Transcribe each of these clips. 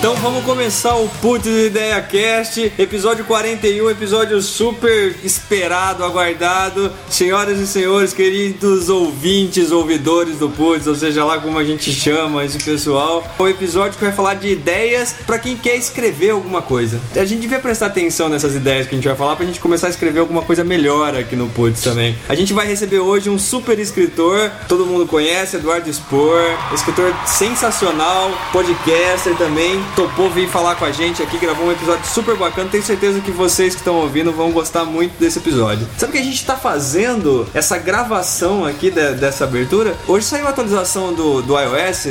Então vamos começar o Putz Ideia Cast, episódio 41, episódio super esperado, aguardado. Senhoras e senhores, queridos ouvintes, ouvidores do Putz, ou seja lá como a gente chama esse pessoal, o episódio que vai falar de ideias para quem quer escrever alguma coisa. A gente devia prestar atenção nessas ideias que a gente vai falar pra gente começar a escrever alguma coisa melhor aqui no Putz também. A gente vai receber hoje um super escritor, todo mundo conhece, Eduardo Spor, escritor sensacional, podcaster também topou vir falar com a gente aqui, gravou um episódio super bacana. Tenho certeza que vocês que estão ouvindo vão gostar muito desse episódio. Sabe que a gente tá fazendo essa gravação aqui de, dessa abertura? Hoje saiu a atualização do, do iOS.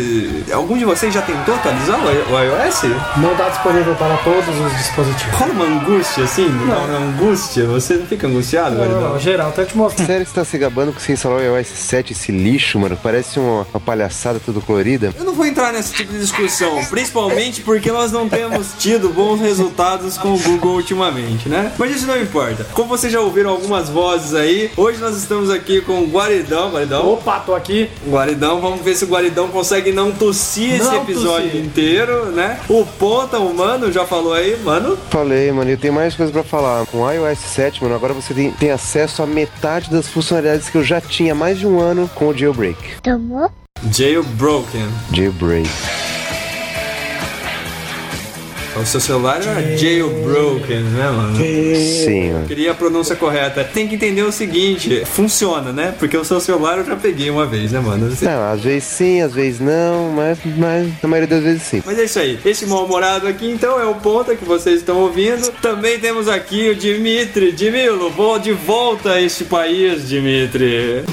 Algum de vocês já tentou atualizar o, o iOS? Não está disponível para todos os dispositivos. Rola uma angústia assim? Não. Uma angústia? Você não fica angustiado, Não, não, geral, até te mostrar. Sério que você tá se gabando que você instalou o iOS 7, esse lixo, mano? Parece uma, uma palhaçada tudo colorida. Eu não vou entrar nesse tipo de discussão, principalmente porque nós não temos tido bons resultados com o Google ultimamente, né? Mas isso não importa. Como vocês já ouviram algumas vozes aí, hoje nós estamos aqui com o Guaridão. Guaridão. Opa, tô aqui. Guaridão, vamos ver se o Guaridão consegue não tossir esse Não episódio tossir. inteiro, né? O Ponta, o Mano, já falou aí, Mano. Falei, mano, eu tenho mais coisa pra falar. Com o iOS 7, mano, agora você tem, tem acesso a metade das funcionalidades que eu já tinha há mais de um ano com o Jailbreak. Jailbroken. Jailbreak. O seu celular era jailbroken, né, mano? Sim, mano. Queria a pronúncia correta. Tem que entender o seguinte, funciona, né? Porque o seu celular eu já peguei uma vez, né, mano? Você- Não, às vezes sim, às vezes não, mas, mas na maioria das vezes sim. Mas é isso aí. Esse mal-humorado aqui, então, é o Ponta que vocês estão ouvindo. Também temos aqui o Dimitri. Dimilo, vou de volta a este país, Dimitri.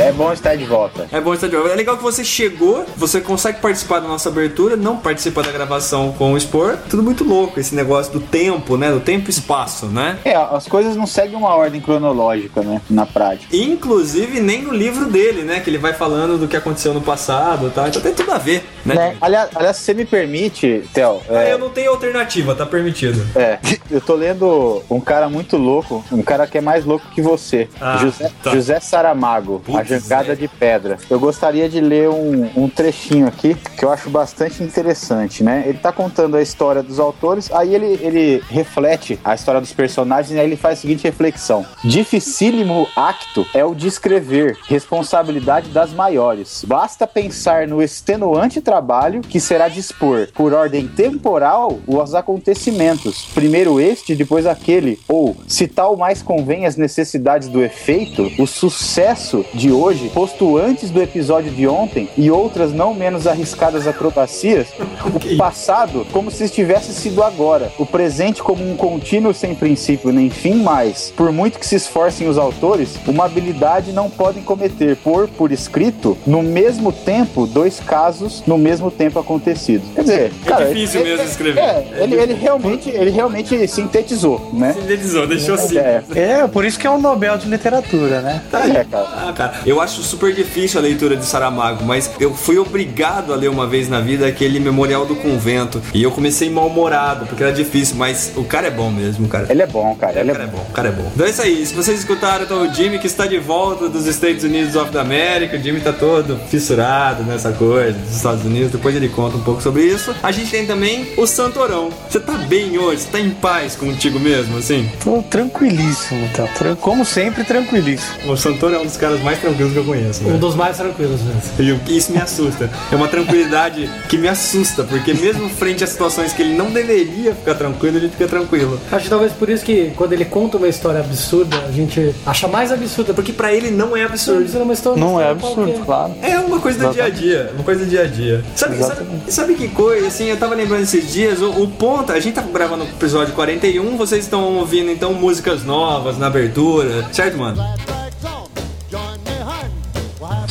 É bom estar de volta. É bom estar de volta. É legal que você chegou, você consegue participar da nossa abertura, não participa da gravação com o Expor. Tudo muito louco, esse negócio do tempo, né? Do tempo e espaço, né? É, as coisas não seguem uma ordem cronológica, né? Na prática. Inclusive, nem no livro dele, né? Que ele vai falando do que aconteceu no passado e tal. Então tem tudo a ver, né? Né? Aliás, aliás, se você me permite, Theo, Ah, é, Eu não tenho alternativa, tá permitido. é, eu tô lendo um cara muito louco, um cara que é mais louco que você, Ah, José, tá. José Saramago, A Putz, Jangada de Pedra. Eu gostaria de ler um, um trechinho aqui que eu acho bastante interessante, né? Ele tá contando a história dos autores, aí ele, ele reflete a história dos personagens e aí ele faz a seguinte reflexão: Dificílimo acto é o de escrever, responsabilidade das maiores. Basta pensar no extenuante trabalho que será dispor, por ordem temporal, os acontecimentos. Primeiro este, depois aquele. Ou, se tal mais convém às necessidades do efeito, o sucesso de hoje, posto antes do episódio de ontem e outras não menos arriscadas acrobacias, o passado como se estivesse sido agora, o presente como um contínuo sem princípio nem fim mais. Por muito que se esforcem os autores, uma habilidade não podem cometer por, por escrito, no mesmo tempo, dois casos no mesmo tempo acontecidos. Quer dizer, É difícil mesmo escrever. É, ele, ele realmente, ele realmente sintetizou, né? Sintetizou, deixou assim. É, É, por isso que é um Nobel de literatura, né? é, cara. Ah, cara, eu acho super difícil a leitura de Saramago, mas eu fui obrigado a ler uma vez na vida aquele Memorial do Convento. E eu comecei mal-humorado, porque era difícil, mas o cara é bom mesmo, cara. Ele é bom, cara. Ele O é cara é bom, o cara é bom. Então é isso aí. Se vocês escutaram, então o Jimmy que está de volta dos Estados Unidos of the America. O Jimmy tá todo fissurado nessa coisa dos Estados Unidos. Depois ele conta um pouco sobre isso. A gente tem também o Santorão. Você tá bem hoje? Você tá em paz contigo mesmo, assim? Tô tranquilíssimo. Tran- Como sempre, tranquilíssimo. O Santorão é um dos caras mais tranquilos que eu conheço, né? Um dos mais tranquilos mesmo. E o- isso me assusta. É uma tranquilidade que me assusta, porque mesmo frente a situações que ele não deveria ficar tranquilo, ele fica tranquilo. Acho que talvez por isso que quando ele conta uma história absurda, a gente acha mais absurda, porque pra ele não é absurdo. isso é uma história Não é absurdo, qualquer. claro. É uma coisa do dia a dia, uma coisa do dia a dia. Sabe, sabe, sabe que coisa, assim, eu tava lembrando esses dias, o, o Ponta, a gente tá gravando o episódio 41, vocês estão ouvindo então músicas novas na abertura, certo, mano?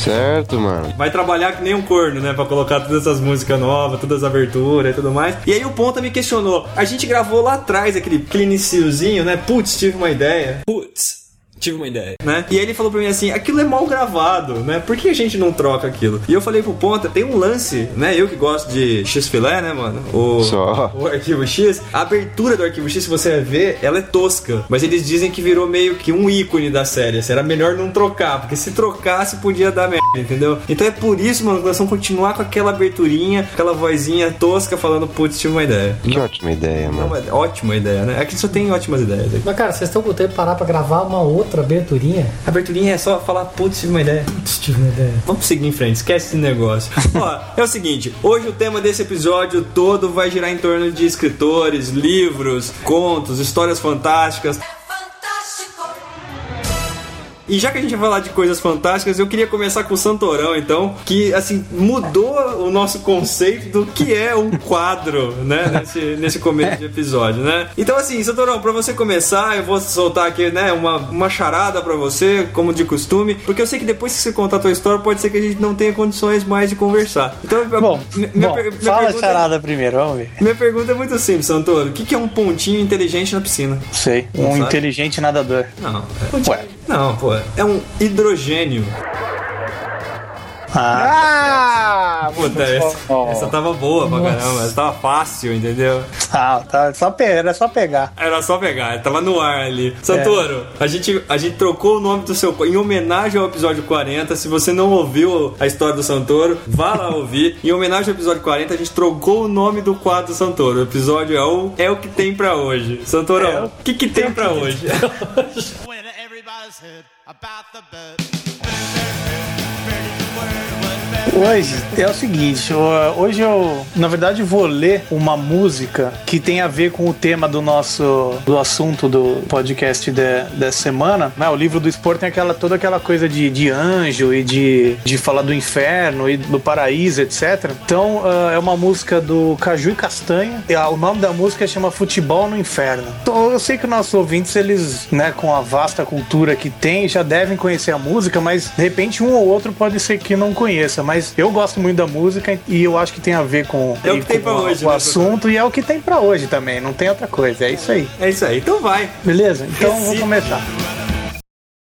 Certo, mano. Vai trabalhar que nem um corno, né? Pra colocar todas essas músicas novas, todas as aberturas e tudo mais. E aí o Ponta me questionou. A gente gravou lá atrás aquele, aquele né? Putz, tive uma ideia. Putz, tive uma ideia, né? E aí ele falou pra mim assim, aquilo é mal gravado, né? Por que a gente não troca aquilo? E eu falei pro Ponta, tem um lance, né? Eu que gosto de X-Filé, né, mano? O, Só. o Arquivo X. A abertura do Arquivo X, se você ver, ela é tosca. Mas eles dizem que virou meio que um ícone da série. Assim, era melhor não trocar, porque se trocasse podia dar merda, entendeu? Então é por isso, mano, que nós vamos continuar com aquela aberturinha, aquela vozinha tosca falando, putz, tive uma ideia. Que ótima ideia, É mano. uma ótima ideia, né? Aqui só tem ótimas ideias. aqui. Mas, cara, vocês estão com tempo de parar pra gravar uma outra aberturinha? A aberturinha é só falar, putz, tive uma ideia. Putz, tive uma ideia. Vamos seguir em frente, esquece esse negócio. Ó, é o seguinte, hoje o tema desse episódio todo vai girar em torno de escritores, livros, contos, histórias fantásticas. E já que a gente vai falar de coisas fantásticas, eu queria começar com o Santorão, então, que assim mudou o nosso conceito do que é um quadro, né, nesse, nesse começo de episódio, né? Então assim, Santorão, pra você começar, eu vou soltar aqui, né, uma, uma charada pra você, como de costume, porque eu sei que depois que você contar a tua história, pode ser que a gente não tenha condições mais de conversar. Então, Bom, minha, bom minha fala a pergunta, charada primeiro, vamos ver. minha pergunta é muito simples, Santoro. O que, que é um pontinho inteligente na piscina? Sei, um sabe? inteligente nadador. Não, é, Ué. Não, pô, é um hidrogênio. Ah, Ah! Puta, essa, essa tava boa pra caramba, essa tava fácil, entendeu? ah tá, só pe- era só pegar. Era só pegar, tava no ar ali. Santoro, a, gente, a gente trocou o nome do seu. Em homenagem ao episódio 40. Se você não ouviu a história do Santoro, vá lá ouvir. Em homenagem ao episódio 40, a gente trocou o nome do quadro do Santoro. O episódio é o, é o que tem pra hoje. Santorão, o que, que tem pra hoje? about the bird. Bird, bird, bird, bird. Hoje é o seguinte, hoje eu, na verdade, vou ler uma música que tem a ver com o tema do nosso do assunto do podcast de- dessa semana. Né? O livro do Sport tem aquela, toda aquela coisa de, de anjo e de, de falar do inferno e do paraíso, etc. Então ah, é uma música do Caju e Castanha. E, ah, o nome da música chama Futebol no Inferno. Então, eu sei que nossos ouvintes, eles, né, com a vasta cultura que tem, já devem conhecer a música, mas de repente um ou outro pode ser que não conheça. Mas eu gosto muito da música e eu acho que tem a ver com, É o que com tem pra o- hoje, o né, assunto e é o que tem pra hoje também. Não tem outra coisa. É isso aí. É isso aí, então vai. Beleza? Então Recita. vou começar.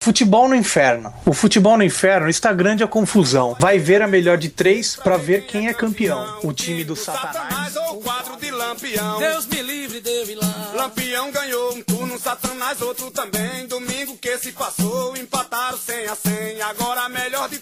Futebol no inferno. O futebol no inferno está grande a confusão. Vai ver a melhor de três pra ver quem é campeão. O time do Satanás. Ou o quadro de Lampião. Deus me livre, Deus me lá. Lampião ganhou um turno, Satanás outro também. Domingo que se passou, empataram 100 a 100. Agora a melhor de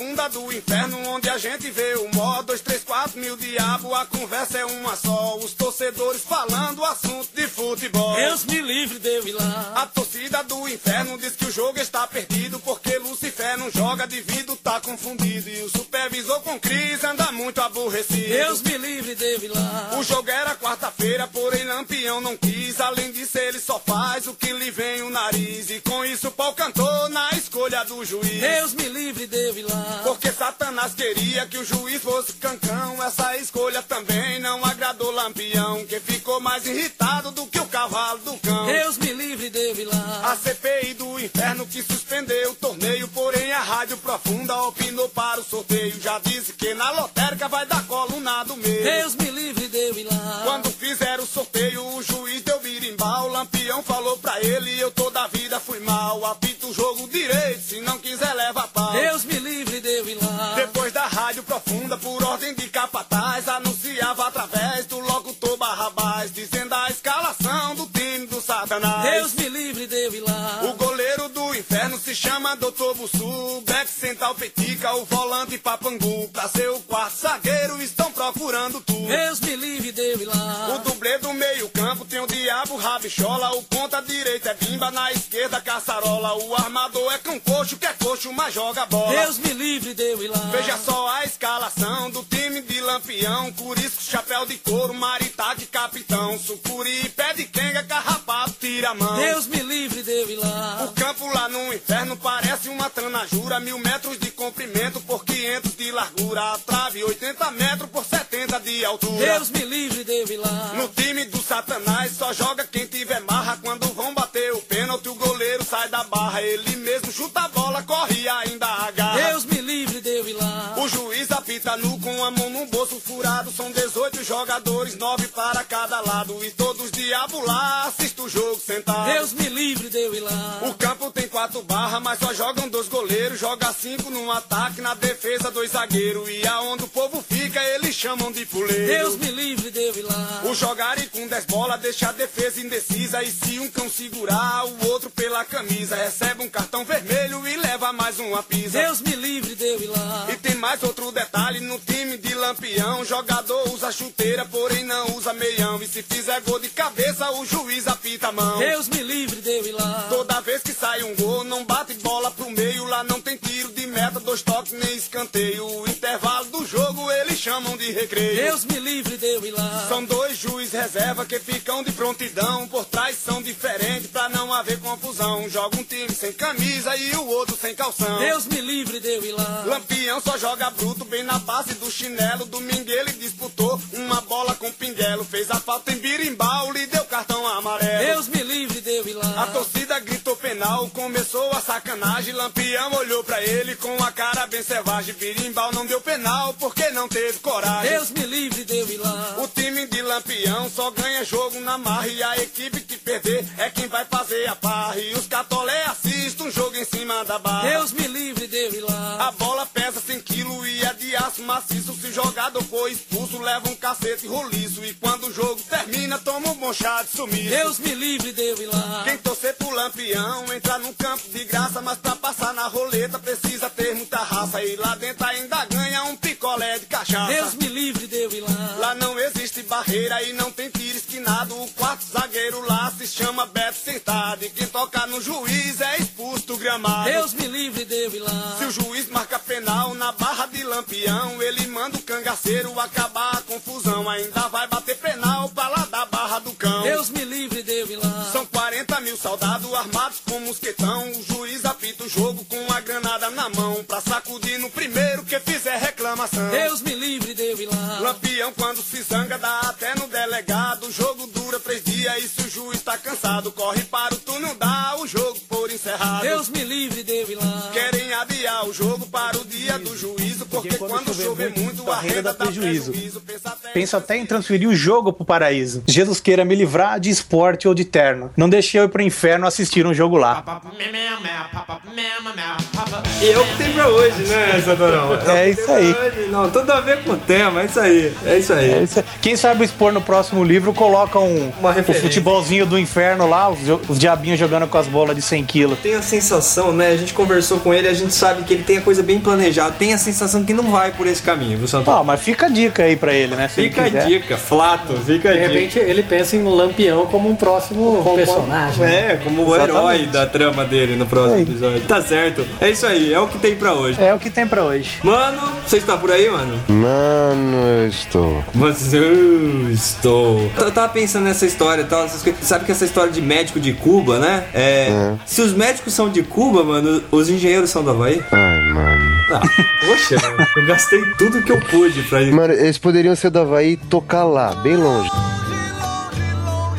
profundas do inferno, onde a gente vê o mó, dois, três, quatro mil diabo, a conversa é uma só. Os torcedores falando assunto de futebol. Deus me livre, Deus me lá. A torcida do inferno diz que o jogo está perdido porque Lucifer não joga devido, tá confundido. E o supervisor com Cris anda muito aborrecido. Deus me livre, Deus me lá. O jogo era quarta-feira, porém Lampião não quis. Além disso, ele só faz o que lhe vem o nariz. E com isso, o pau cantou na escolha do juiz. Deus me livre, Deus me lá. Porque Satanás queria que o juiz fosse cancão. Essa escolha também não agradou Lampião, que ficou mais irritado do que o cavalo do cão. Deus me livre, Deus me lá. A CPI do inferno que suspendeu o torneio, porém Rádio Profunda opinou para o sorteio. Já disse que na lotérica vai dar coluna do meio. Deus me livre, Deus me lá. Quando fizeram o sorteio, o juiz deu birimbau. O Lampião falou pra ele: Eu toda a vida fui mal. Apita o jogo direito, se não quiser leva pau. Deus me livre, Deus me lá. Depois da rádio profunda, por ordem de capataz, anunciava através do locutor Barrabás, dizendo a escalação do time do Satanás. Deus me livre, Deus me lá. O goleiro do inferno se chama Doutor Bussu, o back central petica, o volante papangu. Pra ser o quarto zagueiro, estão procurando tu. Deus me livre, Deus me O lá. dublê do meio campo tem o diabo rabichola, o ponta direita é bimba, na esquerda caçarola. O armador é cão coxo, que é coxo, mas joga bola. Deus me livre, Deus me lá. Veja só a escalação do time de Lampião. Curisco, chapéu de couro, maritá de capitão. Sucuri, pé de quenga, carrapato, tira a mão. Deus me livre, Deus me O lá. campo lá no inferno parece uma tranajura. Mil metros de comprimento por 500 de largura. A trave 80 metros por 70 de altura. Deus me livre, Deus lá. No time do Satanás só joga quem tiver marra. Quando vão bater o pênalti, o goleiro sai da barra. Ele mesmo chuta a bola, corre e ainda agarra. Deus me livre, Deus lá. O juiz apita nu com a mão no bolso furado. São 18 jogadores, nove para cada lado. E todos diabo lá, assisto o jogo sentado. Deus me livre de eu ir lá. O campo tem quatro barras, mas só jogam dois goleiros. Joga cinco no ataque, na defesa dois zagueiros. E aonde o povo fica, eles chamam de fuleiro. Deus me livre de eu ir lá. O jogarem com 10 bolas deixa a defesa indecisa. E se um cão segurar, o outro pela camisa recebe um cartão vermelho e leva mais uma pisa. Deus me livre de eu ir lá. E tem mais outro detalhe no time de lampião. Jogador usa chuteira, porém não usa meião. E se fizer gol de cabeça, o juiz apita a mão. Deus me livre de eu ir lá. Toda vez que sai um gol, não bate bola pro meio. Lá não tem tiro de meta, dois toques nem escanteio. O intervalo chamam de recreio. Deus me livre de eu ir lá. São dois juiz reserva que ficam de prontidão. Por trás são diferentes pra não haver confusão. Joga um time sem camisa e o outro sem calção. Deus me livre de eu ir lá. Lampião só joga bruto bem na base do chinelo. Domingo ele disputou uma bola com pinguelo. Fez a falta em birimbau, lhe deu cartão amarelo. Deus me livre de eu ir lá. A torcida gritou penal, começou a sacanagem. Lampião olhou pra ele com a cara bem selvagem. Birimbau não deu penal porque não teve coragem. Deus me livre de eu ir lá. O time de Lampião só ganha jogo na marra e a equipe que perder é quem vai fazer a parra. E os catolé assistem um jogo em cima da barra. Deus me livre de eu ir lá. A bola pesa 100 quilos e é de aço maciço. Se o jogador for expulso, leva um cacete roliço. E quando o jogo termina, toma um bom chá de sumiço. Deus me livre de eu ir lá. Quem torcer pro Lampião entra num campo de graça, mas pra passar na roleta precisa ter muita raça. E lá dentro ainda ganha um picolé de cachaça. Deus me livre de eu ir lá. Lá não existe barreira e não tem tiro esquinado. O quarto zagueiro lá se chama Beto Sentado. E quem toca no juiz é expulso do gramado. Deus me livre de eu ir lá. Se o juiz marca penal na barra de Lampião, ele manda o cangaceiro acabar a confusão. Ainda vai bater penal pra lá da barra do cão. Deus me livre de eu ir lá. São 40 mil soldados armados com mosquetão. O juiz apita o jogo com a granada na mão. Pra sacudir no primeiro que fizer Deus me livre de eu ir lá. Lampião quando se zanga dá até no delegado. O jogo dura três dias e se o juiz tá cansado, corre para o túnel, dá o jogo por encerrado. Deus me livre de eu ir lá. Querem adiar o jogo para o dia do juízo, porque, quando, chover muito, a renda dá prejuízo. Pensa até, Penso até em transferir o jogo pro paraíso. Jesus queira me livrar de esporte ou de terno. Não deixei eu ir pro inferno assistir um jogo lá. E é o que tem pra hoje, né, Sadorão? É que isso aí. Não, tudo a ver com o tema, é isso aí. É isso aí. É isso aí. Quem sabe expor no próximo livro coloca um Uma o futebolzinho do inferno lá, os, os diabinhos jogando com as bolas de 100 quilos. Tem a sensação, né? A gente conversou com ele, a gente sabe que ele tem a coisa bem planejada. Tem a sensação que não vai por esse caminho, viu, Santo? Ah, mas fica a dica aí pra ele, né? Se Fica a ele quiser. dica, flato, fica a De dica. repente ele pensa em um Lampião como um próximo personagem. né? É, como o herói Exatamente. da trama dele no próximo episódio. Tá certo. É isso aí, é o que tem pra hoje. É o que tem pra hoje. Mano, você está por aí, mano? Mano, eu estou. Mas eu estou. Eu tava pensando nessa história e tal. essas coisas. Sabe que essa história de médico de Cuba, né? É. Se os médicos são de Cuba, mano, os engenheiros são do Havaí? Ai, mano. Ah, poxa, mano, eu gastei tudo que eu pude pra ir. Mano, eles poderiam ser do Havaí e tocar lá, bem longe.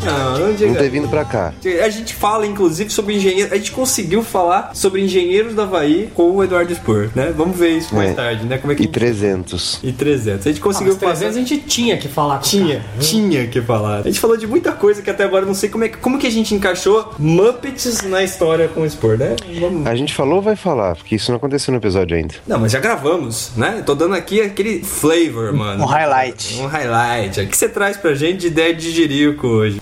Não, não Não diga. ter vindo pra cá. A gente fala, inclusive, sobre engenheiros. A gente conseguiu falar sobre engenheiros do Havaí com o Eduardo Spor, né? Vamos ver isso mais É. tarde, né? Como é que. E 300. E 300. A gente Ah, conseguiu mas três fazer. vezes a gente tinha que falar com o Tinha, cara. tinha que falar. A gente falou de muita coisa que até agora eu não sei como é que, como que a gente encaixou Muppets na história com o Spor, né? Vamos. A gente falou ou vai falar? Porque isso não aconteceu no episódio ainda. Não, mas já gravamos, né? Tô dando aqui aquele flavor, mano. Um highlight. Um highlight. O que você traz pra gente de ideia de jirico hoje?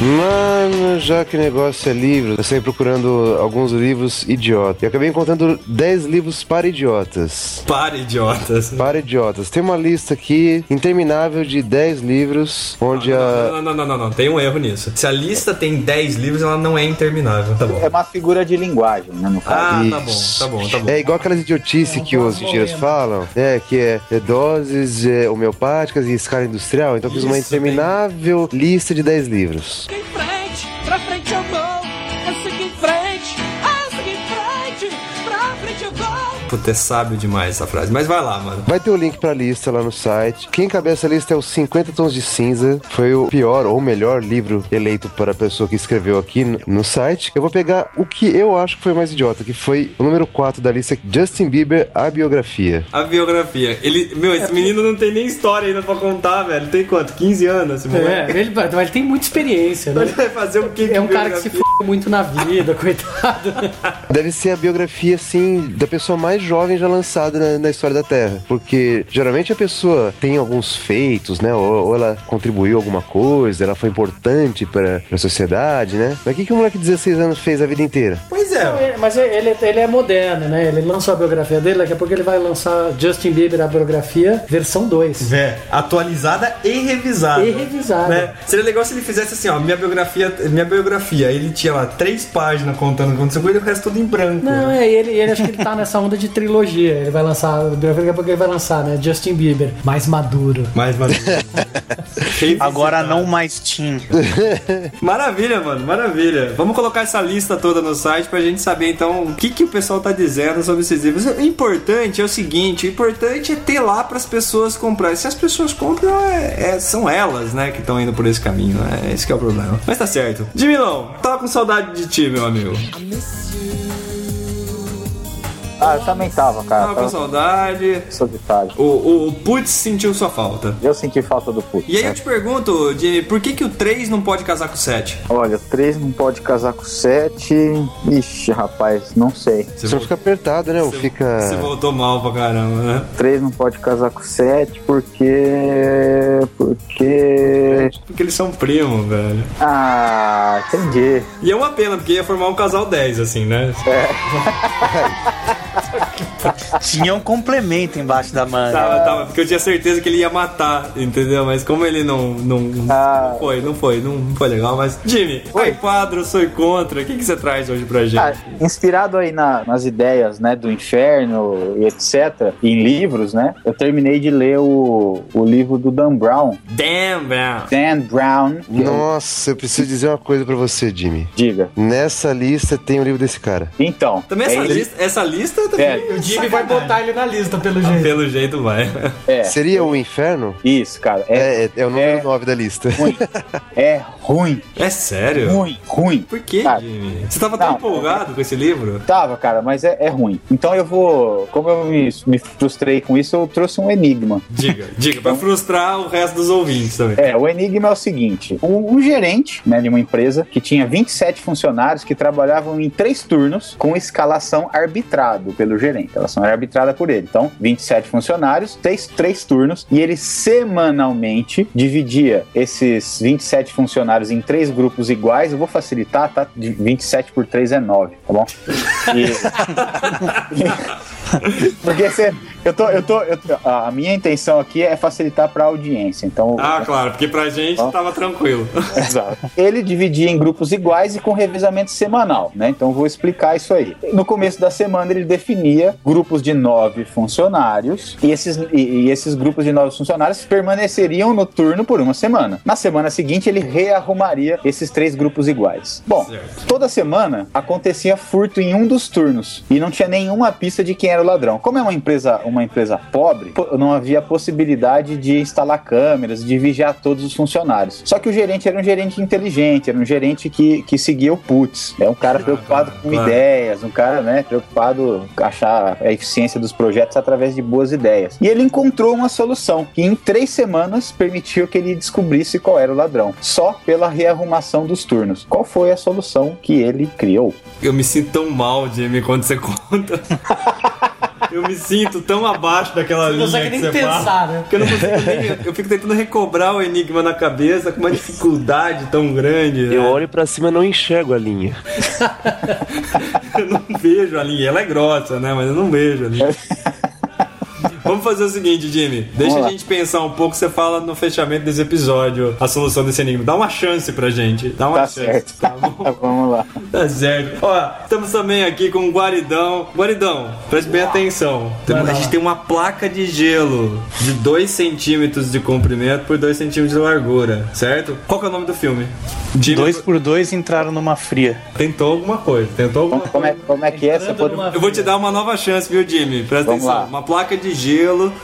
Mano, já que o negócio é livro, eu saí procurando alguns livros idiotas. E acabei encontrando 10 livros para idiotas. Para, idiotas. Para idiotas. Tem uma lista aqui interminável de 10 livros, onde a. Não, não, não, não, não. Tem um erro nisso. Se a lista tem 10 livros, ela não é interminável. Tá bom. É uma figura de linguagem, né, no caso. Ah, tá bom, tá bom, tá bom. É igual aquelas idiotices que os engenheiros falam, é, que é, é doses é, homeopáticas e escala industrial. Então eu fiz uma interminável lista de 10 livros. Em frente, pra frente Puta, é sábio demais essa frase. Mas vai lá, mano. Vai ter o link pra lista lá no site. Quem encabeça a lista é os 50 Tons de Cinza. Foi o pior ou melhor livro eleito para a pessoa que escreveu aqui no- site. Eu vou pegar o que eu acho que foi mais idiota, que foi o número 4 da lista, Justin Bieber, a biografia. A biografia. Ele, meu, esse menino não tem nem história ainda pra contar, velho. Tem quanto? 15 anos esse moleque? É, ele, mas ele tem muita experiência, né? Ele vai fazer o que? É um cara que se muito na vida, coitado. Deve ser a biografia, assim, da pessoa mais jovem já lançada na, na história da Terra. Porque geralmente a pessoa tem alguns feitos, né? Ou, ou ela contribuiu alguma coisa, ela foi importante para a sociedade, né? Mas o que, que um moleque de 16 anos fez a vida inteira? Pois é. Mas ele, ele é moderno, né? Ele lançou a biografia dele, daqui a pouco ele vai lançar Justin Bieber, a biografia, versão 2. É, atualizada e revisada. E revisada. Né? Seria legal se ele fizesse assim, ó, minha biografia, minha biografia. Ele tinha lá três páginas contando o que aconteceu com ele e o resto tudo em branco. Não, é, ele, ele acho que ele tá nessa onda de trilogia. Ele vai lançar, daqui a pouco ele vai lançar, né? Justin Bieber, mais maduro. Mais uma Agora não mais Tim. Maravilha, mano, maravilha. Vamos colocar essa lista toda no site pra gente saber então o que, que o pessoal tá dizendo sobre esses livros. O importante é o seguinte: o importante é ter lá pras pessoas comprarem. Se as pessoas compram, é- é- são elas, né, que estão indo por esse caminho. É esse que é o problema. Mas tá certo. Dimilão, tava com saudade de ti, meu amigo. Ah, eu também tava, cara. Tava com Tava saudade. solitário. O, o, o Putz sentiu sua falta. Eu senti falta do puto. E aí eu te pergunto, Jimmy, por que, que o 3 não pode casar com o 7? Olha, 3 não pode casar com 7. Ixi, rapaz, não sei. Você, Só vol- fica apertado, né? Ou fica. você voltou mal pra caramba, né? 3 não pode casar com 7 porque. Porque. Porque eles são primos, velho. Ah, entendi. E é uma pena, porque ia formar um casal 10, assim, né? Tinha um complemento embaixo da manga. Tava, tava, porque eu tinha certeza que ele ia matar, entendeu? Mas como ele não. Não, Ah. não foi, não foi, não foi legal. Mas, Jimmy, Oi. foi quadro, sou contra. O que, que você traz hoje pra gente? Ah, inspirado aí na- nas ideias, né, do inferno e etc, em livros, né, eu terminei de ler o, o livro do Dan Brown. Damn, man. Dan Brown. Nossa, eu preciso dizer uma coisa pra você, Jimmy. Diga. Nessa lista tem o livro desse cara. Então. Também essa, é lista, essa lista também. É. O Jimmy vai botar ele na lista, pelo jeito. Pelo jeito vai. É, Seria o inferno? isso, cara. É, É, é, é o número É. 9 da lista. ruim. É ruim. É sério? Ruim, ruim. Por que, Cara, Jimmy? Você tava tão Não. empolgado com esse livro? Tava, cara, mas é, é ruim. Então eu vou. Como eu me, me frustrei com isso, eu trouxe um enigma. Diga, diga, pra frustrar o resto dos ouvintes também. É, o enigma é o seguinte: um, um gerente né, de uma empresa que tinha 27 funcionários que trabalhavam em três turnos com escalação arbitrado pelo gerente. A escalação era arbitrada por ele. Então, 27 funcionários, três, três turnos, e ele semanalmente dividia esses 27 funcionários em três grupos iguais. Eu vou facilitar, tá? De 27 por 3 é 9, tá bom? E- Porque você. Eu tô, eu tô, eu tô- a minha intenção aqui é facilitar pra audiência. Então, Ah, claro, porque pra gente Ó. tava tranquilo. Exato. Ele dividia em grupos iguais e com revezamento semanal, né? Então vou explicar isso aí. No começo da semana ele definia grupos de nove funcionários e esses, e, e esses grupos de nove funcionários permaneceriam no turno por uma semana. Na semana seguinte ele rearrumaria esses três grupos iguais. Bom, Certo. toda semana acontecia furto em um dos turnos e não tinha nenhuma pista de quem era o ladrão. Como é uma empresa, uma empresa pobre, não havia possibilidade de instalar câmeras, de vigiar todos os funcionários. Só que o gerente era um gerente inteligente, era um gerente que, que seguia o putz. É um cara preocupado com claro. ideias, um cara, né, preocupado em achar a eficiência dos projetos através de boas ideias. E ele encontrou uma solução que em três semanas permitiu que ele descobrisse qual era o ladrão, só pela rearrumação dos turnos. Qual foi a solução que ele criou? Eu me sinto tão mal, Jimmy, quando você conta. Eu me sinto tão abaixo daquela Não linha consegue que nem você pensar, fala. né? Que eu não consigo nem. Eu fico tentando recobrar o enigma na cabeça com uma dificuldade tão grande. né? Eu olho pra cima e não enxergo a linha. Eu não vejo a linha. Ela é grossa, né? Mas eu não vejo a linha. Vamos fazer o seguinte, Jimmy. Deixa Vamos a lá. gente pensar um pouco. Você fala no fechamento desse episódio a solução desse enigma. Dá uma chance pra gente. Dá uma Tá chance. certo. Tá bom? Vamos lá. Tá certo. Ó, estamos também aqui com o Guaridão. Guaridão, preste bem atenção. Lá. a gente tem uma placa de gelo de 2 centímetros de comprimento por 2 centímetros de largura, certo? Qual que é o nome do filme? Jimmy Dois por dois entraram numa fria. tentou alguma coisa, tentou alguma Como é, como é que é? Pode... Eu vou te dar uma nova chance, viu, Jimmy? Presta Vamos atenção. lá. Uma placa de gelo,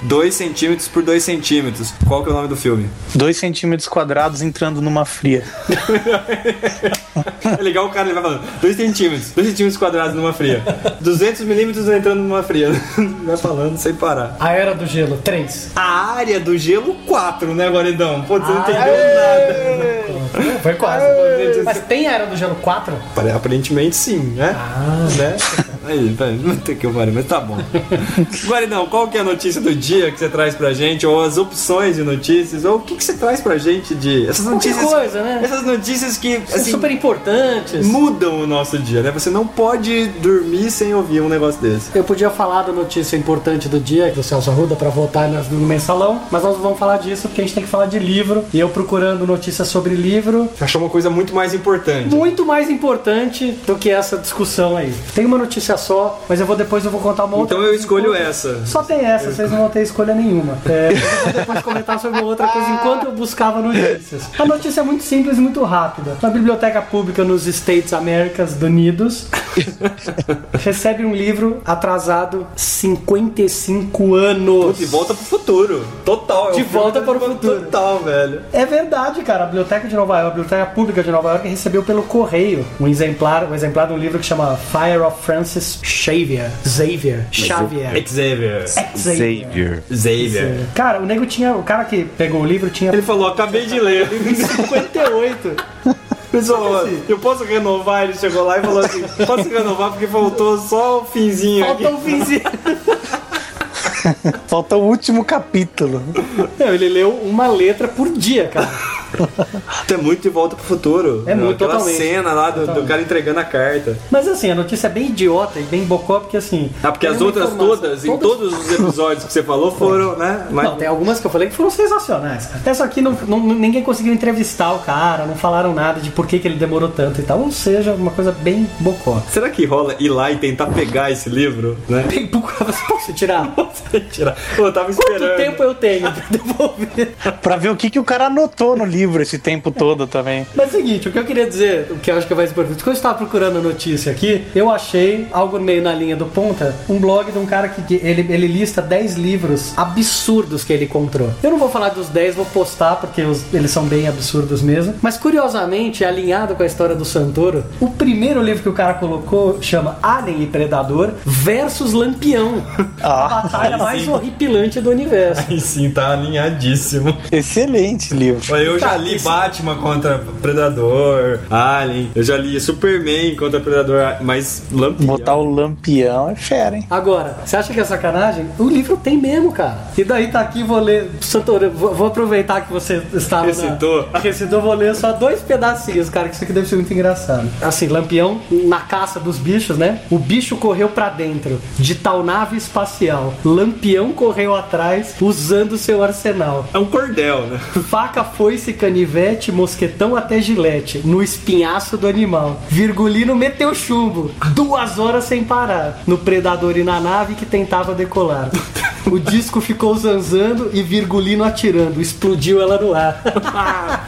2 centímetros por 2 centímetros. Qual que é o nome do filme? Dois centímetros quadrados entrando numa fria. É legal o cara, ele vai falando 2 centímetros, 2 centímetros quadrados numa fria. 200 milímetros entrando numa fria. Vai falando sem parar. A Era do Gelo, 3. A área do gelo, 4, né, Guaridão? Pô, você não entendeu nada. Foi quase. Mas tem a Era do Gelo 4? Pare- Aparentemente sim, né? Ah, né? Aí, vai, não tem que eu pare, mas tá bom. Guaridão, qual que é a notícia do dia que você traz pra gente? Ou as opções de notícias? Ou o que, que você traz pra gente de. Essas Qualquer notícias. coisa, né? Essas notícias que São assim, super importantes. mudam o nosso dia, né? Você não pode dormir sem ouvir um negócio desse. Eu podia falar da notícia importante do dia do Celso Arruda pra voltar no mensalão, mas nós não vamos falar disso porque a gente tem que falar de livro. E eu procurando notícias sobre livro, achou uma coisa muito mais importante. muito mais importante do que essa discussão aí. Tem uma notícia só, mas eu vou depois eu vou contar uma outra. Então eu escolho essa. Só tem essa, vocês não vão ter escolha nenhuma. É, eu vou depois comentar sobre outra coisa enquanto eu buscava notícias. A notícia é muito simples e muito rápida. Uma biblioteca pública nos States Americas Unidos recebe um livro atrasado 55 anos. De volta pro futuro. Total. é De volta para o futuro. Total, velho. É verdade, cara. A Biblioteca de Nova York, a Biblioteca Pública de Nova York recebeu pelo correio um exemplar, um exemplar de um livro que chama Fire of Francis Xavier. Xavier. Xavier. Xavier. Xavier. Xavier. Cara, o nego tinha. O cara que pegou o livro tinha Ele falou, acabei de ler. 58. Pessoal, eu posso renovar? Ele chegou lá e falou assim: posso renovar porque faltou só o finzinho aqui. Faltou um finzinho. Falta o último capítulo. Não, ele leu uma letra por dia, cara. É muito de volta pro futuro. É muito, Aquela totalmente. cena lá do, do cara entregando a carta. Mas assim, a notícia é bem idiota e bem bocó, porque assim. Ah, porque as outras todas, em todos os episódios que você falou, foram, né? Mas Não, tem algumas que eu falei que foram sensacionais. cara. Essa aqui não, não- ninguém conseguiu entrevistar o cara, não falaram nada de por que, que ele demorou tanto e tal. Ou seja, uma coisa bem bocó. será que rola ir lá e tentar pegar esse livro, né? Tem- Você posso tirar? Tirar. Pô, eu tava esperando. Quanto tempo eu tenho pra devolver? Pra ver o que, que o cara anotou no livro esse tempo todo também. Mas é o seguinte, o que eu queria dizer, o que eu acho que é mais importante, quando eu estava procurando a notícia aqui, eu achei algo meio na linha do ponta, um blog de um cara que, que ele, ele lista 10 livros absurdos que ele encontrou. Eu não vou falar dos 10, vou postar porque os- eles são bem absurdos mesmo. Mas curiosamente, alinhado com a história do Santoro, o primeiro livro que o cara colocou chama Alien e Predador versus Lampião. a batalha mais horripilante do universo. E sim, tá alinhadíssimo. Excelente livro. Eu já Tá, li esse- Batman contra Predador, Alien, eu já li Superman contra Predador, mas Lampião. Botar o lampião é fera, hein? Agora, você acha que é sacanagem? O livro tem mesmo, cara. E daí tá aqui, vou ler. Santoro, vou, vou aproveitar que você estava. Recitou. Na, recitou, vou ler só dois pedacinhos, cara, que isso aqui deve ser muito engraçado. Assim, Lampião, na caça dos bichos, né? O bicho correu pra dentro de tal nave espacial. Lampião correu atrás usando seu arsenal. É um cordel, né? Faca, foice, canivete, mosquetão até gilete, no espinhaço do animal. Virgulino meteu chumbo, duas horas sem parar, no predador e na nave que tentava decolar. O disco ficou zanzando e Virgulino atirando, explodiu ela no ar.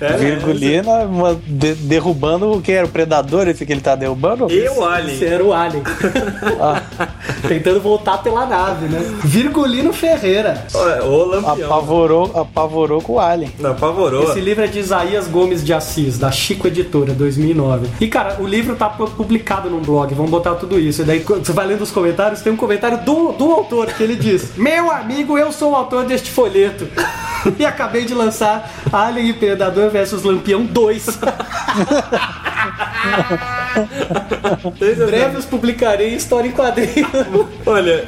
É, Virgulina uma- de- derrubando o que era o predador, esse que ele tá derrubando? E o Alien. Esse era o Alien. Tentando voltar pela nave, né? Virgulino Ferreira. Olha, O Lampião. Apavorou, apavorou com o Alien. Não, apavorou. Esse livro é de Isaías Gomes de Assis, da Chico Editora, 2009. E, cara, o livro tá pu- publicado num blog, vamos botar tudo isso. E daí, você vai lendo os comentários, tem um comentário do, do autor que ele diz: Meu amigo, eu sou o autor deste folheto. e acabei de lançar Alien Predador versus Lampião 2. Breves publicarei história em quadrinho. Olha,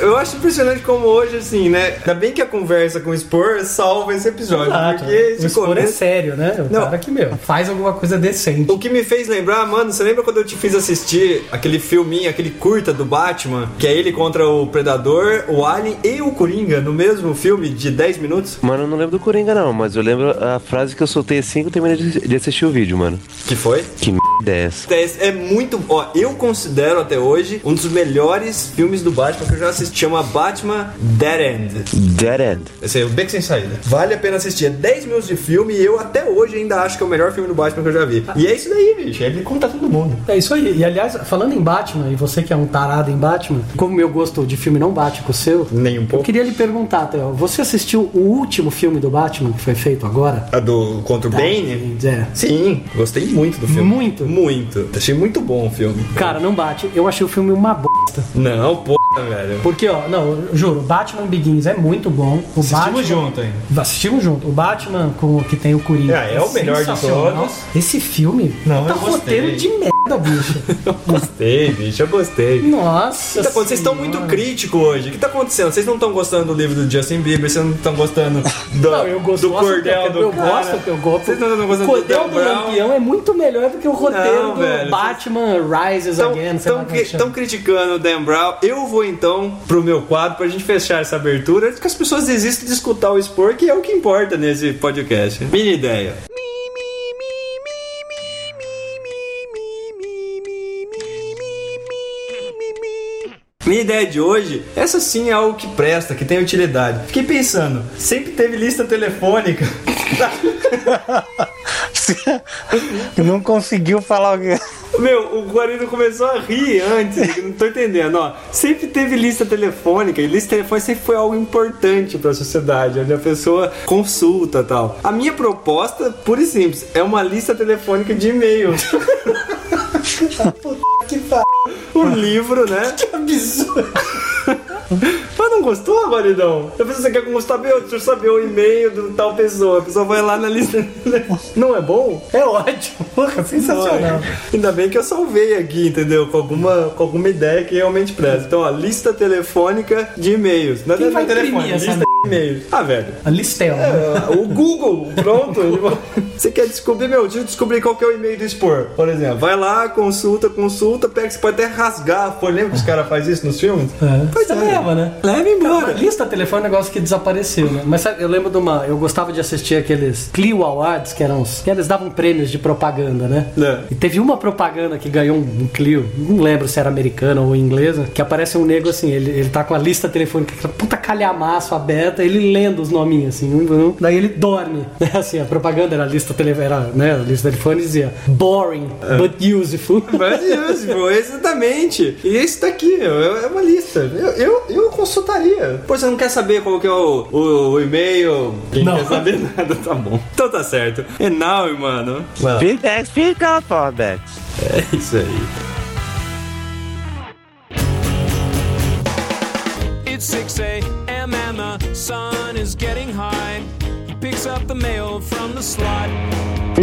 eu acho impressionante como hoje, assim, né? Ainda bem que a conversa com o Spor salva esse episódio. Exato. Porque esse o Spor é começo... é sério, né? O Não. cara que, meu, faz alguma coisa decente. O que me fez lembrar, mano, você lembra quando eu te fiz assistir aquele filminho, aquele curta do Batman, que é ele contra o Predador, o Alien e o Coringa no mesmo filme de 10 minutos? Mano, eu não lembro do Coringa, não, mas eu lembro a frase que eu soltei assim que eu terminei de assistir o vídeo, mano. Que foi? Que merda é essa? É muito. Ó, eu considero até hoje um dos melhores filmes do Batman que eu já assisti. Chama Batman Dead End. Dead End. Esse é o Beco Sem Saída. Vale a pena assistir. É 10 minutos de filme e eu até hoje ainda acho que é o melhor filme do Batman que eu já vi. E é isso daí, bicho. É Ele conta todo mundo. É isso aí. E aliás, falando em Batman, e você que é um tarado em Batman, como meu gosto de filme não bate com o seu, nem um pouco. Eu queria lhe perguntar, Theo, você assistiu o último filme do Batman que foi feito agora? A do Contra o tá. Bane? É. Sim, gostei muito do filme. Muito? Muito. Achei muito bom o filme. Cara, não bate. Eu achei o filme uma bosta. Não, porra, velho. Porque, ó, não, eu juro, Batman Begins é muito bom. O Batman... junto ainda. Assistimos junto. O Batman com o que tem o Coringa. É, é o melhor de sensacional. todos. Esse filme Não, tá eu gostei. roteiro de merda, bicho. Gostei, bicho, eu gostei. Nossa. O acontecendo? Vocês estão muito críticos hoje. O que tá acontecendo? Vocês não estão gostando do livro do Justin Bieber, vocês não estão gostando do, Não, eu gosto, do cordel eu, do eu cara. gosto, eu gosto. Vocês não estão o gostando do cordel do Brown. Lampião é muito melhor do que o roteiro Não, do velho. Batman Rises Again. que chama. Estão criticando o Dan Brown. Eu vou então pro meu quadro pra gente fechar essa abertura. Que as pessoas desistem de escutar o expor, que é o que importa nesse podcast. Minha ideia. Minha ideia de hoje, essa sim é algo que presta, que tem utilidade. Fiquei pensando, sempre teve lista telefônica. Não conseguiu falar o que. Meu, o Guarino começou a rir antes, não tô entendendo, ó. Sempre teve lista telefônica, e lista telefônica sempre foi algo importante pra sociedade, onde a pessoa consulta e tal. A minha proposta, pura e simples, é uma lista telefônica de e-mails. Que fa... Um livro, né? Que absurdo. Mas não gostou, Guaridão? A pessoa quer como saber, deixa eu saber o e-mail de tal pessoa. A pessoa vai lá na lista. Não é bom? É ótimo. Porra, sensacional. Ainda bem que eu salvei aqui, entendeu? Com alguma, com alguma ideia que realmente presta. Então, ó, lista telefônica de e-mails. Não é Quem vai telefone, essa lista de e-mails. Ah, velho. A Listel. né? É, o Google, pronto. Você quer descobrir, meu, deixa eu descobrir qual que é o e-mail do Expor. Por exemplo, vai lá, consulta, consulta, pega, você pode até rasgar a folha. Lembra que os caras fazem isso nos filmes? É. Pois Você é. Leva, né? Leva embora. Mas lista telefone é um negócio que desapareceu, né? Mas sabe, eu lembro de uma. Eu gostava de assistir aqueles Clio Awards, que eram os. que eles davam prêmios de propaganda, né? É. E teve uma propaganda que ganhou um, um Clio, não lembro se era americana ou inglesa, que aparece um nego assim, ele, ele tá com a lista telefônica, aquela puta calhamaço aberta, ele lendo os nominhos assim, um, um, daí ele dorme. Né? Assim, a propaganda era a lista telefone, era, né? A lista telefone dizia boring, but useful. Mas useful, exatamente. E esse daqui, meu, é uma lista. Eu, eu, eu consultaria. Pô, você não quer saber qual que é o, o, o e-mail? Quem Não. quer saber nada, tá bom. Então tá certo. E now, mano. Well, Big X, big up, Bex. é isso aí. It's 6 a.m. and the sun is getting high. He picks up the mail from the slot.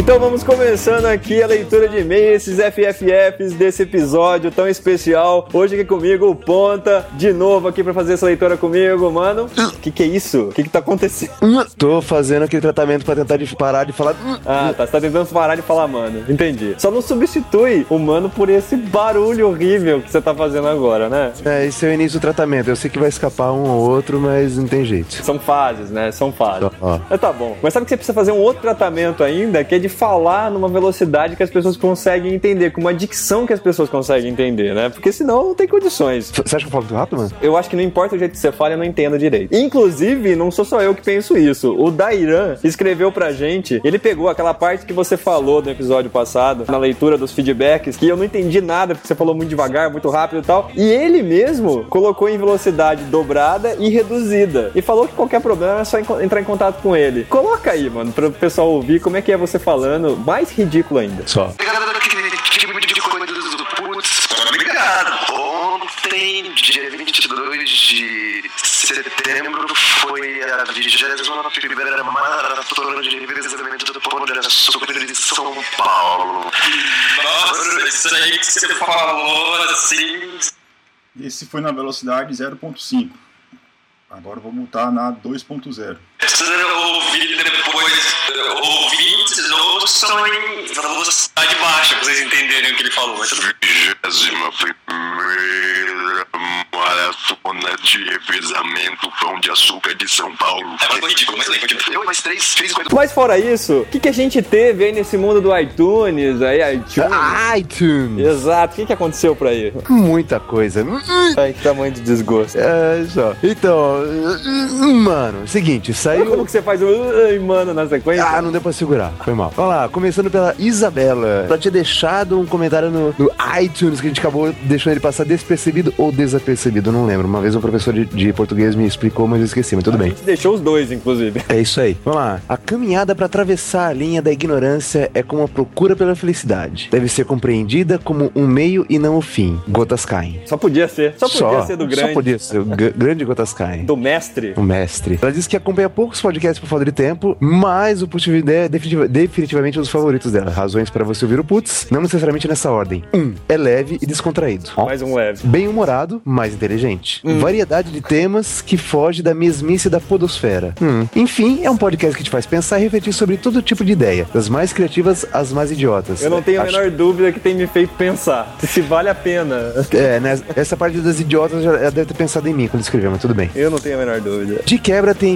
Então vamos começando aqui a leitura de e-mails, esses FFFs desse episódio tão especial. Hoje aqui comigo o Ponta, de novo aqui pra fazer essa leitura comigo, mano. Que que é isso? O que que tá acontecendo? Tô fazendo aquele tratamento pra tentar de parar de falar. Ah, tá. Você tá tentando parar de falar mano. Entendi. Só não substitui o mano por esse barulho horrível que você tá fazendo agora, né? É, esse é o início do tratamento. Eu sei que vai escapar um ou outro, mas não tem jeito. São fases, né? São fases. Ó. Mas tá bom. Mas sabe que você precisa fazer um outro tratamento ainda, que é de falar numa velocidade que as pessoas conseguem entender, com uma dicção que as pessoas conseguem entender, né? Porque senão não tem condições. Você acha que eu falo muito rápido, mano? Eu acho que não importa o jeito que você fala, eu não entendo direito. Inclusive, não sou só eu que penso isso. O Dairan escreveu pra gente, ele pegou aquela parte que você falou no episódio passado, na leitura dos feedbacks, que eu não entendi nada, porque você falou muito devagar, muito rápido e tal. E ele mesmo colocou em velocidade dobrada e reduzida. E falou que qualquer problema é só entrar em contato com ele. Coloca aí, mano, pro pessoal ouvir como é que é você falando. Mais ridículo ainda. Só. putz, obrigado. Ontem, dia 22 de setembro, foi a 21 maratona de revezamento do Pão de Açúcar de São Paulo. Nossa, isso aí que você falou, assim, Esse foi na velocidade 0.5. Agora vou multar na 2.0. ouvir depois, ouvintes ouçam em velocidade baixa pra vocês entenderem o que ele falou. Bem. 21 zona de revezamento Pão de Açúcar de São Paulo. É, mas foi ridículo, mas Eu e mais três, três coisas. Mas fora isso, o que, que a gente teve aí nesse mundo do iTunes? Aí, iTunes. iTunes. Exato, o que, que aconteceu pra aí? Muita coisa. Ai, que tamanho de desgosto. É, só. Então, mano, seguinte, Como saiu. que você faz o ai, mano na sequência? Ah, não deu pra segurar. Foi mal. Vamos lá, começando pela Isabela. Ela tinha deixado um comentário no, no iTunes que a gente acabou deixando ele passar despercebido ou desapercebido, não lembro. Uma vez um professor de, de português me explicou, mas eu esqueci, mas tudo A bem. gente deixou os dois, inclusive. É isso aí. Vamos lá. A caminhada para atravessar a linha da ignorância é como a procura pela felicidade. Deve ser compreendida como um meio e não o fim. Gotas caem. Só podia ser. Só podia ser do grande. Só podia ser. O grande Gotas caem. Do mestre. O mestre. Ela disse que acompanha poucos podcasts por falta de tempo, mas o Putz é definitiva- definitivamente um dos favoritos dela. Razões para você ouvir o Putz, não necessariamente nessa ordem. Um, é leve e descontraído. Mais um leve. Bem humorado, mais inteligente. Variedade de temas que foge da mesmice da podosfera. Hum. Enfim, é um podcast que te faz pensar e refletir sobre todo tipo de ideia, das mais criativas às mais idiotas. Eu não tenho a Acho- menor dúvida que tem me feito pensar se vale a pena. É, né? Essa parte das idiotas já deve ter pensado em mim quando escreveu, mas tudo bem. Eu não tenho a menor dúvida. De quebra tem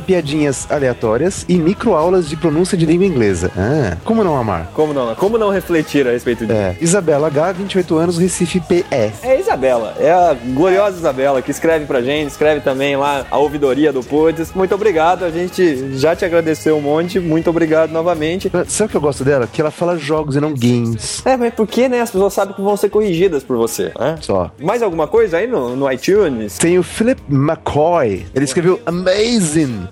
aleatórias e microaulas de pronúncia de língua inglesa. Ah, como não amar? Como não? Como não refletir a respeito disso? É, Isabela H, 28 anos, Recife PE. É a Isabela, é a gloriosa Isabela que escreve pra gente, escreve também lá a ouvidoria do Pudes. Muito obrigado, a gente já te agradeceu um monte, muito obrigado novamente. Sabe o que eu gosto dela? Que ela fala jogos e não games. É, mas porque, né? As pessoas sabem que vão ser corrigidas por você, né? Só. Mais alguma coisa aí no, no iTunes? Tem o Philip McCoy. Ele escreveu Amazing.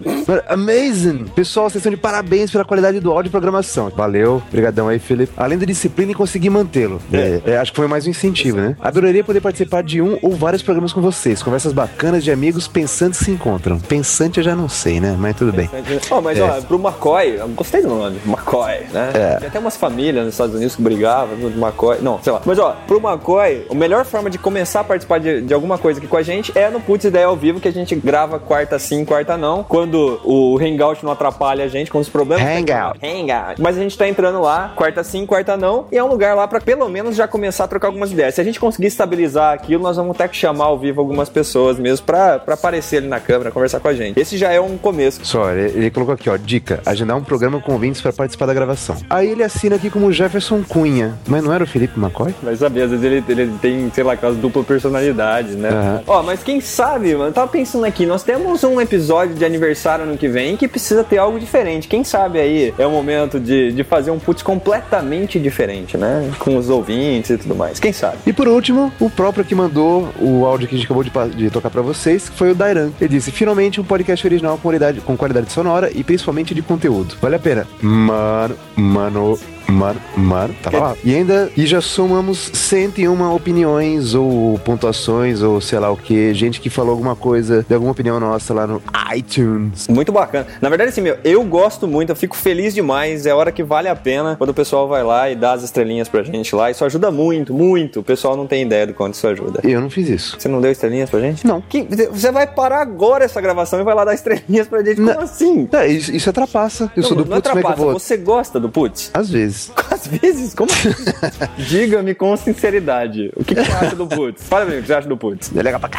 Amazing. Pessoal, vocês estão de parabéns pela qualidade do áudio e programação. Valeu. Obrigadão aí, Philip. Além da disciplina e conseguir mantê-lo. É, é, acho que foi mais um incentivo, né? Adoraria poder participar de um ou vários programas com vocês. Conversas bacanas de amigos pensantes se encontram. Pensante eu já não sei, né? Mas tudo bem. Ó, mas É. ó, pro McCoy, gostei do nome, McCoy, né? É. Tem até umas famílias nos Estados Unidos que brigavam do McCoy. Não, sei lá. Mas ó, pro McCoy, a melhor forma de começar a participar de, de alguma coisa aqui com a gente é no Putz Ideia ao vivo, que a gente grava quarta sim, quarta não. Quando o Hangout não atrapalha a gente com os problemas. Hangout. Hangout. Mas a gente tá entrando lá, quarta sim, quarta não. E é um lugar lá pra pelo menos já começar a trocar algumas ideias. Se a gente conseguir estabilizar aquilo, nós vamos ter que chamar ao vivo algumas pessoas mesmo pra, pra aparecer ali na câmera, conversar com a gente. Esse já é um começo. Só, ele, ele colocou aqui, ó, dica, agendar um programa com ouvintes para participar da gravação. Aí ele assina aqui como Jefferson Cunha, mas não era o Felipe McCoy? Vai saber, às vezes ele, ele tem, sei lá, aquelas dupla personalidade, né? Aham. Ó, mas quem sabe, mano, eu tava pensando aqui, nós temos um episódio de aniversário ano que vem que precisa ter algo diferente. Quem sabe aí é o momento de, de fazer um putz completamente diferente, né? Com os ouvintes e tudo mais. Quem sabe? E por último, o próprio que mandou o áudio que a gente acabou de, de tocar pra vocês, que foi o Dairan. Ele disse, finalmente um podcast original com qualidade, com qualidade sonora e principalmente de conteúdo. Vale a pena. Mano, mano, mano, mano, tava lá. E ainda, e já somamos 101 opiniões ou pontuações ou sei lá o que, gente que falou alguma coisa, de alguma opinião nossa lá no iTunes. Muito bacana. Na verdade, assim, meu, eu gosto muito, eu fico feliz demais. É hora que vale a pena quando o pessoal vai lá e dá as estrelinhas pra gente lá. Isso ajuda muito, muito. O pessoal não tem ideia do quanto isso ajuda. Eu não fiz isso. Você não deu estrelinhas pra gente? Não. Que- você vai parar agora essa gravação e vai lá dar estrelinhas pra gente? Como Não. assim? É, isso, isso é trapaça. Eu Não, sou do não putz, como é trapaça, você gosta do putz? Às vezes. Às vezes, como assim? Diga-me com sinceridade. O que, que você acha do putz? Fala pra mim o que você acha do putz. É legal pra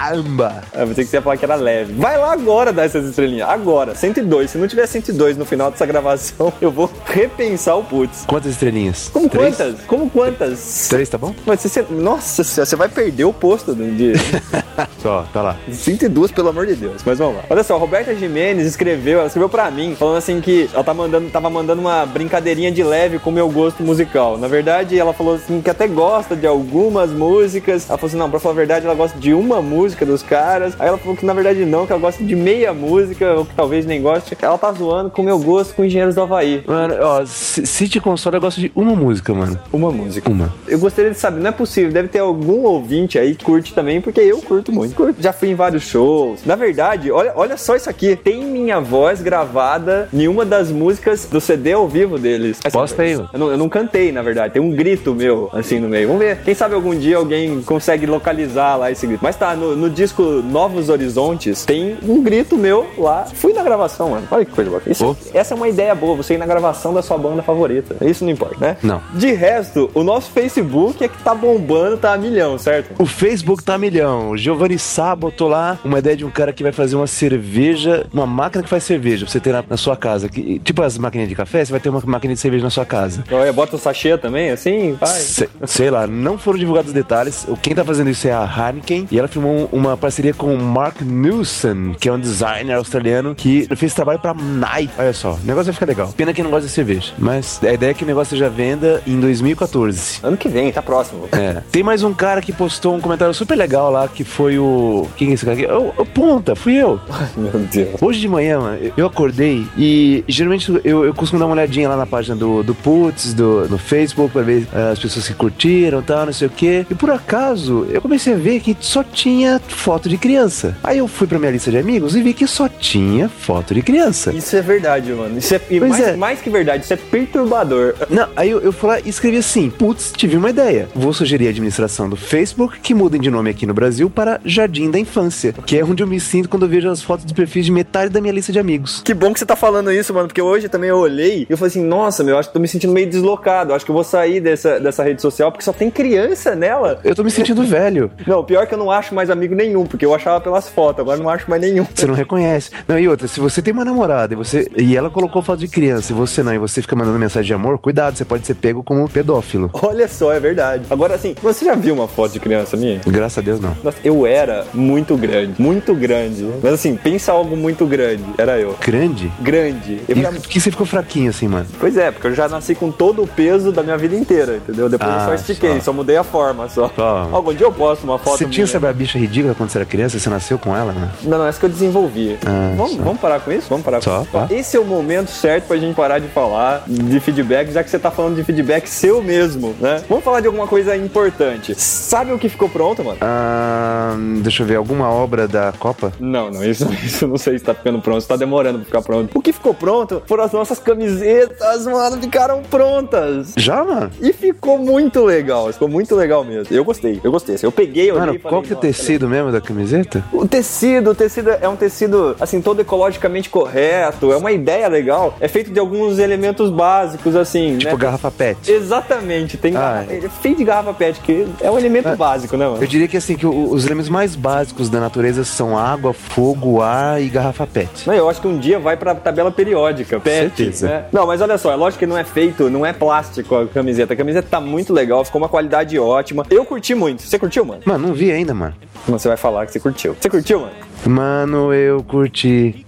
caramba. Ah, pensei que você ia falar que era leve. Vai lá agora dar essas estrelinhas. Agora, 102. Se não tiver 102 no final dessa gravação, eu vou repensar o putz. Quantas estrelinhas? Como Três? quantas? Como quantas? Três, tá bom? Mas você, nossa, você vai perder o posto de de Só, tá lá. 102, pelo amor de Deus. Mas vamos lá. Olha só, a Roberta Jimenez escreveu, ela escreveu pra mim, falando assim que ela tá mandando, tava mandando uma brincadeirinha de leve com o meu gosto musical. Na verdade, ela falou assim que até gosta de algumas músicas. Ela falou assim, não, pra falar a verdade, ela gosta de uma música dos caras. Aí ela falou que na verdade não, que ela gosta de meia música, ou que talvez nem goste. Ela tá zoando com o meu gosto com Engenheiros do Havaí. Mano, ó, se se te consola, eu gosto de uma música, mano. Uma música. Uma. Eu gostaria de saber, não é possível, deve ter algum ouvinte aí que curte também, porque eu curto muito. Curto. Já fui em vários shows. Na verdade, olha, olha só isso aqui. Tem minha voz gravada em uma das músicas do CD ao vivo deles. Posta aí. Eu não, eu não cantei, na verdade. Tem um grito meu, assim, no meio. Vamos ver. Quem sabe algum dia alguém consegue localizar lá esse grito. Mas tá, no, no disco Novos Horizontes, tem um grito meu lá. Fui na gravação, mano. Olha que coisa boa. Isso- Essa é uma ideia boa, você ir na gravação da sua banda favorita. Isso não importa, né? Não. De resto, o nosso Facebook é que tá bombando, tá a milhão, certo? O Facebook tá a milhão. O Giovanni Sá botou lá uma ideia de um cara que vai fazer uma cerveja, uma máquina que faz cerveja pra você ter na, na sua casa. Que- tipo as máquinas de café, você vai ter uma máquina de cerveja na sua casa. Olha, bota o sachê também, assim, vai. Se- sei lá, não foram divulgados os detalhes. O- Quem tá fazendo isso é a Heineken. E ela firmou um- uma parceria com o Mark Newson, que é um designer australiano que fez trabalho pra Nike. Olha só, o negócio vai ficar legal. Pena que não gosta de cerveja. Mas a ideia é que o negócio seja venda em 2014. Ano que vem, tá próximo. É. Tem mais um cara que postou um comentário super legal lá, que foi o. Quem é esse cara aqui? O, o Ponta, fui eu. Meu Deus. Hoje de manhã, mano, eu acordei e geralmente eu, eu costumo dar uma olhadinha lá na página do, do Putz, do, no Facebook, pra ver eh, as pessoas que curtiram e tal, não sei o quê. E por acaso, eu comecei a ver que só tinha foto de criança. Aí eu fui pra minha lista de amigos e vi que só tinha foto de criança. Isso é verdade, mano. Isso é, mais, é. mais que verdade, isso é perturbador. Não, aí eu, eu fui lá e escrevi assim: Putz, tive uma ideia. Vou sugerir a administração do Facebook que mudem de nome aqui no Brasil para Jardim da Infância, que é onde eu me sinto quando eu vejo as fotos de perfis de metade da minha lista de amigos. Que bom que você tá falando isso, mano, porque hoje também eu olhei e eu falei assim, nossa, meu, acho que tô me sentindo meio deslocado. Acho que eu vou sair dessa, dessa rede social porque só tem criança nela. Eu tô me sentindo velho. Não, pior que eu não acho mais amigo nenhum, porque eu achava pelas fotos, agora eu não acho mais nenhum. Você não reconhece. Não, e outra, se você tem uma namorada e você e ela colocou foto de criança e você não, e você fica mandando mensagem de amor, cuidado, você pode ser pego como pedófilo. Olha só, é verdade. Agora, assim, você já viu uma foto de criança minha? Graças a Deus, não. Nossa, eu era muito grande, muito grande. Mas assim, pensa algo muito grande. Era eu. Grande? Grande. Eu E por que você ficou fraquinho assim, mano? Pois é, porque eu já nasci com todo o peso da minha vida inteira, entendeu? Depois eu Ah, só estiquei, só. só. mudei a forma só. Só. Algum dia eu posto uma foto Você tinha minha. essa barbicha ridícula quando você era criança? Você nasceu com ela, né? Não, não, essa que eu desenvolvi. Ah, vamos, só. vamos parar com isso? Vamos parar Só, com isso. Esse é o momento certo pra gente parar de falar de feedback, já que você tá falando de feedback seu mesmo, né? Vamos falar de alguma coisa importante. Sabe o que ficou pronto, mano? Ah, deixa eu ver, alguma obra da Copa? Não, não, isso, isso não sei se tá ficando pronto, se tá demorando pra ficar pronto. O que ficou pronto foram as nossas camisetas, mano, ficaram prontas. Já, mano? E ficou muito legal, ficou muito legal mesmo. Eu gostei, eu gostei. Eu peguei, eu olhei Mano, falei, qual que é o "Nossa, tecido mesmo da camiseta? O tecido, o tecido é um tecido, assim, todo ecologicamente correto, é uma ideia legal. É feito de alguns elementos básicos, assim, Tipo né? garrafa PET. Exatamente, tem Ah, garrafa- é feito de garrafa PET, que é um elemento básico, né, mano? Eu diria que assim, que os elementos mais básicos da natureza são água, fogo, ar e garrafa PET. Não, eu acho que um dia vai pra tabela periódica, PET, né? Não, mas olha só, é lógico que não é feito, não é plástico a camiseta. A camiseta tá muito legal, ficou uma qualidade ótima. Eu curti muito. Você curtiu, mano? Mano, não vi ainda, mano. Você vai falar que você curtiu. Você curtiu, mano? Mano, eu curti.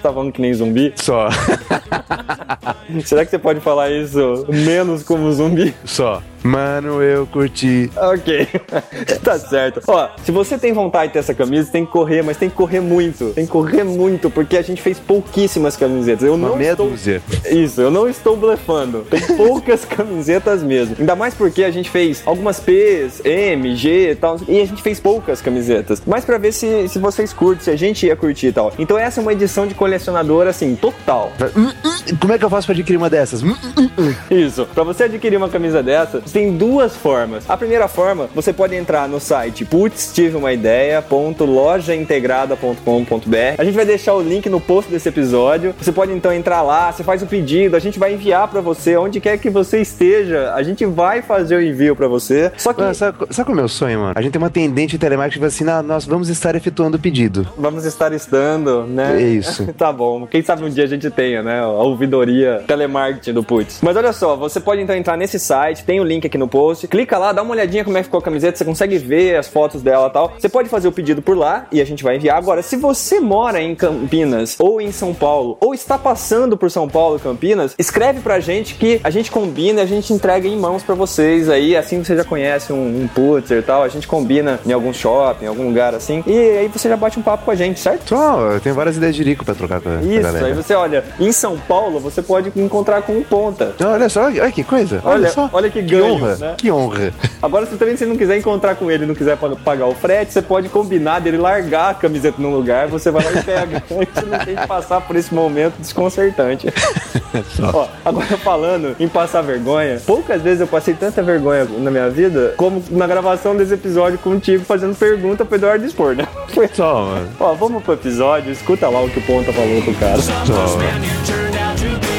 Você tá falando que nem zumbi? Só. Será que você pode falar isso menos como zumbi? Só. Mano, eu curti. Ok, tá certo. Ó, se você tem vontade de ter essa camisa, tem que correr, mas tem que correr muito. Tem que correr muito, porque a gente fez pouquíssimas camisetas. Eu Uma não meia estou... dúzia. Isso, eu não estou blefando. Tem poucas camisetas mesmo. Ainda mais porque a gente fez algumas P's, M, G e tal. E a gente fez poucas camisetas. Mas pra ver se, se vocês curtem, se a gente ia curtir e tal. Então essa é uma edição de colecionador, assim, total. Como é que eu faço pra adquirir uma dessas? Hum, Isso. Pra você adquirir uma camisa dessa, tem duas formas. A primeira forma, você pode entrar no site putz, tive uma ideia, ponto, lojaintegrada.com.br. A gente vai deixar o link no post desse episódio. Você pode então entrar lá, você faz o pedido, a gente vai enviar pra você onde quer que você esteja. A gente vai fazer o envio pra você. Só que Mano, sabe, sabe qual é o meu sonho, mano? A gente tem uma tendente de telemarketing que fala assim: "Ah, nós vamos estar efetuando o pedido. vamos estar estando, né? É isso. tá bom. Quem sabe um dia a gente tenha, né? A ouvidoria telemarketing do Putz. Mas olha só, você pode então entrar nesse site, tem o link aqui no post, clica lá, dá uma olhadinha como é que ficou a camiseta, você consegue ver as fotos dela e tal. Você pode fazer o pedido por lá e a gente vai enviar. Agora, se você mora em Campinas ou em São Paulo, ou está passando por São Paulo e Campinas, escreve pra gente que a gente combina a gente entrega em mãos pra vocês aí. Assim você já conhece um, um e tal, a gente combina em algum shopping, em algum lugar assim. E aí você já bate um papo com a gente, certo? Só, eu tenho várias ideias de rico pra trocar com Isso, galera. aí você olha, em São Paulo você pode encontrar com um ponta. Não, olha só, olha que coisa. Olha, Olha- só. olha que ganho, honra. né? Que honra. Agora, se também você não quiser encontrar com ele, não quiser pa- pagar o frete, você pode combinar dele largar a camiseta num lugar, você vai lá e pega. você não tem que passar por esse momento desconcertante. Ó, agora falando em passar vergonha, poucas vezes eu passei tanta vergonha na minha vida como na gravação desse episódio contigo fazendo pergunta pro Eduardo Expor, né? Foi só, mano. Ó, vamos pro episódio, escuta lá o que o Ponta falou pro cara. Some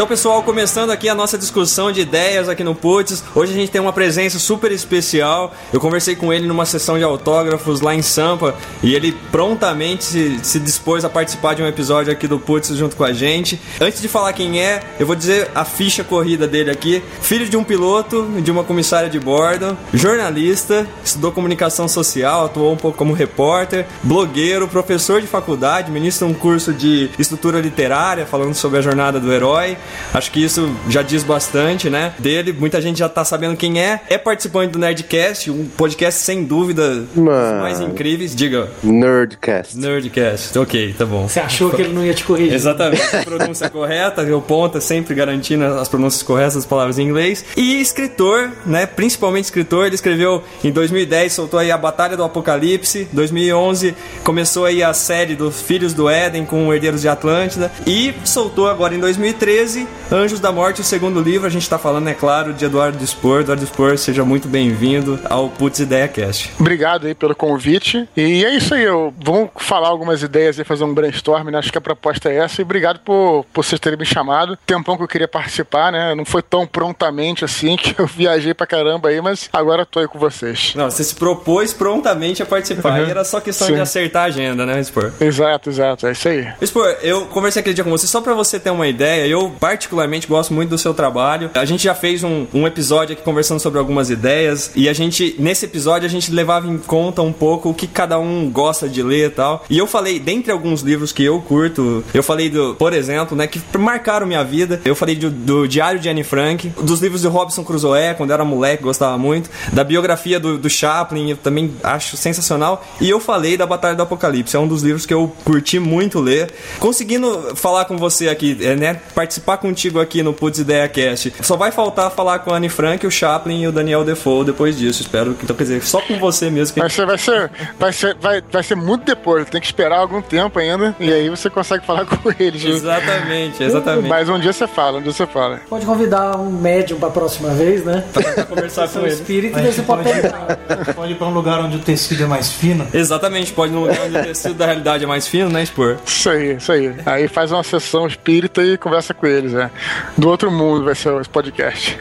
Então, pessoal, começando aqui a nossa discussão de ideias aqui no Putz. Hoje a gente tem uma presença super especial. Eu conversei com ele numa sessão de autógrafos lá em Sampa e ele prontamente se, se dispôs a participar de um episódio aqui do Putz junto com a gente. Antes de falar quem é, eu vou dizer a ficha corrida dele aqui. Filho de um piloto, de uma comissária de bordo, jornalista, estudou comunicação social, atuou um pouco como repórter, blogueiro, professor de faculdade, ministra um curso de estrutura literária falando sobre a jornada do herói. Acho que isso já diz bastante, né? Dele, muita gente já tá sabendo quem é. É participante do Nerdcast, um podcast sem dúvida dos Mano. mais incríveis. Diga, Nerdcast. Nerdcast. Ok, tá bom. Você achou que ele não ia te corrigir? Exatamente, a pronúncia correta, o ponta sempre garantindo as pronúncias corretas das palavras em inglês. E escritor, né? Principalmente escritor, ele escreveu em 2010, soltou aí a Batalha do Apocalipse. 2011 começou aí a série dos Filhos do Éden com Herdeiros de Atlântida e soltou agora em 2013 Anjos da Morte, o segundo livro. A gente tá falando, é claro, de Eduardo Spor. Eduardo Spor, seja muito bem-vindo ao Putz Ideia Cast. Obrigado aí pelo convite. E é isso aí, eu vamos falar algumas ideias e fazer um brainstorm, né? Acho que a proposta é essa. E obrigado por, por vocês terem me chamado. Tempão que eu queria participar, né? Não foi tão prontamente assim que eu viajei pra caramba aí, mas agora tô aí com vocês. Não, você se propôs prontamente a participar Uhum. e era só questão Sim. de acertar a agenda, né, Spor? Exato, exato. É isso aí. Expor, eu conversei aquele dia com você, só pra você ter uma ideia, eu particularmente gosto muito do seu trabalho. A gente já fez um, um episódio aqui conversando sobre algumas ideias, e a gente, nesse episódio, a gente levava em conta um pouco o que cada um gosta de ler e tal. E eu falei, dentre alguns livros que eu curto, eu falei do, por exemplo, né, que marcaram minha vida, eu falei do, do Diário de Anne Frank, dos livros de Robson Crusoe, quando eu era moleque, gostava muito, da biografia do, do Chaplin, eu também acho sensacional, e eu falei da Batalha do Apocalipse, é um dos livros que eu curti muito ler. Conseguindo falar com você aqui, é, né, participar contigo aqui no Putz Ideia Cast, só vai faltar falar com a Anne Frank, o Chaplin e o Daniel Defoe depois disso, espero que, então quer dizer, só com você mesmo que Vai ser, vai ser, vai ser, vai, vai ser muito depois. Tem que esperar algum tempo ainda. E aí você consegue falar com eles. Exatamente, exatamente. Mas um dia você fala, um dia você fala. Pode convidar um médium pra próxima vez, né? Pra conversar com Seu ele. espírito e gente se pode pode, pegar. pode ir pra um lugar onde o tecido é mais fino. Exatamente, pode ir num lugar onde o tecido da realidade é mais fino, né, Spor? Isso aí, isso aí. Aí faz uma sessão espírita e conversa com eles, né? Do outro mundo vai ser esse podcast.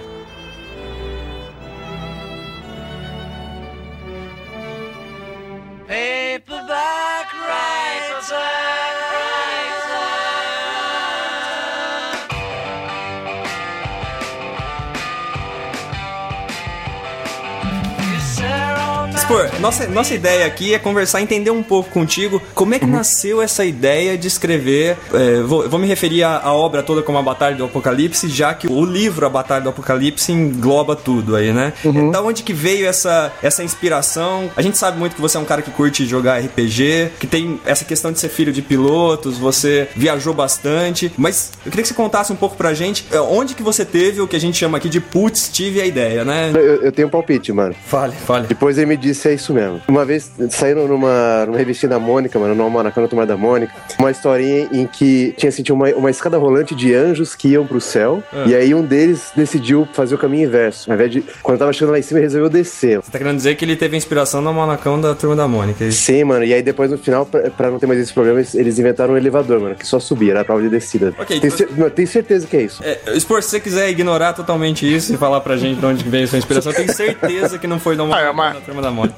Spor, nossa, nossa ideia aqui é conversar, entender um pouco contigo como é que nasceu essa ideia de escrever. é, vou, vou me referir à, obra toda como a Batalha do Apocalipse, já que o livro A Batalha do Apocalipse engloba tudo aí, né? É, Da onde que veio essa, essa inspiração? A gente sabe muito que você é um cara que curte jogar RPG, que tem essa questão de ser filho de pilotos, você viajou bastante, mas eu queria que você contasse um pouco pra gente é, onde que você teve o que a gente chama aqui de putz, tive a ideia, né? Eu, eu tenho um palpite, mano. Fale, fale. Depois ele me disse é isso mesmo. Uma vez saindo numa, numa revistinha da Mônica, mano, no Almanacão da Turma da Mônica, uma historinha em que tinha assim, tinha uma, uma escada rolante de anjos que iam pro céu, e aí um deles decidiu fazer o caminho inverso. Ao invés de, quando tava chegando lá em cima, ele resolveu descer. Você tá querendo dizer que ele teve a inspiração no Manacão da Turma da Mônica, é isso? Sim, mano, e aí depois no final, pra, pra não ter mais esse problema, eles, inventaram um elevador, mano, que só subia, era a prova de descida. Ok, Tem então- cer- não, Tenho certeza que é isso. É, se você quiser ignorar totalmente isso e falar pra gente de onde veio a sua inspiração, eu tenho certeza que não foi do Ah, da Turma da Mônica.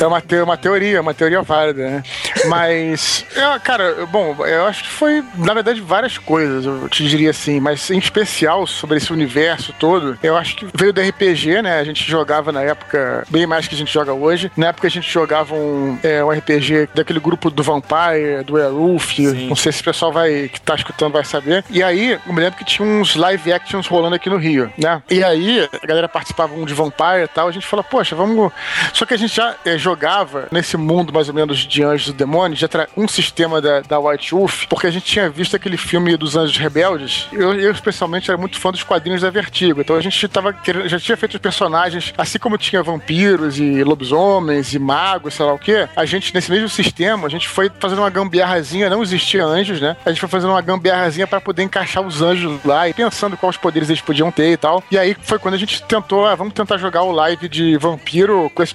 É uma, te- uma teoria, uma teoria válida, né? Mas, eu, cara, bom, eu acho que foi, na verdade, várias coisas, eu te diria assim, mas em especial sobre esse universo todo, eu acho que veio do RPG, né? A gente jogava na época, bem mais que a gente joga hoje. Na época a gente jogava um, é, um RPG daquele grupo do Vampire, do Werewolf, não sei se o pessoal vai, que tá escutando vai saber. E aí, eu me lembro que tinha uns live actions rolando aqui no Rio, né? E aí, a galera participava um de Vampire e tal, a gente falou, poxa, vamos. Só que a gente já é, jogava nesse mundo mais ou menos de anjos do demônios, de atra- um sistema da, da White Wolf, porque a gente tinha visto aquele filme dos Anjos Rebeldes. Eu, eu especialmente, era muito fã dos quadrinhos da Vertigo. Então a gente tava querendo, já tinha feito os personagens, assim como tinha vampiros e lobisomens e magos, sei lá o que. A gente, nesse mesmo sistema, a gente foi fazendo uma gambiarrazinha, não existia anjos, né? A gente foi fazendo uma gambiarrazinha pra poder encaixar os anjos lá e pensando quais poderes eles podiam ter e tal. E aí foi quando a gente tentou, ah, vamos tentar jogar o live de vampiro com esses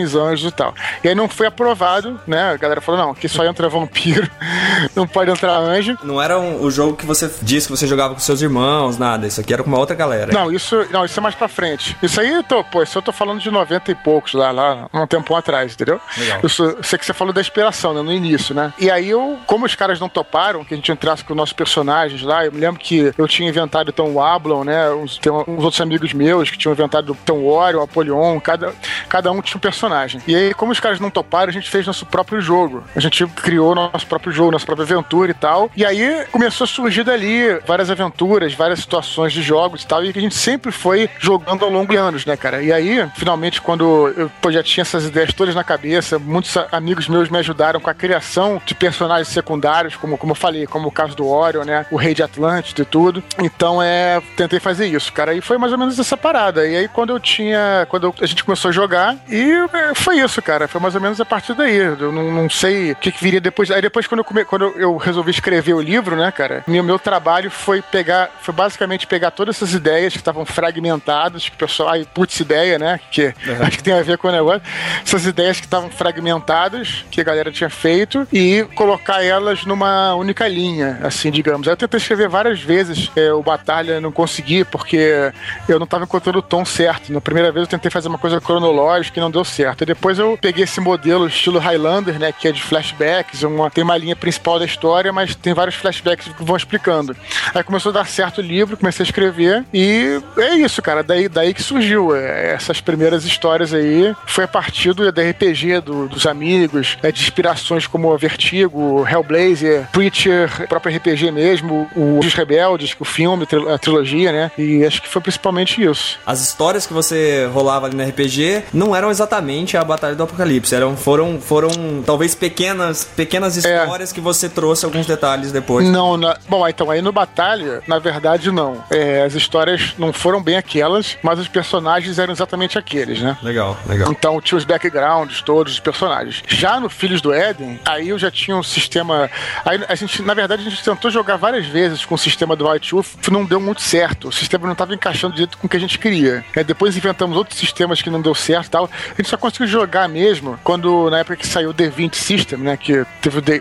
personagens anjos e tal. E aí não foi aprovado, né? A galera falou, não, aqui só entra vampiro, não pode entrar anjo. Não era um- o jogo que você disse que você jogava com seus irmãos, nada. Isso aqui era com uma outra galera. Não, isso, não, isso é mais pra frente. Isso aí, tô, pô, isso eu tô falando de 90 e poucos lá, lá, um tempão atrás, entendeu? Legal. Isso, sei que você falou da inspiração, né, no início, né? E aí eu, como os caras não toparam que a gente entrasse com os nossos personagens lá, eu me lembro que eu tinha inventado então o Ablon, né? Uns, tem uns outros amigos meus que tinham inventado então o Orion, o Apolion, cada, cada um tinha um personagem. E aí, como os caras não toparam, a gente fez nosso próprio jogo. A gente criou nosso próprio jogo, nossa própria aventura e tal. E aí começou a surgir dali várias aventuras, várias situações de jogos e tal, e que a gente sempre foi jogando ao longo de anos, né, cara? E aí, finalmente, quando eu pô, já tinha essas ideias todas na cabeça, muitos amigos meus me ajudaram com a criação de personagens secundários, como, como eu falei, como o caso do Orion, né? O Rei de Atlântida e tudo. Então, é, tentei fazer isso, cara. E foi mais ou menos essa parada. E aí, quando eu tinha. Quando eu- a gente começou a jogar, e foi isso, cara. Foi mais ou menos a partir daí. Eu não, não sei o que, que viria depois. Aí depois, quando eu, come, quando eu- resolvi escrever o livro, né, cara? Meu, meu trabalho foi pegar. Foi basicamente pegar todas essas ideias que estavam fragmentadas, que o pessoal. Ai, putz, ideia, né? Que acho que tem a ver com o negócio. Essas ideias que estavam fragmentadas, que a galera tinha feito, e colocar elas numa única linha, assim, digamos. Aí eu tentei escrever várias vezes é, o Batalha, não consegui, porque eu não estava encontrando o tom certo. Na primeira vez eu tentei fazer uma coisa cronológica e não deu certo. E depois eu peguei esse modelo estilo Highlander, né, que é de flashbacks, uma, tem uma linha principal da história, mas tem vários flashbacks que vão explicando. Aí começou a dar certo o livro, comecei a escrever, e é isso, cara. Daí, daí que surgiu é, essas primeiras histórias aí. Foi a partir do, da RPG, do- dos amigos, é, de inspirações como Vertigo, Hellblazer, Preacher, próprio RPG mesmo, o Os Rebeldes, o filme, a trilogia, né? E acho que foi principalmente isso. As histórias que você rolava ali no RPG não eram exatamente a Batalha do Apocalipse. Eram, foram, foram talvez pequenas, pequenas histórias que você trouxe alguns detalhes depois. Não, na- bom, então aí no Batalha, na verdade, não. É, as histórias não foram bem aquelas, mas os personagens eram exatamente aqueles, né? Legal, legal. Então tinha os backgrounds todos os personagens. Já no Filhos do Éden, aí eu já tinha um sistema. Aí a gente, na verdade, a gente tentou jogar várias vezes com o sistema do White Wolf, não deu muito certo. O sistema não estava encaixando do jeito com o que a gente queria. Aí depois inventamos outros sistemas que não deu certo e tal. A gente só conseguiu jogar mesmo quando, na época que saiu o D20 System, né? Que teve o D-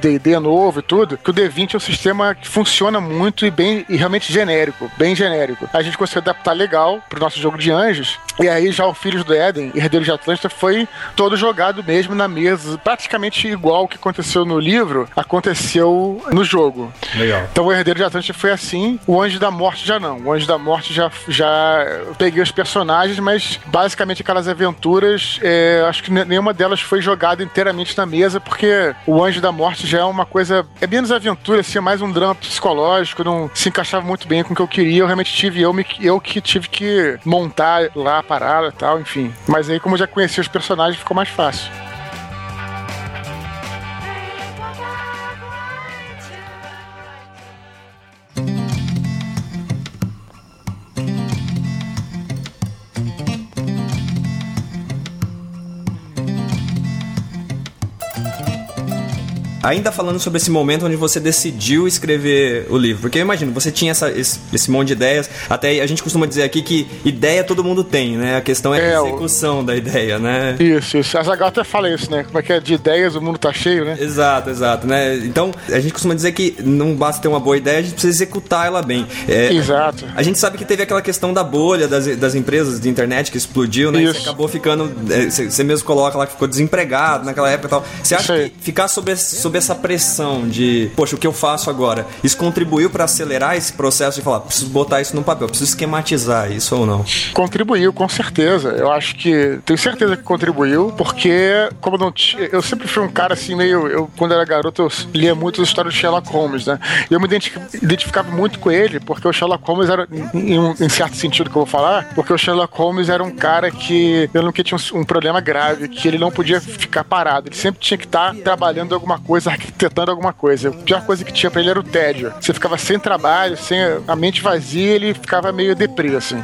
D&D novo e tudo, que o D20 é um sistema que funciona muito e bem e realmente genérico, bem genérico. A gente conseguiu adaptar legal pro nosso jogo de anjos. E aí já o Filhos do Éden, Herdeiro de Atlântida, foi todo jogado mesmo na mesa, praticamente igual o que aconteceu no livro, aconteceu no jogo. Legal. Então o Herdeiro de Atlântida foi assim, o Anjo da Morte já não. O Anjo da Morte já, já peguei os personagens, mas basicamente aquelas aventuras, é, acho que ne- nenhuma delas foi jogada inteiramente na mesa, porque o Anjo da Morte já é uma coisa, é menos aventura, assim, é mais um drama psicológico, não se encaixava muito bem com o que eu queria, eu realmente tive, eu, me, eu que tive que montar lá a parada e tal, enfim. Mas aí como eu já conhecia os personagens, ficou mais fácil. Ainda falando sobre esse momento onde você decidiu escrever o livro, porque eu imagino, você tinha essa- esse, esse monte de ideias, até a gente costuma dizer aqui que ideia todo mundo tem, né? A questão é, É, a o- execução da ideia, né? Isso, isso. A Zagal até fala isso, né? Como é que é de ideias o mundo tá cheio, né? Exato, exato, né? Então, a gente costuma dizer que não basta ter uma boa ideia, a gente precisa executar ela bem. É, Exato. A gente sabe que teve aquela questão da bolha das, das empresas de internet que explodiu, né? E Isso. você acabou ficando. é, Você mesmo coloca lá que ficou desempregado naquela época e tal. Você acha que ficar sob esse, sob essa pressão de, poxa, o que eu faço agora? Isso contribuiu para acelerar esse processo de falar, preciso botar isso no papel, preciso esquematizar isso ou não? Contribuiu, com certeza. Eu acho que. Tenho certeza que contribuiu, porque, como não tinha. Eu sempre fui um cara assim, meio. Eu, quando era garoto, eu lia muito as histórias do Sherlock Holmes, né? E eu me identifi- identificava muito com ele, porque o Sherlock Holmes era, em, em certo sentido que eu vou falar, porque o Sherlock Holmes era um cara que. Eu nunca tinha um, um problema grave, que ele não podia ficar parado. Ele sempre tinha que estar trabalhando alguma coisa, arquitetando alguma coisa. A pior coisa que tinha pra ele era o tédio. Você ficava sem trabalho, sem a mente vazia, ele ficava meio deprê, assim.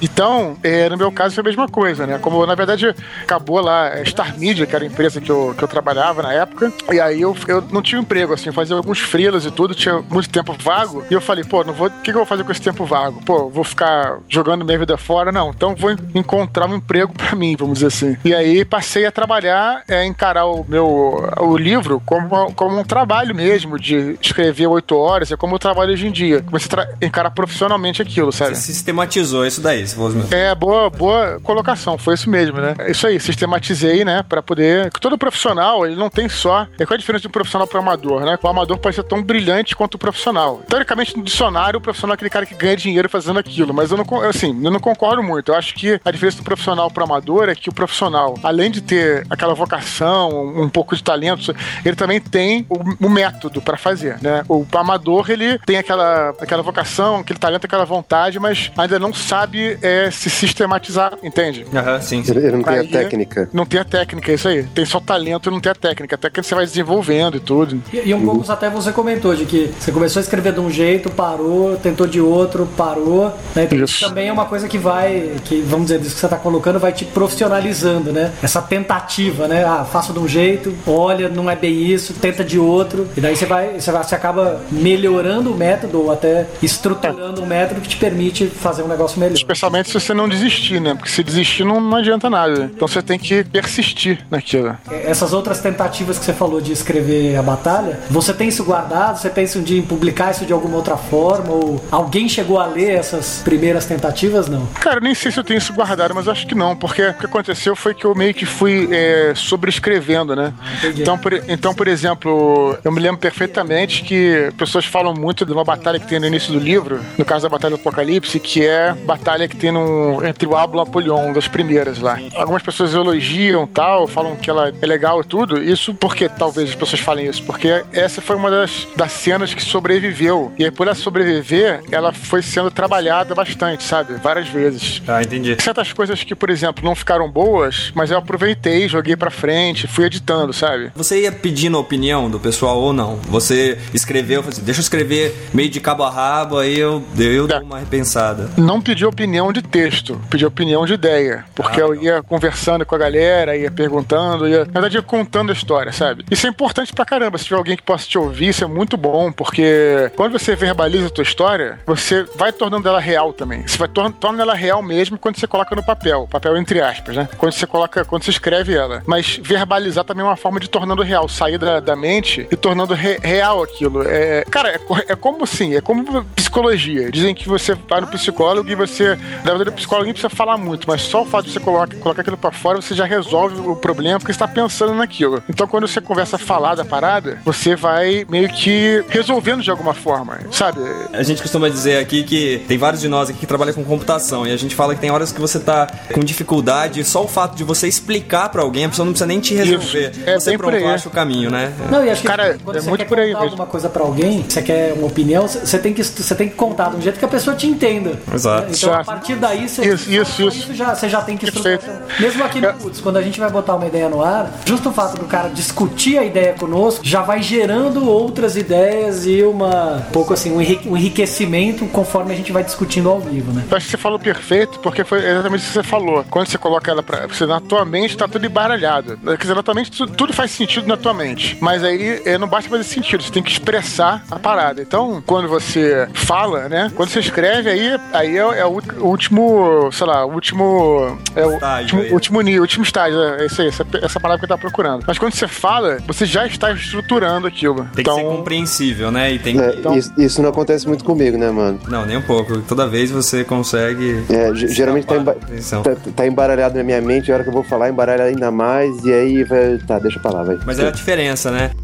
Então, é, no meu caso foi a mesma coisa, né? Como na verdade acabou lá a Star Media, que era a empresa que eu, que eu trabalhava na época, e aí eu, eu não tinha emprego, assim, fazia alguns freelas e tudo, tinha muito tempo vago, e eu falei, pô, não vou, o que, que eu vou fazer com esse tempo vago? Pô, vou ficar jogando minha vida fora? Não, então vou en- encontrar um emprego pra mim, vamos dizer assim. E aí passei a trabalhar, é, encarar o meu o livro como, como um trabalho mesmo, de escrever oito horas, é como eu trabalho hoje em dia. Comecei a tra- encarar profissionalmente aquilo, sabe? Você sistematizou isso daí, se fosse mesmo. É, boa, boa colocação, foi isso mesmo, né? Isso aí, sistematizei, né, Pra poder... que Todo profissional, ele não tem só... É qual a diferença de um profissional pro amador, né? O amador pode ser tão brilhante quanto o profissional. Teoricamente, no dicionário, o profissional é aquele cara que ganha dinheiro fazendo aquilo, mas eu não, assim, eu não concordo muito. Eu acho que a diferença do profissional pro amador é que o profissional, além de ter aquela vocação, um pouco de talento, ele também tem o, o método pra fazer, né? O amador, ele tem aquela, aquela vocação, aquele talento, aquela vontade, mas ainda não sabe é, se sistematizar, entende? Aham, sim, sim. Ele, ele não tem a Aí, técnica. Não tem a técnica, é isso aí. Tem só talento e não tem a técnica. A técnica você vai desenvolvendo e tudo. E, e um pouco até você comentou de que você começou a escrever de um jeito, parou, tentou de outro, parou. Né? Então, isso Isso. também é uma coisa que vai, que vamos dizer, isso que você está colocando, vai te profissionalizando, né? Essa tentativa, né? Ah, faço de um jeito, olha, não é bem isso, tenta de outro. E daí você vai, você, vai, você acaba melhorando o método ou até estruturando um método que te permite fazer um negócio melhor. Especialmente se você não desistir, né? Porque se desistir não, não adianta nada. Então você tem que persistir naquilo. Essas outras tentativas que você falou de escrever a batalha, você tem isso guardado? Você pensa um dia em publicar isso de alguma outra forma? Ou alguém chegou a ler essas primeiras tentativas? Não. Cara, nem sei se eu tenho isso guardado, mas acho que não, porque o que aconteceu foi que eu meio que fui é, sobrescrevendo, né? entendi. Então por, então, por exemplo, eu me lembro perfeitamente que pessoas falam muito de uma batalha que tem no início do livro, no caso da Batalha do Apocalipse, que é a batalha que tem no, entre o Ablo e o Apolion, das primeiras lá. Algumas pessoas elogiam tal, falam que ela é legal e tudo. Isso porque talvez as pessoas falem isso, porque essa foi uma das, das cenas que sobreviveu. E aí, por ela sobreviver, ela foi sendo trabalhada bastante, sabe? Várias vezes. Ah, entendi. Certas coisas que, por exemplo, não ficaram boas, mas eu aproveitei, joguei pra frente, fui editando, sabe? Você ia pedindo opinião do pessoal ou não? Você escreveu, assim, deixa eu escrever meio de cabo a rabo, aí eu, eu dou uma repensada. Não pedi opinião de texto, pedi opinião de ideia. Porque Ah, eu ia conversando com a galera, ia perguntando, ia, na verdade, ia contando a história, sabe? Isso é importante pra caramba. Se tiver alguém que possa te ouvir, isso é muito bom, porque quando você verbaliza a tua história, você vai tornando ela real também. Você vai tor torna ela real mesmo quando você coloca no papel. Papel entre aspas, né? Quando você coloca, quando você escreve ela. Mas verbalizar também é uma forma de tornando real, sair da, da mente e tornando re- real aquilo. É, cara, é, é como assim, é como psicologia. Dizem que você vai no psicólogo e você, na verdade, o psicólogo nem precisa falar muito, mas só o fato de você colocar, colocar aquilo pra fora, você já resolve o problema porque você tá pensando naquilo. Então, quando você conversa falar da parada, você vai meio que resolvendo de alguma forma, sabe? A gente costuma dizer aqui que tem vários de nós aqui que trabalham com computação e a gente fala que tem horas que você tá com dificuldade só o fato de você explicar pra alguém, a pessoa não precisa nem te resolver. Isso. É você bem pronto acha o caminho, né? Não, e acho que Cara, quando é você muito quer por aí contar mesmo. alguma coisa pra alguém, você quer uma opinião, você tem que, você tem que contar de um jeito que a pessoa te entenda. Exato. Então, a partir daí, você, Isso, isso, isso. já, você já tem que estruturar. Mesmo aqui no É. Putz, quando a gente vai botar uma ideia no ar, justo o fato do cara discutir a ideia conosco, já vai gerando outras ideias e uma, um pouco assim, um enrique- enriquecimento conforme a gente vai discutindo ao vivo, né? Eu acho que você falou perfeito, porque foi exatamente isso que você falou. Quando você coloca ela pra. Você, na tua mente tá tudo embaralhado. Quer dizer, na tua mente tudo, tudo faz sentido na tua mente. Mas aí é, não basta fazer sentido, você tem que expressar a parada. Então, quando você fala, né? Quando você escreve, aí, aí é, é o último, sei lá, o último. É o Estágio último, último nível, último estágio. É isso aí, essa, essa palavra que eu tava procurando. Mas quando você fala, você já está estruturando aquilo. Tem que então, ser compreensível, né? E tem É, que... isso, isso não acontece muito comigo, né, mano? Não, nem um pouco. Toda vez você consegue. É, ge- geralmente tá, emba- tá, tá embaralhado na minha mente, a hora que eu vou falar, embaralha ainda mais, e aí vai. Tá, deixa pra lá, vai. Mas é a diferença, né?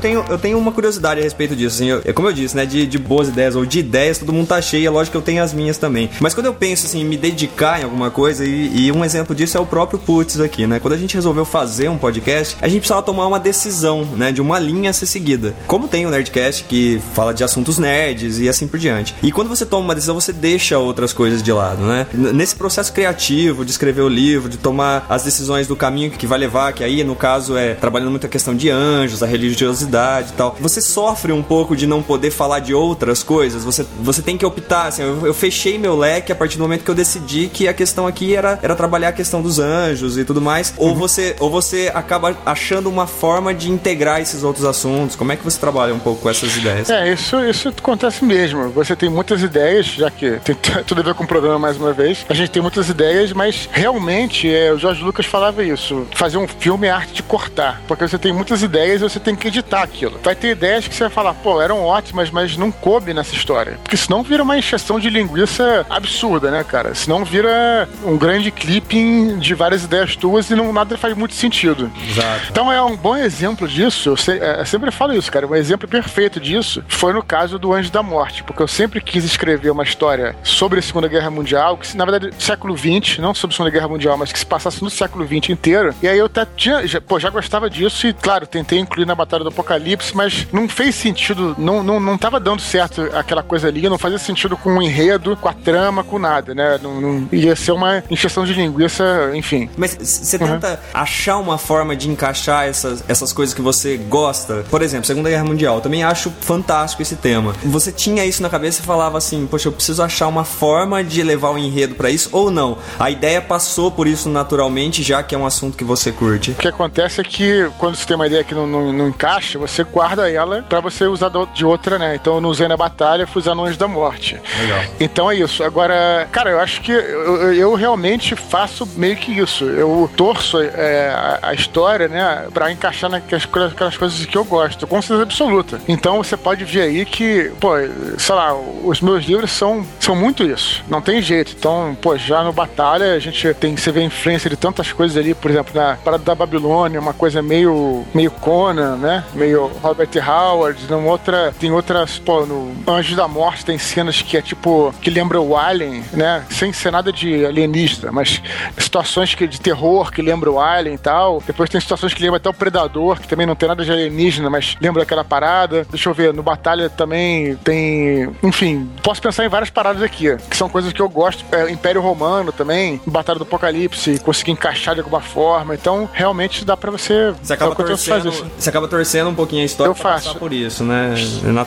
Tenho, eu tenho uma curiosidade a respeito disso. Assim, eu- é como eu disse, né? De, de boas ideias ou de ideias, todo mundo tá cheio. É lógico que eu tenho as minhas também. Mas quando eu penso assim, em me dedicar em alguma coisa, e, e um exemplo disso é o próprio Putz aqui, né? Quando a gente resolveu fazer um podcast, a gente precisava tomar uma decisão, né? De uma linha a ser seguida. Como tem o Nerdcast que fala de assuntos nerds e assim por diante. E quando você toma uma decisão, você deixa outras coisas de lado, né? Nesse processo criativo de escrever o livro, de tomar as decisões do caminho que vai levar, que aí no caso é trabalhando muito a questão de anjos, a religiosidade e tal. Você sofre um pouco de não poder falar de outras coisas. Você, você tem que optar, assim, eu, eu fechei meu leque a partir do momento que eu decidi que a questão aqui era, era trabalhar a questão dos anjos e tudo mais. Ou você ou você acaba achando uma forma de integrar esses outros assuntos. Como é que você trabalha um pouco com essas ideias? É, isso, isso acontece mesmo. Você tem muitas ideias, já que tem tudo a ver com o programa mais uma vez. A gente tem muitas ideias, mas realmente é, o Jorge Lucas falava isso. Fazer um filme é arte de cortar. Porque você tem muitas ideias e você tem que editar aquilo. Vai ter ideias que você vai falar, pô, eram ótimas, mas não coube nessa história. Porque senão vira uma encheção de linguiça absurda, né, cara? Senão vira um grande clipping de várias ideias tuas e não, nada faz muito sentido. Exato. Então é um bom exemplo disso. Eu, sei- é, eu sempre falo isso, cara. Um exemplo perfeito disso foi no caso do Anjo da Morte, porque eu sempre quis escrever uma história sobre a Segunda Guerra Mundial, que na verdade século XX, não sobre a Segunda Guerra Mundial, mas que se passasse no século XX inteiro. E aí eu até tinha, já, pô, já gostava disso e, claro, tentei incluir na Batalha do Apocalipse, mas não fez sentido, não, não, não tava dando certo aquela coisa ali, não fazia sentido com o enredo, com a trama, com nada, né? Não, não- ia ser uma encheção de linguiça, enfim. Mas você tenta achar uma forma de encaixar essas, essas coisas que você gosta. Por exemplo, Segunda Guerra Mundial. Eu também acho fantástico esse tema. Você tinha isso na cabeça e falava assim: Poxa, eu preciso achar uma forma de levar o enredo pra isso ou não? A ideia passou por isso naturalmente, já que é um assunto que você curte. O que acontece é que quando você tem uma ideia que não, não, não encaixa, você guarda ela pra você usar de outra, né? Então eu não usei na batalha, fui usar no Anjo da Morte. Legal. Então é isso. Agora, cara, eu acho que eu, eu- realmente faço meio que isso. Eu torço é, a, a história, né, pra encaixar naquelas coisas- aquelas coisas que eu gosto, com certeza absoluta. Então você pode ver aí que, pô, sei lá, os meus livros são, são muito isso. Não tem jeito. Então, pô, já no Batalha a gente tem, você vê a influência de tantas coisas ali, por exemplo, na Parada da Babilônia, uma coisa meio, meio Conan, né? Meio Robert Howard, numa outra, tem outras, pô, no Anjos da Morte tem cenas que é tipo, que lembra o Alien, né? Sem ser nada de alienígena, mas situações que, de terror que lembra o Alien e tal. Depois tem situações que lembra até o Predador, que também não tem nada de alienígena, mas lembra aquela parada. Deixa eu ver, no Batalha também tem, enfim, posso pensar em várias paradas aqui, que são coisas que eu gosto. É, Império Romano também, Batalha do Apocalipse, conseguir encaixar de alguma forma. Então, realmente dá pra você. Você acaba, o torcendo, fazer. você acaba torcendo um pouquinho a história Eu faço. por isso, né?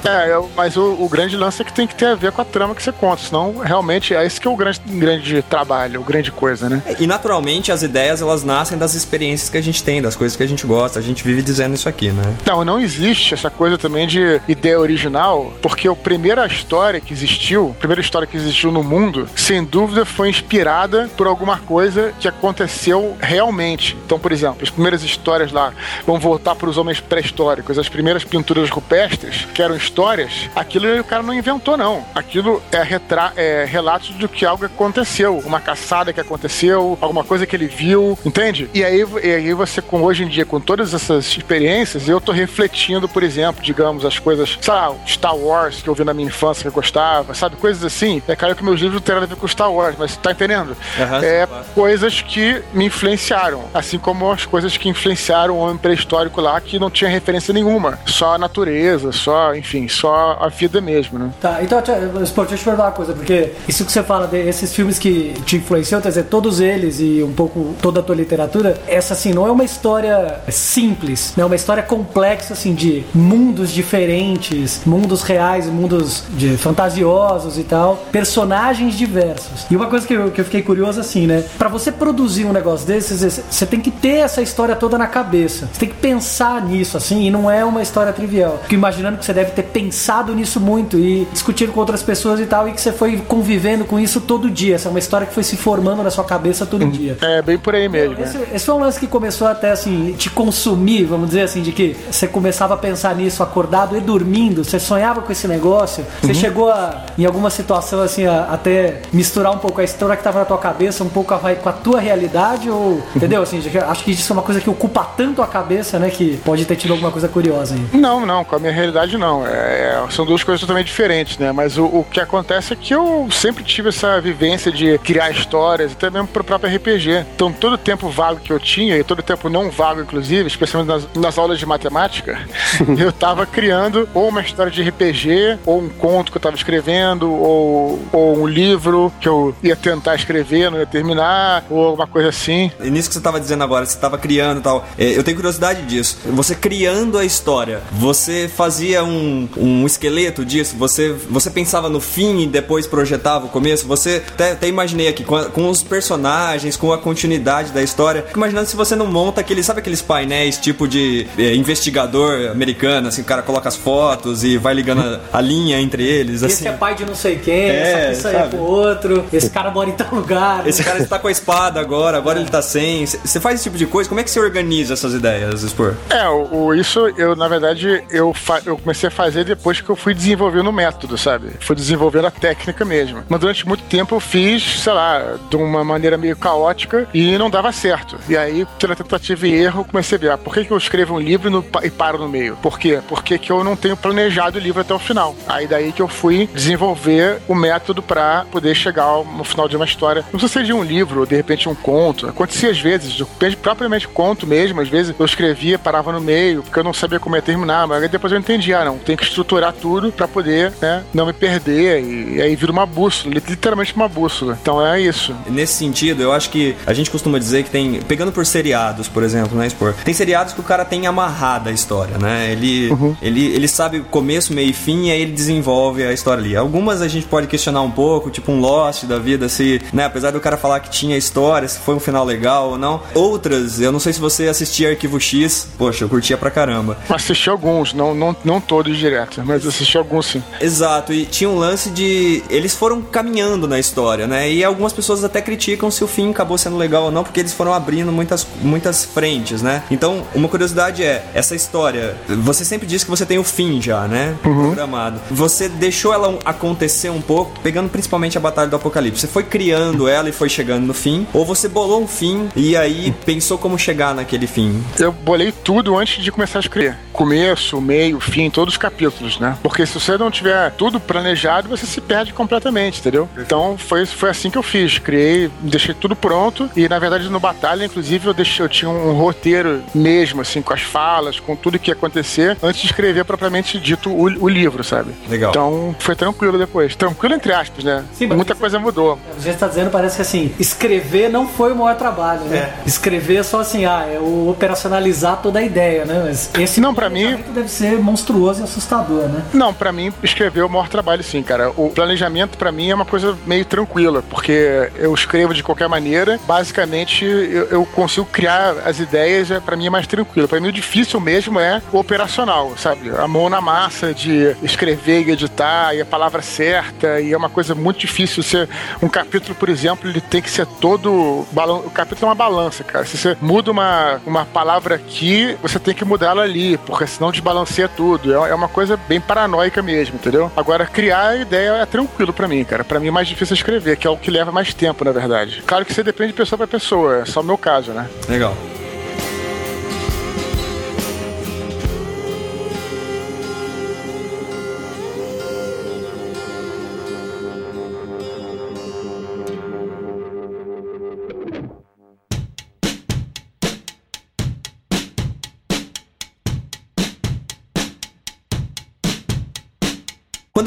É. É, eu- mas o, o grande lance é que tem que ter a ver com a trama que você conta, senão realmente é esse que é o grande, grande trabalho, o grande coisa, né? E naturalmente as ideias elas nascem das experiências que a gente tem, das coisas que a gente gosta. A gente vive dizendo isso aqui, né? Não, não existe essa coisa também de ideia original, porque a primeira história que existiu, a primeira história que existiu no mundo, sem dúvida foi inspirada por alguma coisa que aconteceu realmente. Então, por exemplo, as primeiras histórias lá, vão voltar para os homens pré-históricos, as primeiras pinturas rupestres, que eram histórias, aquilo o cara não inventou, não. Aquilo é, retra é relatos do que algo aconteceu, uma caçada que aconteceu, alguma coisa que ele viu, entende? E aí, e aí você, com hoje em dia, com todas essas experiências, eu tô refletindo, por exemplo, digamos, as coisas, sei lá, Star Wars que eu vi na minha infância que eu gostava, sabe? Coisas assim. É claro que meus livros não têm nada a ver com Star Wars, mas tá entendendo? Aham, é claro. coisas que me influenciaram, assim como as coisas que influenciaram o homem pré-histórico lá, que não tinha referência nenhuma. Só a natureza, só, enfim, só a vida mesmo, né? Tá, então, Sport, deixa eu te perguntar uma coisa, porque isso que você fala desses filmes que te influenciam, quer dizer, todos eles e um pouco toda a tua literatura, essa assim, não é uma história simples, né? É uma história complexa, assim, de mundos diferentes, mundos reais, mundos de fantasiosos e tal, personagens diversos. E uma coisa que eu, que eu fiquei curioso, assim, né? Pra você produzir um negócio desses, você tem que ter essa história toda na cabeça. Você tem que pensar nisso, assim, e não é uma história trivial. Fico imaginando que você deve ter pensado nisso muito e discutido com outras pessoas e tal, e que você foi convivendo com isso todo dia. Essa é uma história que foi se formando na sua cabeça todo dia. É bem por aí mesmo. né? Esse, esse foi um lance que começou até assim, te consumir, vamos dizer assim, de que você começava a pensar nisso acordado e dormindo, você sonhava com esse negócio, você chegou a, em alguma situação assim, a, até misturar um pouco a história que tava na tua cabeça, um pouco a, com a tua realidade, ou entendeu? Assim, acho que isso é uma coisa que ocupa tanto a cabeça, né? Que pode ter tido alguma coisa curiosa aí. Não, não, com a minha realidade não. É, é, são duas coisas totalmente diferentes, né? Mas o, o, que acontece é que eu sempre tive essa vivência de criar histórias, até mesmo pro próprio RPG. Então, todo o tempo vago que eu tinha, e todo o tempo não vago, inclusive, especialmente nas, nas aulas de matemática, eu tava criando ou uma história de RPG, ou um conto que eu tava escrevendo, ou, ou um livro que eu ia tentar escrever, não ia terminar, ou alguma coisa assim. E nisso que você tava dizendo agora, você tava criando e tal. é, Eu tenho curiosidade disso. Você criando a história, você fazia um, um esqueleto disso? Você, você pensava no fim e depois projetava o começo? Você até, até imaginei aqui, com, a- com os personagens, com a continuidade da história. Imaginando se você não monta aqueles, sabe aqueles painéis tipo de é, investigador americano, assim, o cara coloca as fotos e vai ligando a, a linha entre eles, Esse assim. é pai de não sei quem, É, essa pessoa é pro outro, esse cara mora em tal lugar. Esse cara está com a espada agora, agora ele tá sem. Você faz esse tipo de coisa? Como é que você organiza essas ideias, Spor? É, o, o- isso eu, na verdade, eu, eu comecei a fazer depois que eu fui desenvolvendo o método, sabe? Fui desenvolvendo a técnica mesmo. Mas durante muito tempo eu fiz, sei lá, de uma maneira meio caótica e não dava certo. E aí, pela tentativa e erro, eu comecei a ver, ah, por que, que eu escrevo um livro e, no- e paro no meio? Por quê? Porque que eu não tenho planejado o livro até o final. Aí daí que eu fui desenvolver o método pra poder chegar no final de uma história. Não precisa ser de um livro, ou de repente um conto. Acontecia às vezes, depende propriamente conto mesmo. Às vezes eu escrevia, parava no meio, porque eu não sabia como ia terminar. Mas aí depois eu entendi, ah, não, tem que estruturar tudo pra poder, né, não me perder. E, e aí vira uma bússola, literalmente uma bússola. Então é isso. Nesse sentido, eu acho que a gente costuma dizer que tem. Pegando por seriados, por exemplo, né, Spor? Tem seriados que o cara tem amarrada a história, né? Ele, ele, ele sabe o começo, meio e fim, e aí ele desenvolve a história ali. Algumas a gente pode questionar um pouco, tipo um Lost da vida, se, né, apesar do cara falar que tinha história, se foi um final legal ou não. Outras, eu não sei se você assistia Arquivo X, poxa, eu curtia pra caramba. Assisti alguns, não, não, não todos direto, mas assisti alguns sim. Exato, e tinha um lance de. Eles foram caminhando na história, né? E algumas pessoas até criticam se o fim acabou sendo legal ou não, porque eles foram abrindo muitas, muitas frentes, né? Então, uma curiosidade é: essa história, você sempre diz que você tem o fim já, né? Programado. Você deixou ela acontecer um pouco, pegando principalmente a Batalha do Apocalipse. Você foi criando ela e foi chegando no fim, ou você bolou um fim e aí pensou como chegar naquele fim? Eu bolei tudo antes de começar a escrever. Começo, meio, fim, todos os capítulos, né? Porque se você não tiver tudo planejado, você se perde completamente, entendeu? Então foi, foi assim que eu fiz. Criei, deixei tudo pronto e na verdade no Batalha, inclusive, eu deixei, eu tinha um roteiro mesmo, assim, com as falas, com tudo que ia acontecer, antes de escrever propriamente dito o, o livro, sabe? Legal. Então foi tranquilo depois. Tranquilo entre aspas, né? Sim, mas Muita você- coisa mudou. A gente tá dizendo, parece que assim, escrever não foi o maior trabalho, né? Escrever é só assim, ah, é o operacionalizar toda a ideia, né? Mas esse Não, pra mim- deve ser monstruoso e assustador, né? Não, pra mim, escrever é o maior trabalho, sim, cara. O planejamento, pra mim, é uma coisa meio tranquila, porque eu escrevo de qualquer maneira. Basicamente, eu, eu consigo criar as ideias, é, pra mim é mais tranquilo. Pra mim, o difícil mesmo é o operacional, sabe? A mão na massa de escrever e editar, e a palavra certa, e é uma coisa muito difícil. Você, um capítulo, por exemplo, ele tem que ser todo. O capítulo é uma balança, cara. Se você muda uma, uma palavra aqui, você tem que mudar ela ali, porque senão desbalanceia tudo. É é uma coisa bem paranoica mesmo, entendeu? Agora, criar a ideia é tranquilo pra mim, cara. Pra mim é mais difícil escrever, que é o que leva mais tempo, na verdade. Claro que você depende de pessoa pra pessoa, é só o meu caso, né? Legal.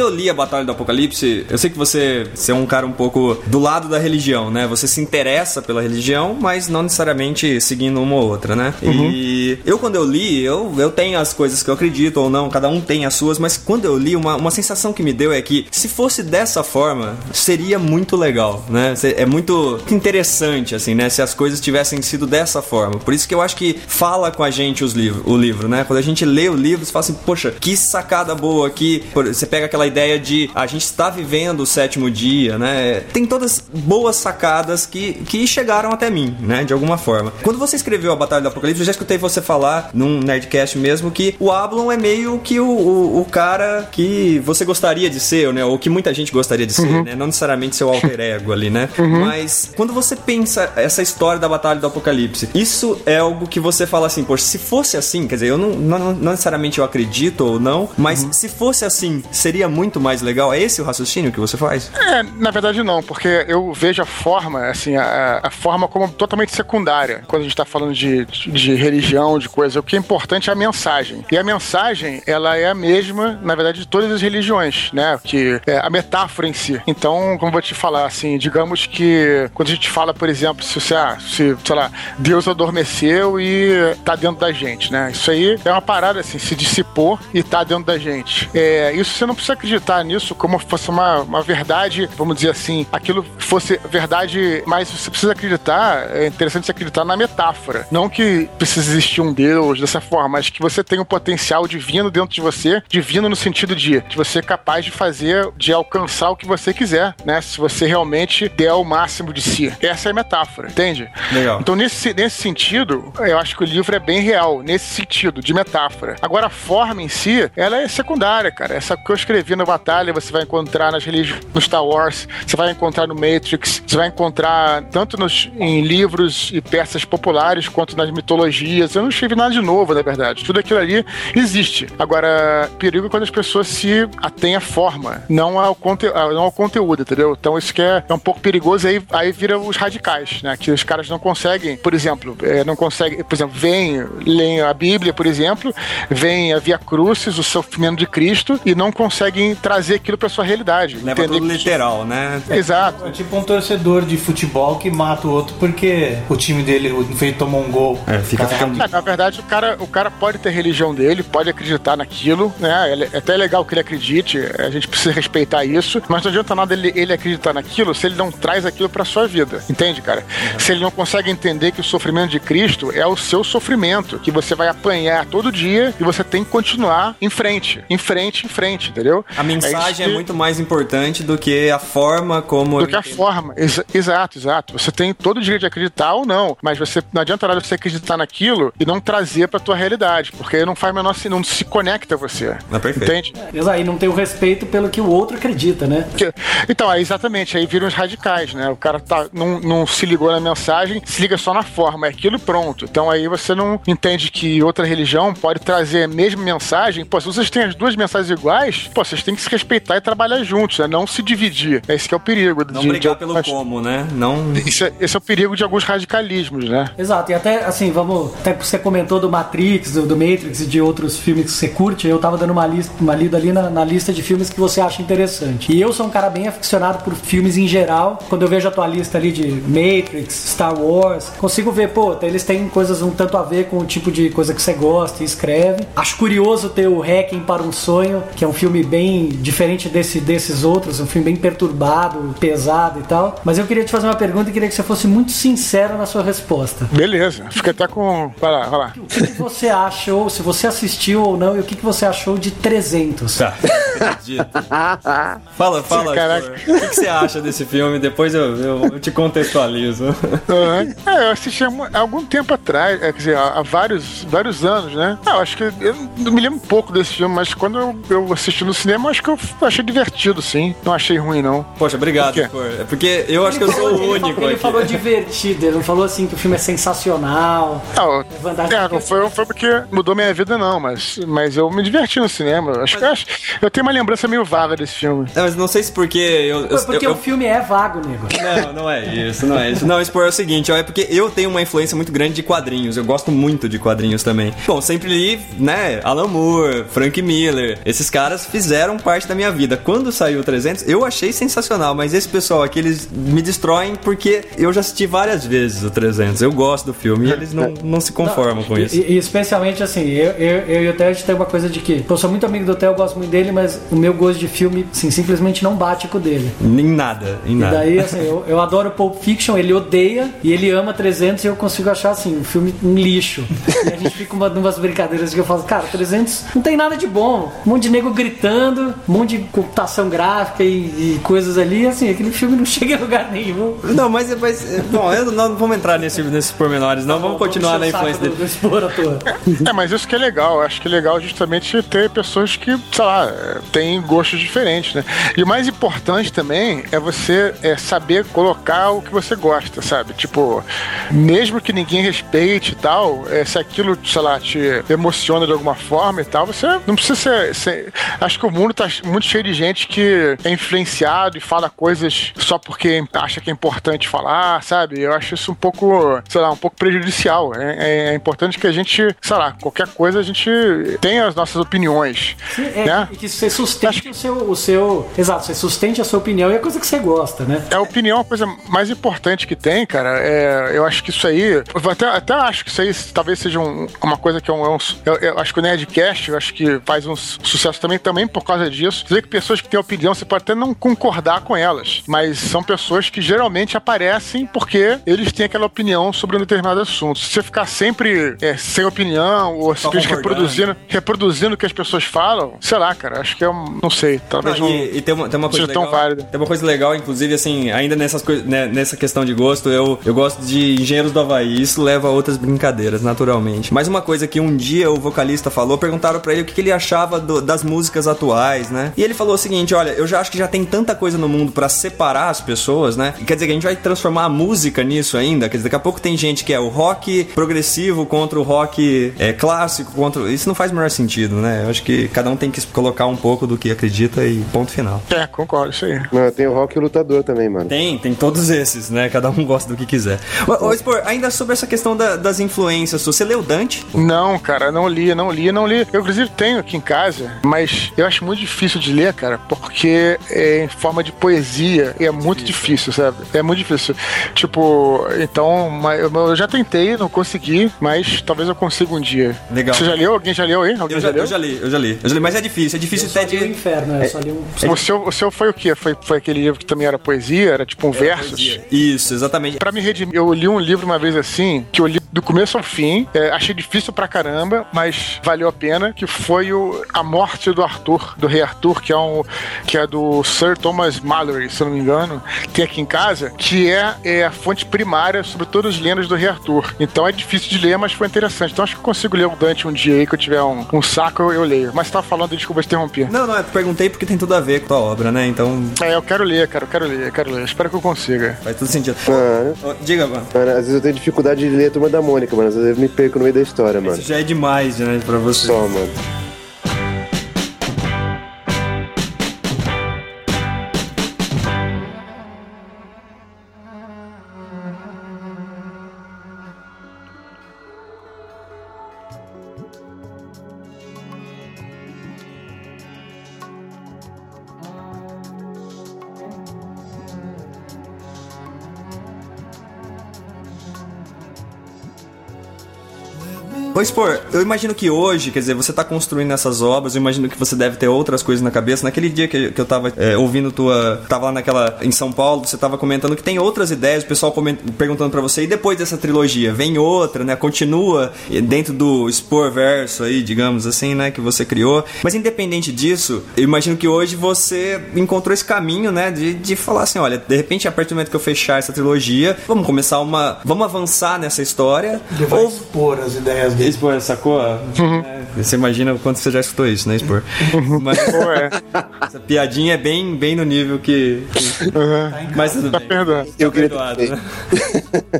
Eu li a Batalha do Apocalipse, eu sei que você, você é um cara um pouco do lado da religião, né? Você se interessa pela religião, mas não necessariamente seguindo uma ou outra, né? E eu, quando eu li, eu, eu tenho as coisas que eu acredito ou não, cada um tem as suas, mas quando eu li, uma, uma sensação que me deu é que se fosse dessa forma, seria muito legal, né? É muito interessante, assim, né? Se as coisas tivessem sido dessa forma. Por isso que eu acho que fala com a gente os livro, o livro, né? Quando a gente lê o livro, você fala assim, poxa, que sacada boa aqui. Você pega aquela aquela ideia de a gente está vivendo o sétimo dia, né? Tem todas boas sacadas que, que chegaram até mim, né? De alguma forma. Quando você escreveu a Batalha do Apocalipse, eu já escutei você falar num Nerdcast mesmo que o Ablon é meio que o, o, o cara que você gostaria de ser, né? Ou que muita gente gostaria de ser, né? Não necessariamente seu alter ego ali, né? Mas quando você pensa essa história da Batalha do Apocalipse, isso é algo que você fala assim, poxa, se fosse assim, quer dizer, eu não, não, não necessariamente eu acredito ou não, mas se fosse assim, seria muito mais legal. É esse o raciocínio que você faz? É, na verdade não, porque eu vejo a forma, assim, a, a forma como totalmente secundária quando a gente tá falando de, de religião, de coisa. O que é importante é a mensagem. E a mensagem, ela é a mesma, na verdade, de todas as religiões, né? Que é a metáfora em si. Então, como eu vou te falar, assim, digamos que quando a gente fala, por exemplo, se você, ah, se, sei lá, Deus adormeceu e tá dentro da gente, né? Isso aí é uma parada, assim, se dissipou e tá dentro da gente. É, isso você não precisa acreditar nisso como se fosse uma, uma verdade, vamos dizer assim, aquilo fosse verdade, mas você precisa acreditar, é interessante você acreditar na metáfora. Não que precisa existir um Deus dessa forma, mas que você tem um potencial divino dentro de você, divino no sentido de, de você ser capaz de fazer, de alcançar o que você quiser, né? Se você realmente der o máximo de si. Essa é a metáfora, entende? Legal. Então, nesse, nesse sentido, eu acho que o livro é bem real, nesse sentido, de metáfora. Agora, a forma em si, ela é secundária, cara. Essa que eu escrevi na Batalha, você vai encontrar nas religiões, no Star Wars, você vai encontrar no Matrix, você vai encontrar tanto nos, em livros e peças populares quanto nas mitologias. Eu não escrevi nada de novo, na verdade. Tudo aquilo ali existe. Agora, perigo é quando as pessoas se atêm à forma, não ao, conte não ao conteúdo, entendeu? Então, isso que é, é um pouco perigoso, aí, aí vira os radicais, né? Que os caras não conseguem, por exemplo, é, não conseguem, por exemplo, vêm, leem a Bíblia, por exemplo, veem a Via Crucis, o sofrimento de Cristo, e não conseguem trazer aquilo pra sua realidade. Leva entender tudo que- literal, né? Exato. É tipo um torcedor de futebol que mata o outro porque o time dele tomou um gol. É, fica, fica É, na verdade, o cara, o cara pode ter religião dele, pode acreditar naquilo, né? É até legal que ele acredite, a gente precisa respeitar isso, mas não adianta nada ele, ele acreditar naquilo se ele não traz aquilo pra sua vida, entende, cara? Se ele não consegue entender que o sofrimento de Cristo é o seu sofrimento, que você vai apanhar todo dia e você tem que continuar em frente, em frente, em frente, entendeu? A mensagem é, muito mais importante do que a forma como. do que a forma. Ex- exato, exato. Você tem todo o direito de acreditar ou não, mas você não adianta nada você acreditar naquilo e não trazer pra tua realidade, porque aí não faz o menor sen- não se conecta a você. Ah, perfeito. Entende? Exato, aí não tem o respeito pelo que o outro acredita, né? Que- Então, aí exatamente, aí viram os radicais, né? O cara tá, não, não se ligou na mensagem, se liga só na forma, é aquilo e pronto. Então aí você não entende que outra religião pode trazer a mesma mensagem. Pô, se vocês têm as duas mensagens iguais, pô, vocês têm que se respeitar e trabalhar juntos, né? Não se dividir. Esse que é o perigo. Não de- brigar de- pelo como, né? Não. Isso é- esse é o perigo de alguns radicalismos, né? Exato, e até assim, vamos. Até que você comentou do Matrix, do, do Matrix e de outros filmes que você curte, eu tava dando uma, lista, uma lida ali na, na lista de filmes que você acha interessante. E eu sou um cara bem aficionado por filmes em geral. Quando eu vejo a tua lista ali de Matrix, Star Wars, consigo ver, pô, eles têm coisas um tanto a ver com o tipo de coisa que você gosta e escreve. Acho curioso ter o Hacking para um Sonho, que é um filme bem diferente desse, desses outros, um filme bem perturbado, pesado e tal. Mas eu queria te fazer uma pergunta e queria que você fosse muito sincero na sua resposta. Beleza, fica até com. Vai lá, vai lá. O que, que você achou, se você assistiu ou não, e o que, que você achou de 300? Tá, acredito. Fala, fala. Caraca. O que, que você acha desse filme? Depois eu, eu, eu te contextualizo. É, eu assisti há algum tempo atrás, é, quer dizer, há vários, vários anos, né? Ah, eu acho que eu não me lembro um pouco desse filme, mas quando eu, eu assisti no cinema, eu acho que eu achei divertido, sim. Não achei ruim, não. Poxa, obrigado, Por quê? Cor. É porque eu acho que eu sou o Ele único Ele aqui. falou divertido, ele não falou assim que o filme é sensacional. Ah, eu- vantagem é, não foi, não foi porque mudou minha vida, não, mas, mas eu me diverti no cinema. Eu Acho que eu, acho- eu tenho uma lembrança meio vaga desse filme. É, mas não sei se porque eu. eu, Foi porque eu- o filme é vago, nego. Não, não é isso, não é isso. Não, expor é o seguinte, ó, é porque eu tenho uma influência muito grande de quadrinhos. Eu gosto muito de quadrinhos também. Bom, sempre li, né, Alan Moore, Frank Miller. Esses caras fizeram parte da minha vida. Quando saiu o 300, eu achei sensacional, mas esse pessoal aqui, eles me destroem porque eu já assisti várias vezes o 300. Eu gosto do filme e eles não, não se conformam com E- isso. E, e especialmente assim, eu, eu, eu e o Theo a gente tem uma coisa de que eu sou muito amigo do Theo, eu gosto muito dele, mas o meu gosto de filme, assim, simplesmente não bate com o dele. Em nada, em E nada. daí, assim, eu, eu adoro Pulp Fiction, ele odeia e ele ama 300 e eu consigo achar, assim, um filme um lixo. E a gente fica uma, numas brincadeiras que eu falo, cara, 300 não tem nada de bom. Um monte de nego gritando, um monte de computação gráfica e, e coisas ali, assim, aquele filme não chega em lugar nenhum. Não, mas, mas bom, eu não, não vamos entrar nesse, nesses pormenores, não. Vamos continuar na encher o saco influência do, dele. do. É, mas isso que é legal. Acho que é legal justamente ter pessoas que, sei lá, têm gostos diferentes, né? E o mais importante também é você é, saber colocar o que você gosta, sabe? Tipo, mesmo que ninguém respeite e tal, é, se aquilo, sei lá, te emociona de alguma forma e tal, você não precisa ser. ser- acho que o mundo tá muito cheio de gente que é influenciado e fala coisas só porque acha que é importante falar, sabe? Eu acho isso um pouco, sei lá, um pouco prejudicial. É, é- é importante que a gente, sei lá, qualquer coisa a gente tenha as nossas opiniões. É, né? E que você sustente o seu, o seu. Exato, você sustente a sua opinião e a coisa que você gosta, né? A opinião é a coisa mais importante que tem, cara. É, eu acho que isso aí. Eu até, até acho que isso aí talvez seja um- uma coisa que é um. é um- eu, eu acho que o Nerdcast, eu acho que faz um su- sucesso também, também por causa disso. Dizer que pessoas que têm opinião, você pode até não concordar com elas, mas são pessoas que geralmente aparecem porque eles têm aquela opinião sobre um determinado assunto. Se você ficar sempre é, sem opinião ou simplesmente concordando. reproduzindo, reproduzindo o que as pessoas falam, sei lá, cara, acho que é um. Não sei, talvez Não, não. e, e tem uma, tem uma coisa seja tão legal, válida. Tem uma coisa legal, inclusive, assim, ainda nessas né, nessa questão de gosto, eu, eu gosto de Engenheiros do Havaí, isso leva a outras brincadeiras, naturalmente. Mas uma coisa que um dia o vocalista falou, perguntaram pra ele o que, que ele achava do- das músicas atuais, né? E ele falou o seguinte: olha, eu já acho que já tem tanta coisa no mundo pra separar as pessoas, né? Quer dizer que a gente vai transformar a música nisso ainda. Quer dizer, daqui a pouco tem gente que é o rock progressivo contra o rock é, clássico, contra. Isso não faz o menor sentido, né? Eu acho que cada um tem que colocar um pouco do que acredita e ponto final. É, concordo, isso aí. Não, tem o rock e o lutador também, mano. Tem, tem todos esses, né? Cada um gosta do que quiser. Ô, ô Spor, ainda sobre essa questão da- das influências, você leu Dante? Não, cara, não li, não li, não li. Eu, inclusive, tenho aqui em casa, mas eu acho muito difícil de ler, cara, porque é em forma de poesia e é muito difícil, sabe? É muito difícil. Tipo, então, mas eu, já tentei, não consegui, mas talvez eu consiga um dia. Legal. Você já leu? Alguém já leu aí? Alguém Eu já, leu? eu já li, eu já li. Eu já li, mas é difícil, é difícil até de. inferno, eu só li um. O seu, o seu foi o quê? Foi, foi aquele livro que também era poesia? Era tipo um versos? Isso, exatamente. Pra me redimir, eu li um livro uma vez assim, que eu li do começo ao fim, é, achei difícil pra caramba, mas valeu a pena, que foi o A Morte do Arthur, do Rei Arthur, que é um que é do Sir Thomas Mallory, se eu não me engano, tem aqui em casa, que é, é a fonte primária sobre todas as lendas do Rei Arthur. Então é difícil de ler, mas foi interessante. Então acho que eu consigo ler o Dante um dia aí, que eu tiver um, um saco, eu, eu leio. Mas você tava falando, desculpa te interromper. Não, não, eu perguntei porque tem tudo a ver com a obra, né? Então É, eu quero ler, cara, eu quero ler, eu quero ler. Espero que eu consiga. faz todo sentido. Ô, diga, mano. mano, às vezes eu tenho dificuldade de ler a turma da Mônica, mano. Às vezes eu me perco no meio da história, mano. Isso já é demais, né, pra você. Só, mano. Ô, Spor, eu imagino que hoje, quer dizer, você tá construindo essas obras, eu imagino que você deve ter outras coisas na cabeça. Naquele dia que, que eu tava é, ouvindo tua. Tava lá naquela. em São Paulo, você tava comentando que tem outras ideias, o pessoal coment, perguntando pra você, e depois dessa trilogia, vem outra, né? Continua dentro do Spor verso aí, digamos assim, né? Que você criou. Mas independente disso, eu imagino que hoje você encontrou esse caminho, né? De, de falar assim, olha, de repente, a partir do momento que eu fechar essa trilogia, vamos começar uma. Vamos avançar nessa história. Ele vai Ou expor as ideias dele. Expor, sacou? É, você imagina o quanto você já escutou isso, né, Expor? Mas Pô, é. essa piadinha é bem, bem no nível que. que- Mas tudo Tá bem. Eu queria Perdoado, né?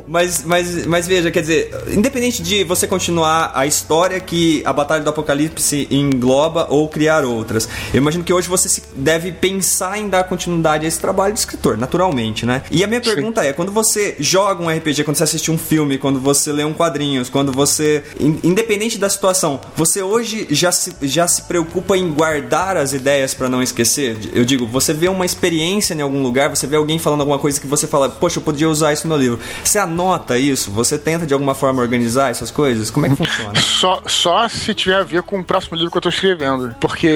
mas, mas, mas veja, quer dizer, independente de você continuar a história que a Batalha do Apocalipse engloba ou criar outras, eu imagino que hoje você se- deve pensar em dar continuidade a esse trabalho de escritor, naturalmente, né? E a minha pergunta é: quando você joga um RPG, quando você assiste um filme, quando você lê um quadrinhos, quando você independente da situação, você hoje já se, já se preocupa em guardar as ideias pra não esquecer? Eu digo, você vê uma experiência em algum lugar, você vê alguém falando alguma coisa que você fala, poxa, eu podia usar isso no livro. Você anota isso? Você tenta de alguma forma organizar essas coisas? Como é que funciona? Só, só se tiver a ver com o próximo livro que eu tô escrevendo. Porque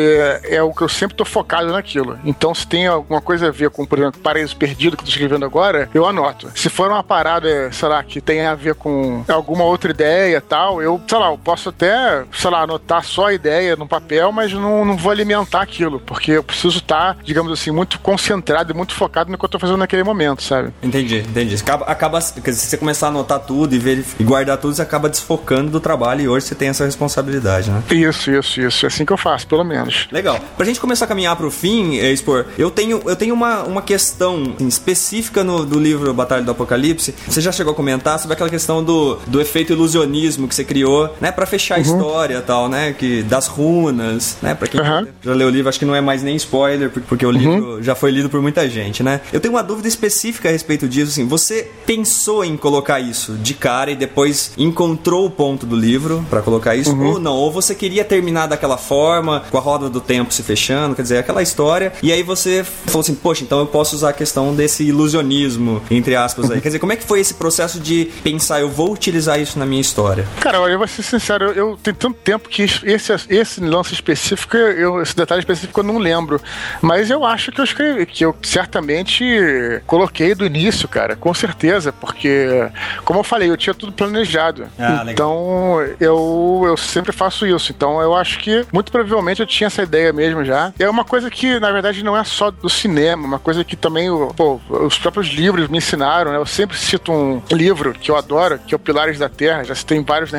é o que eu sempre tô focado naquilo. Então, se tem alguma coisa a ver com, por exemplo, Paraíso Perdido que eu tô escrevendo agora, eu anoto. Se for uma parada, sei lá, que tenha a ver com alguma outra ideia e tal, eu, sei lá, eu posso até, sei lá, anotar só a ideia no papel, mas não, não vou alimentar aquilo. Porque eu preciso estar, digamos assim, muito concentrado e muito focado no que eu tô fazendo naquele momento, sabe? Entendi, entendi. Acaba, acaba se você começar a anotar tudo e, ver, e guardar tudo, você acaba desfocando do trabalho e hoje você tem essa responsabilidade, né? Isso, isso, isso. É assim que eu faço, pelo menos. Legal. Pra gente começar a caminhar pro fim, é, Expor, eu tenho, eu tenho uma, uma questão assim, específica no, do livro Batalha do Apocalipse. Você já chegou a comentar sobre aquela questão do, do efeito ilusionismo que você criou, né? Pra fechar a história e tal, né? Que, das runas, né? Pra quem já leu o livro, acho que não é mais nem spoiler, por- porque o livro já foi lido por muita gente, né? Eu tenho uma dúvida específica a respeito disso, assim. Você pensou em colocar isso de cara e depois encontrou o ponto do livro pra colocar isso? Ou não? Ou você queria terminar daquela forma, com a roda do tempo se fechando, quer dizer, aquela história, e aí você falou assim, poxa, então eu posso usar a questão desse ilusionismo, entre aspas aí. Quer dizer, como é que foi esse processo de pensar, eu vou utilizar isso na minha história? Cara, olha, eu vou ser sincero, eu, eu tenho tanto tempo que esse, esse lance específico, eu, esse detalhe específico eu não lembro. Mas eu acho que eu escrevi, que eu certamente coloquei do início, cara, com certeza, porque, como eu falei, eu tinha tudo planejado. Ah, então, eu, eu sempre faço isso. Então, eu acho que, muito provavelmente, eu tinha essa ideia mesmo já. É uma coisa que, na verdade, não é só do cinema, uma coisa que também, pô, os próprios livros me ensinaram, né? Eu sempre cito um livro que eu adoro, que é o Pilares da Terra, já citei em vários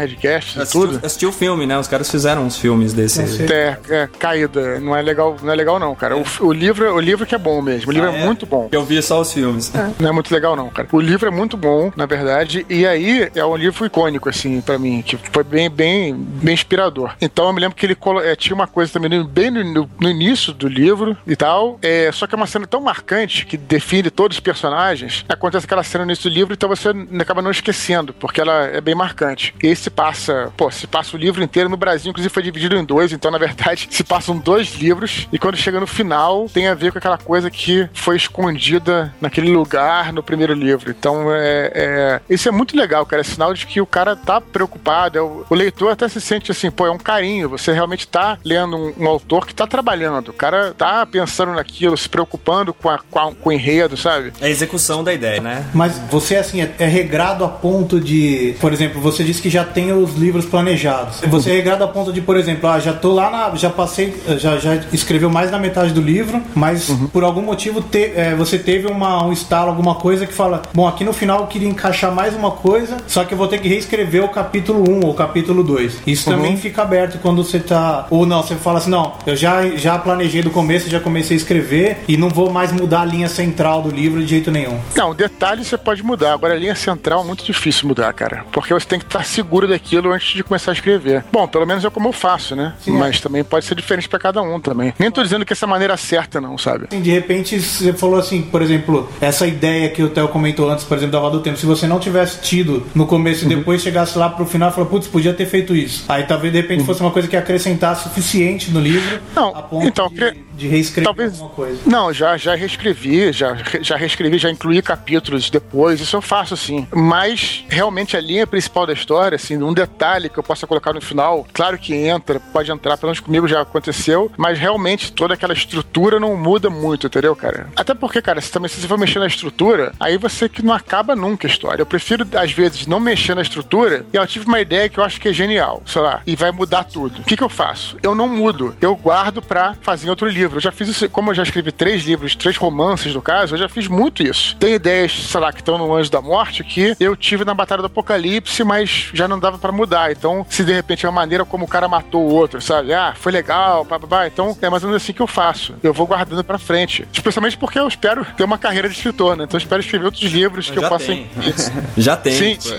E tudo. assistiu o filme, né? Os caras fizeram uns filmes desse. É, é, caída, não é legal, não é legal não, cara. O, o livro, o livro que é bom mesmo. O livro Ah, é, é? muito bom. Eu vi só os filmes. Não é muito legal não, cara. O livro é muito bom, na verdade, e aí é um livro icônico assim pra mim, que foi bem, bem, bem inspirador. Então eu me lembro que ele colo- é, tinha uma coisa também bem no, no- no início do livro e tal. É, só que é uma cena tão marcante que define todos os personagens. Acontece aquela cena no início do livro, então você acaba não esquecendo, porque ela é bem marcante. E aí se passa, pô, se passa o livro inteiro no Brasil, inclusive foi dividido em dois, então na verdade se passam dois livros e quando chega no final tem a ver com aquela coisa que foi escondida naquele lugar no primeiro livro. Então é, é- isso é muito legal, cara. É sinal de que o cara tá preocupado. é o, o leitor até se sente assim, pô, é um carinho. Você realmente tá lendo um, um autor que tá trabalhando. O cara tá pensando naquilo, se preocupando com, a, com, a- com o enredo, sabe? É a execução da ideia, né? Mas você, assim, é, é regrado a ponto de. Por exemplo, você disse que já tem os livros planejados. Você é regrado a ponto de, por exemplo, ah, já tô lá na. Já passei. Já, já escreveu mais da metade do livro, mas por algum motivo te- é, você teve uma, um estalo, alguma coisa que fala: Bom, aqui no final eu queria encaixar mais uma coisa, só que eu vou ter que reescrever o capítulo 1 ou o capítulo 2. Isso também fica aberto quando você tá. Ou não, você fala assim: Não, eu já, já planejei do começo, já comecei a escrever e não vou mais mudar a linha central do livro de jeito nenhum. Não, detalhe você pode mudar. Agora, a linha central é muito difícil mudar, cara. Porque você tem que estar seguro daquilo antes de começar a escrever. Bom, pelo menos é como eu faço, né? Mas também pode ser diferente pra cada um também. Nem tô dizendo que essa é maneira certa, não, sabe? Assim, de repente você falou assim, por exemplo, essa ideia que o Theo comentou antes, por exemplo, da Vada do Tempo, se você não tivesse tido no começo e depois chegasse lá pro final e falou, putz, podia ter feito isso. Aí talvez de repente fosse uma coisa que acrescentasse suficiente no livro Não, a ponto então, de, cre- de reescrever talvez- alguma coisa. Não, já, já reescrevi, já, já reescrevi, já incluí capítulos depois, isso eu faço assim. Mas realmente a linha principal da história, assim, um detalhe que eu possa colocar no final, claro que entra, pode entrar, pelo menos comigo já aconteceu, mas realmente toda aquela estrutura não muda muito, entendeu, cara? Até porque, cara, se também se você for mexer na estrutura, aí você que não acaba nunca a história. Eu prefiro, às vezes, não mexer na estrutura e eu tive uma ideia que eu acho que é genial, sei lá, e vai mudar tudo. O que, que eu faço? Eu não mudo, eu guardo pra fazer outro livro. Eu já fiz isso, como eu já escrevi três livros, três romances no caso, eu já fiz muito isso. Tem ideias, sei lá, que estão no Anjo da Morte que eu tive na Batalha do Apocalipse, mas já não dava pra mudar. Então, se de repente é uma maneira como o cara matou o outro, sabe? Ah, foi legal, pá. Então, é mais ou menos assim que eu faço. Eu vou guardando pra frente. Especialmente porque eu espero ter uma carreira de escritor, né? Então, eu espero escrever outros livros que eu já possa. tem. já tem. Sim, sim.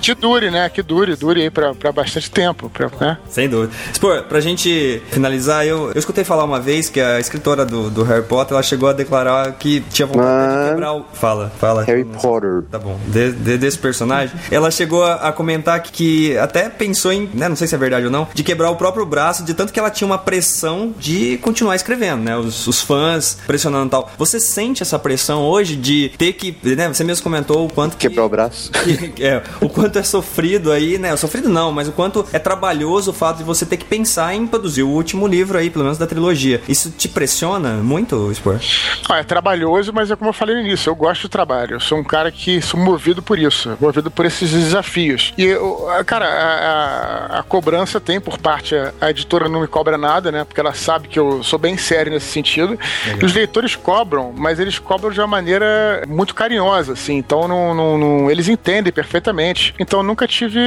que dure, né? Que dure, dure aí pra, pra bastante tempo, pra, né? Sem dúvida. Spor, pra gente finalizar, eu, eu escutei falar uma vez que a escritora do, do Harry Potter, ela chegou a declarar que tinha vontade de Mano. quebrar o... Fala, fala. Harry Potter. Tá bom. De, de- desse personagem. Ela chegou a, a comentar que, que que até pensou em, né, não sei se é verdade ou não, de quebrar o próprio braço, de tanto que ela tinha uma pressão de continuar escrevendo, né? Os, os fãs pressionando e tal. Você sente essa pressão hoje de ter que, né? Você mesmo comentou o quanto que, Quebrar o braço. que- é, o quanto é sofrido aí, né? Sofrido não, mas o quanto é trabalhoso o fato de você ter que pensar em produzir o último livro aí, pelo menos da trilogia. Isso te pressiona muito, Spor? Ah, é trabalhoso, mas é como eu falei no início, eu gosto do trabalho. Eu sou um cara que sou movido por isso, movido por esses desafios. E, eu, cara, a, a- a cobrança tem por parte, a, a editora não me cobra nada, né? Porque ela sabe que eu sou bem sério nesse sentido. E os leitores cobram, mas eles cobram de uma maneira muito carinhosa, assim. Então, não, não- não- eles entendem perfeitamente. Então, eu nunca tive.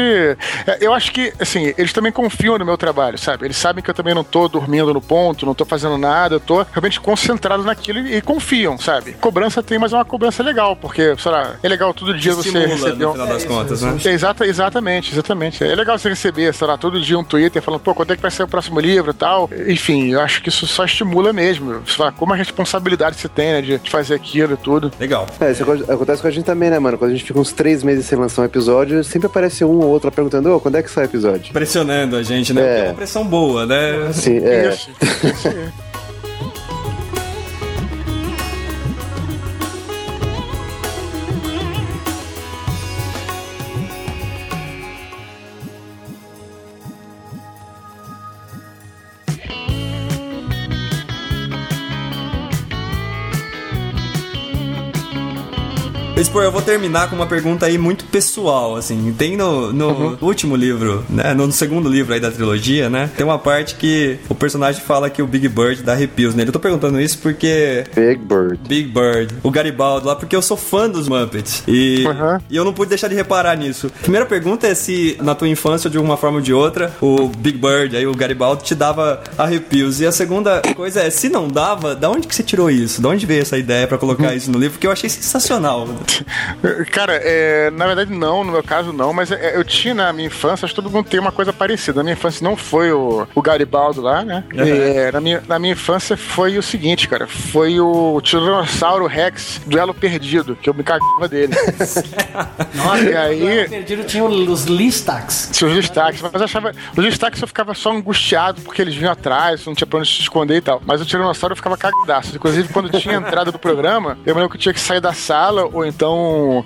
é, Eu acho que, assim, eles também confiam no meu trabalho, sabe? Eles sabem que eu também não tô dormindo no ponto, não tô fazendo nada, eu tô realmente concentrado naquilo e, e confiam, sabe? Cobrança tem, mas é uma cobrança legal, porque, sei lá, é legal todo dia você Estimula, receber no final das contas, né? Exata, exatamente, exatamente. É legal você receber, sei lá, todo dia um Twitter falando, pô, quando é que vai ser o próximo livro e tal. Enfim, eu acho que isso só estimula mesmo. Você fala, como a responsabilidade você tem, né, de, fazer aquilo e tudo. Legal. É, isso aco- acontece com a gente também, né, mano? Quando a gente fica uns três meses sem lançar um episódio, sempre aparece um ou outro lá perguntando, ô, quando é que sai o episódio? Pressionando a gente, né? É. Porque É uma pressão boa, né? Sim, é. Isso. Spor, eu vou terminar com uma pergunta aí muito pessoal, assim. Tem no, no Uhum. último livro, né? No segundo livro aí da trilogia, né? Tem uma parte que o personagem fala que o Big Bird dá arrepios nele. Eu tô perguntando isso porque Big Bird. Big Bird, o Garibaldo lá, porque eu sou fã dos Muppets. E, Uhum. e eu não pude deixar de reparar nisso. Primeira pergunta é se na tua infância, de uma forma ou de outra, o Big Bird, aí o Garibaldo, te dava arrepios. E a segunda coisa é, se não dava, da onde que você tirou isso? Da onde veio essa ideia pra colocar Uhum. isso no livro? Porque eu achei sensacional. Cara, é, na verdade não, no meu caso não, mas é, eu tinha na minha infância, acho que todo mundo tem uma coisa parecida. Na minha infância não foi o, o Garibaldo lá, né? É, na, minha, na minha infância foi o seguinte, cara, foi o Tiranossauro Rex Duelo Perdido, que eu me cagava dele. Nossa, E aí- perdido tinha os Listax. Tinha os destaques, mas eu achava. Os destaques eu ficava só angustiado porque eles vinham atrás, não tinha pra onde se esconder e tal. Mas o Tiranossauro eu ficava cagadaço. Inclusive, quando tinha entrada do programa, eu lembro que eu tinha que sair da sala ou então,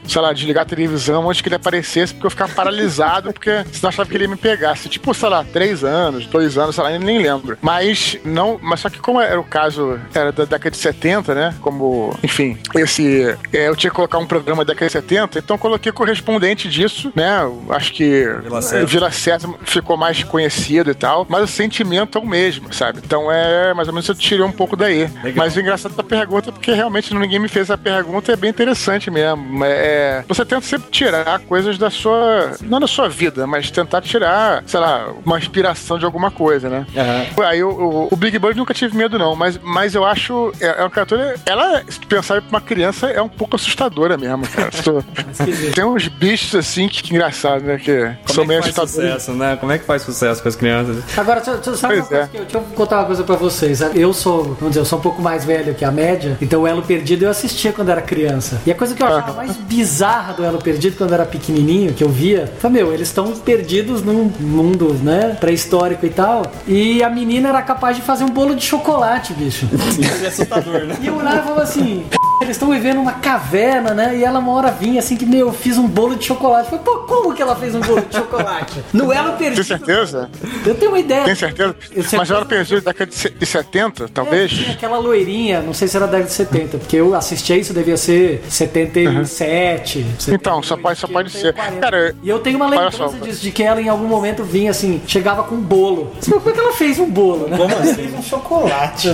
sei lá, desligar a televisão antes que ele aparecesse, porque eu ficava paralisado, porque senão achava que ele ia me pegasse. Tipo, sei lá, três anos, dois anos, sei lá, eu nem lembro. Mas não. Mas só que como era o caso, era da década de 70, né? Como, enfim, esse. é, eu tinha que colocar um programa da década de 70, então coloquei correspondente disso, né? Acho que Vila Sésamo. Vila Sésamo ficou mais conhecido e tal, mas o sentimento é o mesmo, sabe? Então é mais ou menos eu tirei um pouco daí. Mas o engraçado da pergunta é porque realmente ninguém me fez a pergunta, é bem interessante mesmo. É, você tenta sempre tirar coisas da sua. não da sua vida, mas tentar tirar, sei lá, uma inspiração de alguma coisa, né? Aí o, o- o Big Bird nunca tive medo, não, mas, mas eu acho. É, é uma criatura. Ela, se tu pensar pra uma criança, é um pouco assustadora mesmo, cara. Tu- tem uns bichos assim que, que engraçado, né? Que Como são é meio que faz assustadores. sucesso, né? Como é que faz sucesso com as crianças? Agora, deixa, deixa, sabe uma Pois coisa é. que eu, deixa eu contar uma coisa pra vocês. Eu sou, vamos dizer, eu sou um pouco mais velho que a média, então o Elo Perdido eu assistia quando era criança. E a coisa que eu achava mais bizarra do Elo Perdido quando eu era pequenininho, que eu via, foi, meu, eles estão perdidos num mundo, né, pré-histórico e tal, e a menina era capaz de fazer um bolo de chocolate, bicho. Isso é assustador, né? E eu olhava e falava assim, eles estão vivendo uma caverna, né? E ela uma hora vinha assim que, meu, eu fiz um bolo de chocolate. Eu falei, pô, como que ela fez um bolo de chocolate? No Elo Tem Perdido. certeza? Eu tenho uma ideia. Tem certeza? Eu sei- Mas ela perdeu da década de se- de 70, É, talvez? tinha aquela loirinha, não sei se era da década de 70, porque eu assisti a isso, devia ser 77. Então, só pode, só pode ser. Cara, E eu tenho uma lembrança só. disso, de que ela em algum momento vinha assim, chegava com um bolo. Como é que ela fez um bolo, né? Como assim? Um chocolate.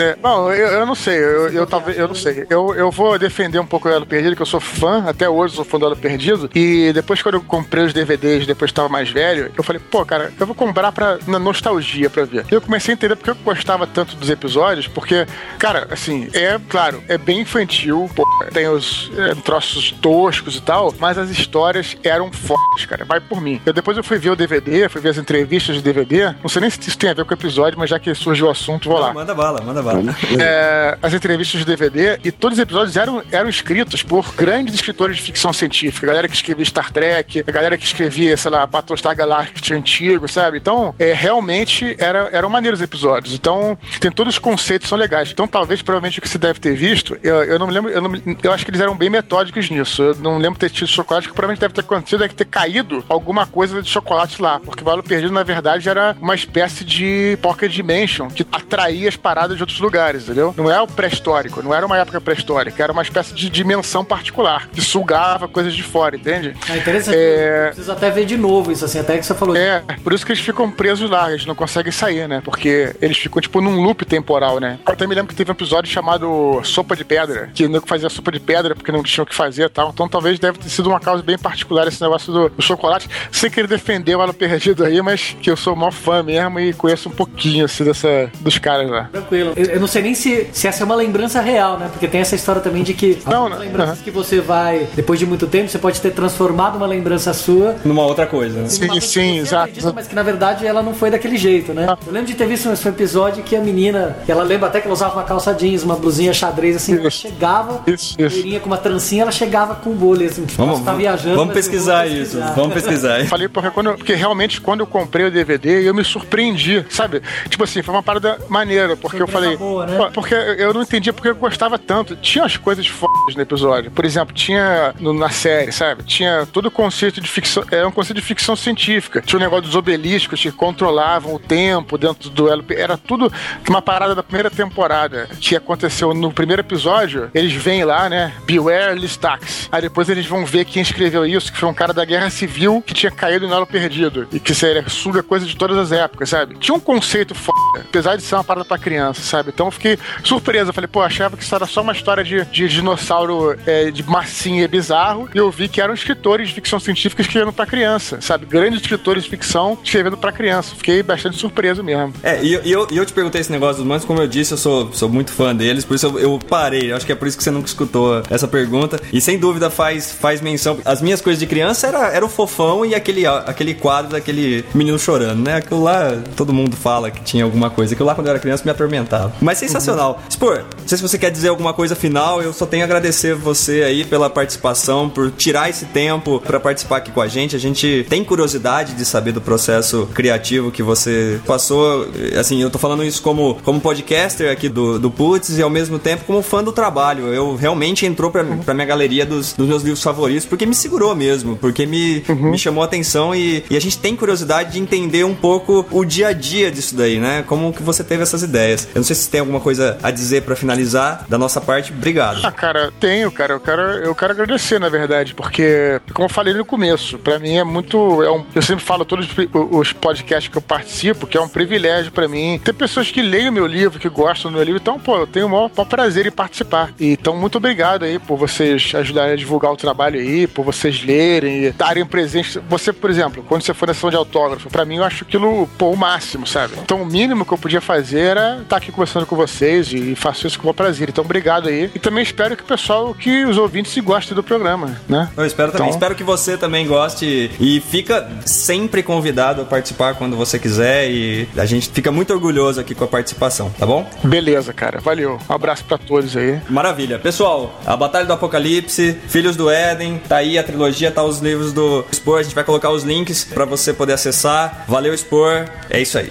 É, não, eu, eu não sei, eu, eu talvez, eu não sei. Eu, eu vou defender um pouco o Elo Perdido, que eu sou fã, até hoje sou fã do Elo Perdido. E depois, quando eu comprei os DVDs, depois estava mais velho, eu falei, pô, cara, eu vou comprar pra, na nostalgia pra ver. E eu comecei a entender porque eu gostava tanto dos episódios, porque, cara, assim, é claro, é bem infantil, pô, tem os é, troços toscos e tal, mas as histórias eram fortes, cara. Vai por mim. Eu depois eu fui ver o DVD, fui ver as entrevistas de DVD. Não sei nem se isso tem a ver com o episódio, mas já que surgiu o assunto, vou lá. Manda bala, manda bala. É, as entrevistas de DVD e todos os episódios eram, eram escritos por grandes escritores de ficção científica. A galera que escrevia Star Trek, a galera que escrevia, sei lá, Battlestar Galactica antigo, sabe? Então, é, realmente era, eram maneiros os episódios. Então, tem todos os conceitos são legais. Então, talvez, provavelmente, o que você deve ter visto, eu, eu não me lembro, eu, não, eu acho que eles eram bem metódicos nisso. Eu não lembro ter tido chocolate, que provavelmente deve ter acontecido, deve ter caído alguma coisa de chocolate lá. Porque o Valor Perdido, na verdade, era uma espécie de Pocket Dimension que atraía as paradas de outros lugares, entendeu? Não é o pré-histórico, não era uma época pré-histórica, era uma espécie de dimensão particular que sugava coisas de fora, entende? É interessante. É, Preciso até ver de novo isso, assim, até que você falou. é, por isso que eles ficam presos lá, eles não conseguem sair, né? Porque eles ficam, tipo, num loop temporal, né? Eu até me lembro que teve um episódio chamado Sopa de Pedra, que nego fazia sopa de pedra porque não tinha o que fazer e tal. Então talvez deve ter sido uma causa bem particular esse negócio do, do chocolate. Sem querer defender o Alo Perdido aí, mas que eu sou maior fã mesmo e conheço um pouquinho, assim, dessa, dos caras lá. Tranquilo. Eu, eu não sei nem se, se essa é uma lembrança real, né? Porque tem essa história também de que Não, não, lembranças que você vai, depois de muito tempo, você pode ter transformado uma lembrança sua Numa outra coisa. né? Sim, sim, exato. acredita, mas que na verdade ela não foi daquele jeito, né? Eu lembro de ter visto esse episódio que a menina, ela lembra até que ela usava uma calça jeans, uma blusinha xadrez, assim, ela Isso. chegava, Isso, isso. loirinha com uma trancinha, ela chegava com bolha, assim, tipo, Vamos, tá viajando. vamos eu pesquisar isso. Vamos pesquisar. Eu Falei, porque, quando, eu- porque realmente quando eu comprei o DVD, eu me surpreendi, sabe? Tipo assim, foi uma parada maneira, porque eu Surpresa falei. boa, né? Porque eu não entendia porque eu gostava tanto. Tinha as coisas fodas no episódio. Por exemplo, tinha no- na série, sabe? Tinha todo o conceito de ficção. É um conceito de ficção científica. Tinha o negócio dos obeliscos que controlavam o tempo dentro do duelo. Era tudo uma parada da primeira temporada que aconteceu no primeiro episódio. Eles vêm lá, né? Beware Listax. Aí depois eles vão ver quem escreveu isso, que foi um cara da Guerra Civil que tinha caído no Elo Perdido. E que seria suga coisa de todas as épocas, sabe? Tinha um conceito foda, apesar de ser uma parada pra criança, sabe? Então eu fiquei surpreso. Eu falei, pô, achava que isso era só uma história de, de dinossauro é, de massinha bizarro. E eu vi que eram escritores de ficção científica escrevendo pra criança, sabe? Grandes escritores de ficção escrevendo pra criança. Fiquei bastante surpreso mesmo. É, e, eu- e eu, te perguntei esse negócio dos manos, como eu disse, eu sou, sou muito fã deles, por isso eu, eu parei. Acho que é por isso que você nunca escutou essa pergunta. E sem dúvida faz, faz menção. As minhas coisas de criança era, era o fofão e aquele, aquele quadro daquele menino chorando, né? Aquilo lá, todo mundo fala que tinha alguma coisa. Aquilo lá, quando eu era criança, me atormentava. Mas sensacional. Spor, não sei se você quer dizer alguma coisa final, eu só tenho a agradecer você aí pela participação, por tirar esse tempo pra participar aqui com a gente. A gente tem curiosidade de saber do processo criativo que você passou. Assim, eu tô falando isso como, como podcaster aqui do, do Putz e ao mesmo tempo como fã do trabalho. Eu realmente entrou pra, pra minha galeria dos, dos meus livros favoritos porque me segurou mesmo, porque me, me chamou a atenção e, e a gente tem curiosidade de entender um pouco o dia a dia disso daí, né? Como que você teve essas ideias. Eu não sei se tem alguma coisa a dizer pra finalizar da nossa parte. Obrigado. Ah, cara, tenho, cara. Eu quero, eu quero agradecer, na verdade, porque, como eu falei no começo, pra mim é muito. É um, eu sempre falo todos os- podcasts que eu participo, que é um privilégio pra mim. Tem pessoas que leem o meu livro, que gostam do meu livro, então, pô, eu tenho o maior, maior prazer em participar. Então, muito obrigado aí por vocês ajudarem a divulgar o trabalho aí, por vocês lerem e darem presente. Você, por exemplo, quando você for na sessão de autógrafo, pra mim eu acho aquilo, pô, o máximo, sabe? Então, o mínimo que eu podia fazer era estar aqui conversando com vocês e faço isso com o maior prazer. Então, obrigado aí. E também espero que o pessoal, que os ouvintes gostem do programa, né? Eu espero também. Então- Espero que você também goste e fica sempre convidado a participar quando você quiser e a gente fica muito orgulhoso aqui com a participação, tá bom? Beleza, cara. Valeu. Um abraço pra todos aí. Maravilha. Pessoal, a Batalha do Apocalipse, Filhos do Éden, tá aí a trilogia, tá os livros do Spor, a gente vai colocar os links pra você poder acessar. Valeu, Spor. É isso aí.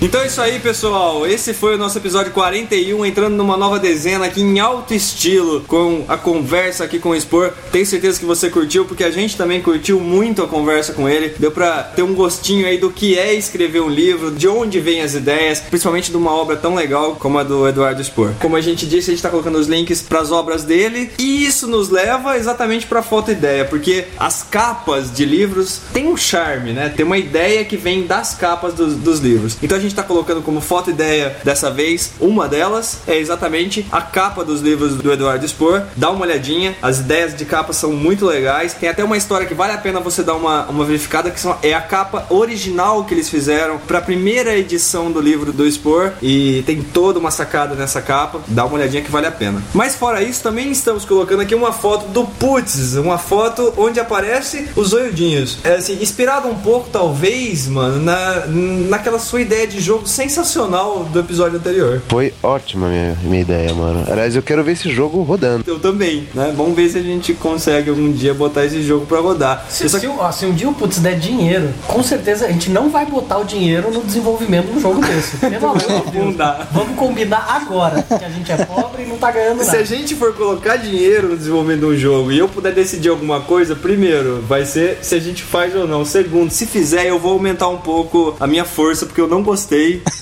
Então é isso aí, pessoal. Esse foi o nosso episódio 41, entrando numa nova dezena aqui em alto estilo, com a conversa aqui com o Spor. Tenho certeza que você curtiu, porque a gente também curtiu muito a conversa com ele. Deu pra ter um gostinho aí do que é escrever um livro, de onde vêm as ideias, principalmente de uma obra tão legal como a do Eduardo Spor. Como a gente disse, a gente tá colocando os links pras obras dele, e isso nos leva exatamente pra foto ideia, porque as capas de livros têm um charme, né? Tem uma ideia que vem das capas dos, dos livros. Então a gente gente tá colocando como foto ideia dessa vez, uma delas é exatamente a capa dos livros do Eduardo Spohr. Dá uma olhadinha, as ideias de capa são muito legais. Tem até uma história que vale a pena você dar uma, uma verificada, que são, é a capa original que eles fizeram para a primeira edição do livro do Spohr. E tem toda uma sacada nessa capa. Dá uma olhadinha que vale a pena. Mas fora isso, também estamos colocando aqui uma foto do Putz, uma foto onde aparece os zoiudinhos. É assim, inspirado um pouco, talvez, mano, na, naquela sua ideia de jogo sensacional do episódio anterior. Foi ótima a minha, minha ideia, mano. Aliás, eu quero ver esse jogo rodando. Eu também, né? Vamos ver se a gente consegue algum dia botar esse jogo pra rodar. Se, só- se, ó, se um dia o Putz der dinheiro, com certeza a gente não vai botar o dinheiro no desenvolvimento de um jogo desse. Pelo amor de Deus. Não dá. Vamos combinar agora que a gente é pobre e não tá ganhando Se nada. a gente for colocar dinheiro no desenvolvimento de um jogo e eu puder decidir alguma coisa, primeiro, vai ser se a gente faz ou não. Segundo, se fizer, eu vou aumentar um pouco a minha força, porque eu não gostei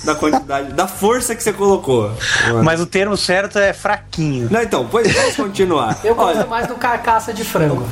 da quantidade, da força que você colocou. Mas o termo certo é fraquinho. Não, então, pois vamos continuar. Eu gosto Olha, mais do carcaça de frango.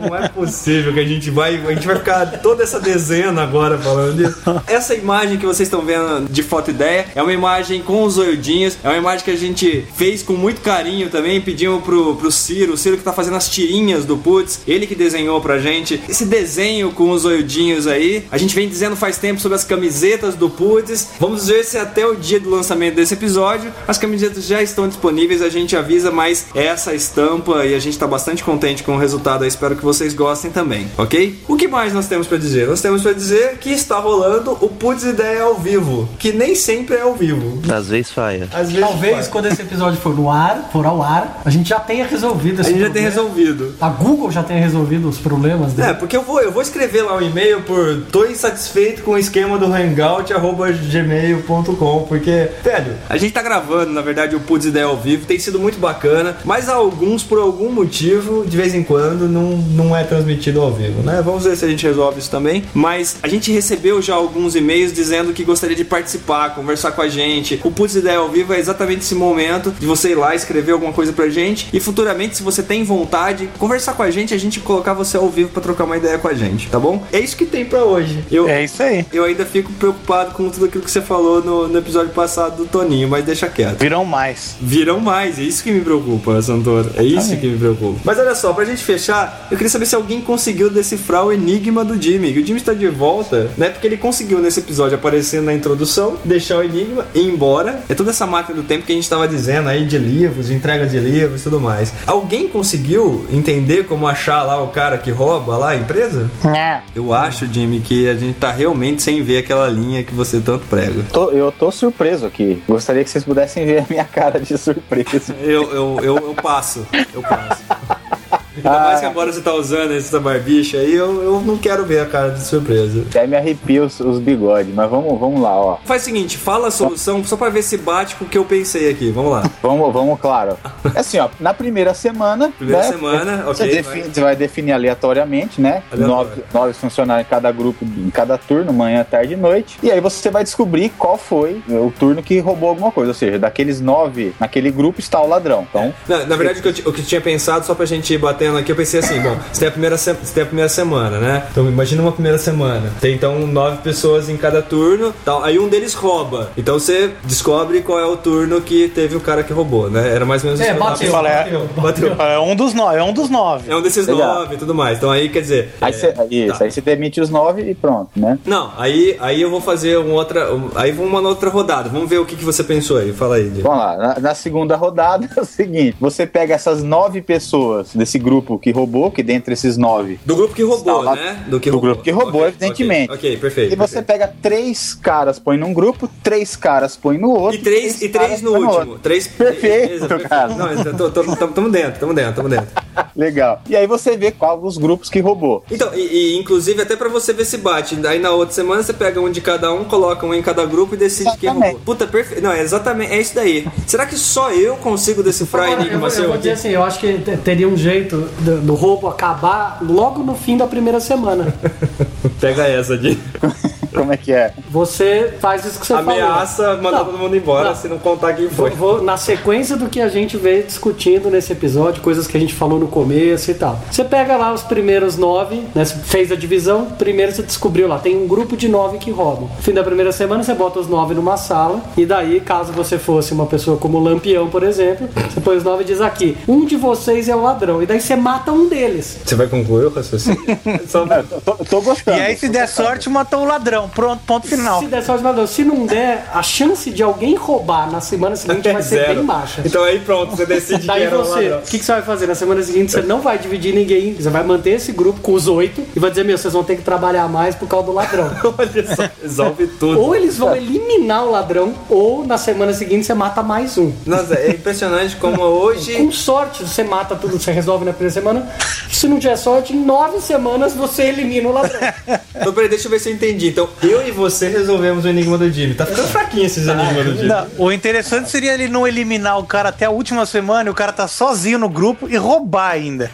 não é possível que a gente vai, a gente vai ficar toda essa dezena agora falando isso. Essa imagem que vocês estão vendo de foto ideia é uma imagem com os zoiudinhos, é uma imagem que a gente fez com muito carinho também, pedimos pro, pro Ciro, o Ciro que tá fazendo as tirinhas do Putz, ele que desenhou pra gente. Esse desenho com os zoiudinhos aí, a gente vem dizendo faz tempo sobre as camisetas do Putz. Vamos ver se até o dia do lançamento desse episódio as camisetas já estão disponíveis, a gente avisa mais essa estampa e a gente tá bastante contente com o resultado aí, espero que vocês gostem também, ok? O que mais nós temos pra dizer? Nós temos pra dizer que está rolando o Putz Ideia ao vivo, que nem sempre é ao vivo. Às vezes falha. Às vezes Talvez faz. quando esse episódio for no ar, for ao ar, a gente já tenha resolvido a esse gente já tem problema. resolvido. A Google já tenha resolvido os problemas dele. É, porque eu vou, eu vou escrever lá um e-mail por tô insatisfeito com o esquema do hangout arroba gmail.com, porque, velho, a gente tá gravando, na verdade, o Puds Ideia ao vivo, tem sido muito bacana, mas alguns, por algum motivo, de vez em quando, não, não é transmitido ao vivo, né? Vamos ver se a gente resolve isso também. Mas a gente recebeu já alguns e-mails dizendo que gostaria de participar, conversar com a gente. O Puds Ideia ao vivo é exatamente esse momento de você ir lá escrever alguma coisa pra gente e futuramente, se você tem vontade, conversar com a gente, a gente colocar você ao vivo pra trocar uma ideia com a gente, tá bom? É isso que tem pra hoje. Eu, É isso aí. eu ainda fico preocupado com tudo aquilo que você falou no, no episódio passado do Toninho, mas deixa quieto. Virão mais. Virão mais, é isso que me preocupa, Santoro. É isso que me preocupa. Mas olha só, pra gente fechar, eu queria saber se alguém conseguiu decifrar o enigma do Jimmy. Que o Jimmy está de volta, né? Porque ele conseguiu nesse episódio aparecer na introdução, deixar o enigma e ir embora. É toda essa máquina do tempo que a gente tava dizendo aí de livros, de entrega de livros e tudo mais. Alguém conseguiu entender como achar lá o cara que rouba lá a empresa? Eu acho, Jimmy, que a gente tá realmente sem ver aquela linha que você tanto prega. Tô- eu tô surpreso aqui. Gostaria que vocês pudessem ver a minha cara de surpresa. Eu, eu, eu, eu passo. Eu passo. Ainda mais que agora você tá usando essa barbicha aí, eu, eu não quero ver a cara de surpresa. Até me arrepia os, os bigodes, mas vamos, vamos lá, ó. Faz o seguinte, fala a solução só pra ver se bate com o que eu pensei aqui. Vamos lá. Vamos, vamos, claro. Assim, ó, na primeira semana. Primeira né, semana, você, ok, define- vai. você vai definir aleatoriamente, né? Aleatório. Nove, nove funcionários em cada grupo, em cada turno, manhã, tarde e noite. E aí você vai descobrir qual foi o turno que roubou alguma coisa. Ou seja, daqueles nove, naquele grupo está o ladrão. Então, Na, na verdade, o que, eu, o que eu tinha pensado, só pra gente ir batendo aqui, eu pensei assim, bom, você tem a primeira, se- tem a primeira semana, né? Então imagina uma primeira semana. Tem então nove pessoas em cada turno, tal, aí um deles rouba. Então você descobre qual é o turno que teve o cara que roubou, né? Era mais ou menos É, que bateu, é- bateu, Bateu. É um dos nove. É um dos nove. É um desses Legal. nove e tudo mais. Então aí quer dizer. aí é, você, isso, tá. aí você demite os nove e pronto, né? Não, aí, aí eu vou fazer uma outra. um- aí vamos uma outra rodada. Vamos ver o que, que você pensou aí. Fala aí, Diego. Vamos lá, na, na segunda rodada é o seguinte: você pega essas nove pessoas desse grupo que roubou, que dentre esses nove. Do grupo que roubou, lá- né? Do, que do grupo que roubou, Ok, evidentemente. Ok, ok, perfeito. E você perfeito. pega três caras, põe num grupo, três caras põe no outro. E três, e três no último. outro. Três, Perfeito, beleza, cara. Não, então, tamo, dentro, tamo dentro, tamo dentro. Legal. E aí você vê qual os grupos que roubou. Então, e, e, inclusive até pra você ver se bate. Aí na outra semana você pega um de cada um, coloca um em cada grupo e decide quem Exatamente. roubou. Puta, perfeito. Não, é exatamente, é isso daí. Será que só eu consigo decifrar Agora, eu, enigma vou- eu seu vou dizer aqui? assim, eu acho que te- teria um jeito do, do roubo acabar logo no fim da primeira semana. Pega essa, de. Como é que é? Você faz isso que você falou. Ameaça mandar Não, todo mundo embora não. se não contar quem Vou, foi. vou- na sequência do que a gente veio discutindo nesse episódio, coisas que a gente falou no começo e tal. Você pega lá os primeiros nove, né? Você fez a divisão, primeiro você descobriu lá, tem um grupo de nove que roubam. No fim da primeira semana, você bota os nove numa sala, e daí, caso você fosse uma pessoa como o Lampião, por exemplo, você põe os nove e diz aqui: um de vocês é o ladrão. E daí você mata um deles. Você vai concluir o raciocínio? Só- Tô, tô gostando. E aí, se der sorte, matou o ladrão. Pronto, ponto final. Se der sorte, ladrão. Se não der, a chance de alguém roubar na semana seguinte vai ser bem baixa. Então aí pronto, você decide quem Daí o você, o que, que você vai fazer? Na semana seguinte você não vai dividir ninguém, você vai manter esse grupo com os oito e vai dizer, meu, vocês vão ter que trabalhar mais por causa do ladrão. Olha só, resolve tudo. ou eles vão eliminar o ladrão, ou na semana seguinte você mata mais um. Nossa, é impressionante como hoje. Com sorte, você mata tudo, você resolve na primeira semana. Se não tiver sorte, em nove semanas você elimina o ladrão. Então, peraí, deixa eu ver se eu entendi. Então, eu e você resolvemos o enigma do Jimmy. Tá ficando fraquinho esses enigmas do Jimmy. Não, o interessante seria ele não eliminar o cara até a última semana e o cara tá sozinho no grupo e roubar ainda.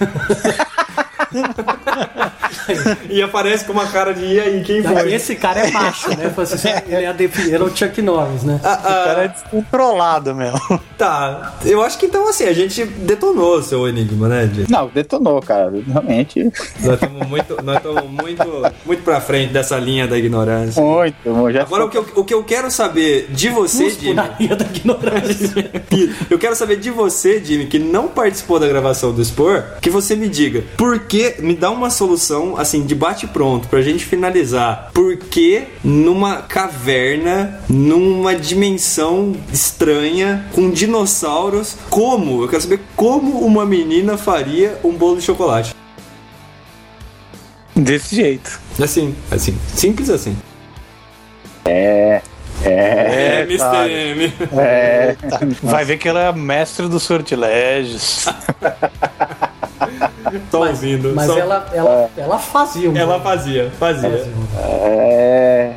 E aparece com uma cara de e aí, quem foi? Esse cara é macho, né? Você- Ele é, a defi- ele é o Chuck Norris, né? Ah, O cara é descontrolado mesmo. Tá, eu acho que então assim, a gente detonou o seu enigma, né, Jimmy? Não, detonou, cara. Realmente. Nós estamos muito, nós estamos muito, muito pra frente dessa linha da ignorância. Muito, muito. Já Agora, o que, eu, o que eu quero saber de você, Jimmy. da ignorância. Eu quero saber de você, Jimmy, que não participou da gravação do Spor, que você me diga, por que, me dá uma solução, assim, de bate-pronto, pra gente finalizar. Por que numa caverna, numa dimensão estranha, com dinossauros, como? Eu quero saber como uma menina faria um bolo de chocolate. Desse jeito. Assim, assim, simples assim. É. É, É. Mr. cara. M. É. Vai ver que ela é mestre dos sortilégios. Tô ouvindo. Mas Só- ela, ela, ela fazia Ela fazia, fazia. É.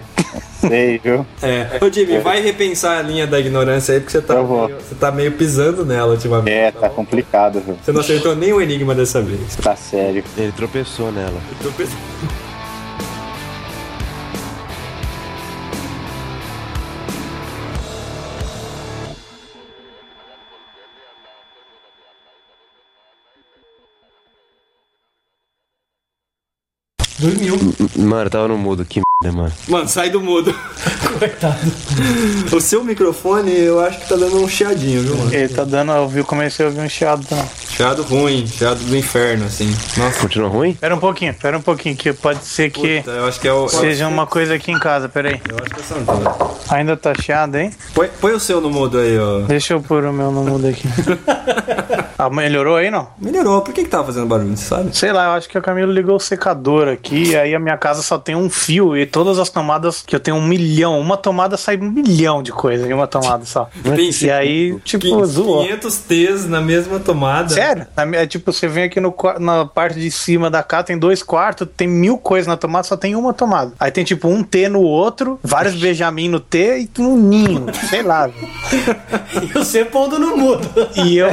Sei, viu? É. Ô Jimmy, vai repensar a linha da ignorância aí, porque você tá, meio, você tá meio pisando nela ultimamente. É, tá complicado, viu? Você não acertou nem o enigma dessa vez. Tá sério. Ele tropeçou nela. Eu tô pensando- Dormiu. Mano, tava no mudo, que merda, mano. Mano, sai do mudo. Coitado. O seu microfone, eu acho que tá dando um chiadinho, viu, mano? Ele tá dando, eu vi, comecei a ouvir um chiado também. Chiado ruim, chiado do inferno, assim. Nossa, Continua ruim? Pera um pouquinho, pera um pouquinho, que pode ser que puta, eu acho que é o. seja uma coisa aqui em casa, peraí. Eu acho que é Santana. Ainda tá chiado, hein? Põe, põe o seu no mudo aí, ó. Deixa eu pôr o meu no mudo aqui. ah, melhorou aí, não? Melhorou. Por que que tava fazendo barulho, você sabe? Sei lá, eu acho que o Camilo ligou o secador aqui, e aí a minha casa só tem um fio e todas as tomadas que eu tenho um milhão, uma tomada sai um milhão de coisa em uma tomada só. Tem E aí, tipo, zoou. 500 T's na mesma tomada. Sério? É tipo, você vem aqui no, na parte de cima da casa, tem dois quartos, tem mil coisas na tomada, só tem uma tomada. Aí tem tipo um T no outro, vários Benjamin no T e um ninho, sei lá. E você pondo no mudo. E eu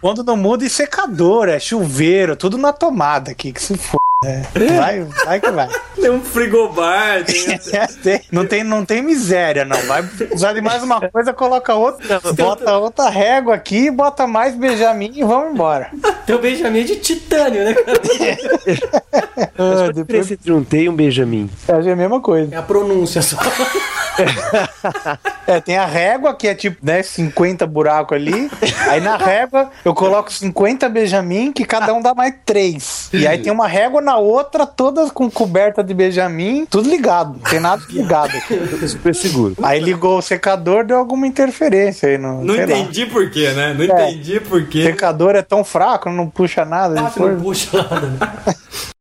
pondo no mudo e secador, é chuveiro, tudo na tomada aqui, que se for. É. Vai, vai que vai. Tem um frigobar, tem... É, tem- não, tem, não tem miséria, não. Vai precisar de mais uma coisa, coloca outra, bota outra régua aqui, bota mais Benjamin e vamos embora. Teu Benjamin é de titânio, né, cara? Ah, a diferença entre um Benjamin? É a mesma coisa. É a pronúncia só. É, tem a régua, que é tipo, né, 50 buracos ali. Aí na régua eu coloco 50 Benjamin, que cada um dá mais 3. E aí tem uma régua na outra, todas com coberta de Benjamin, tudo ligado. Não tem nada ligado aqui. É super seguro. Aí ligou o secador, deu alguma interferência aí. No, Não lá. entendi por quê, né? Não É. entendi por O quê. secador é tão fraco, não puxa nada. Depois- não puxa nada.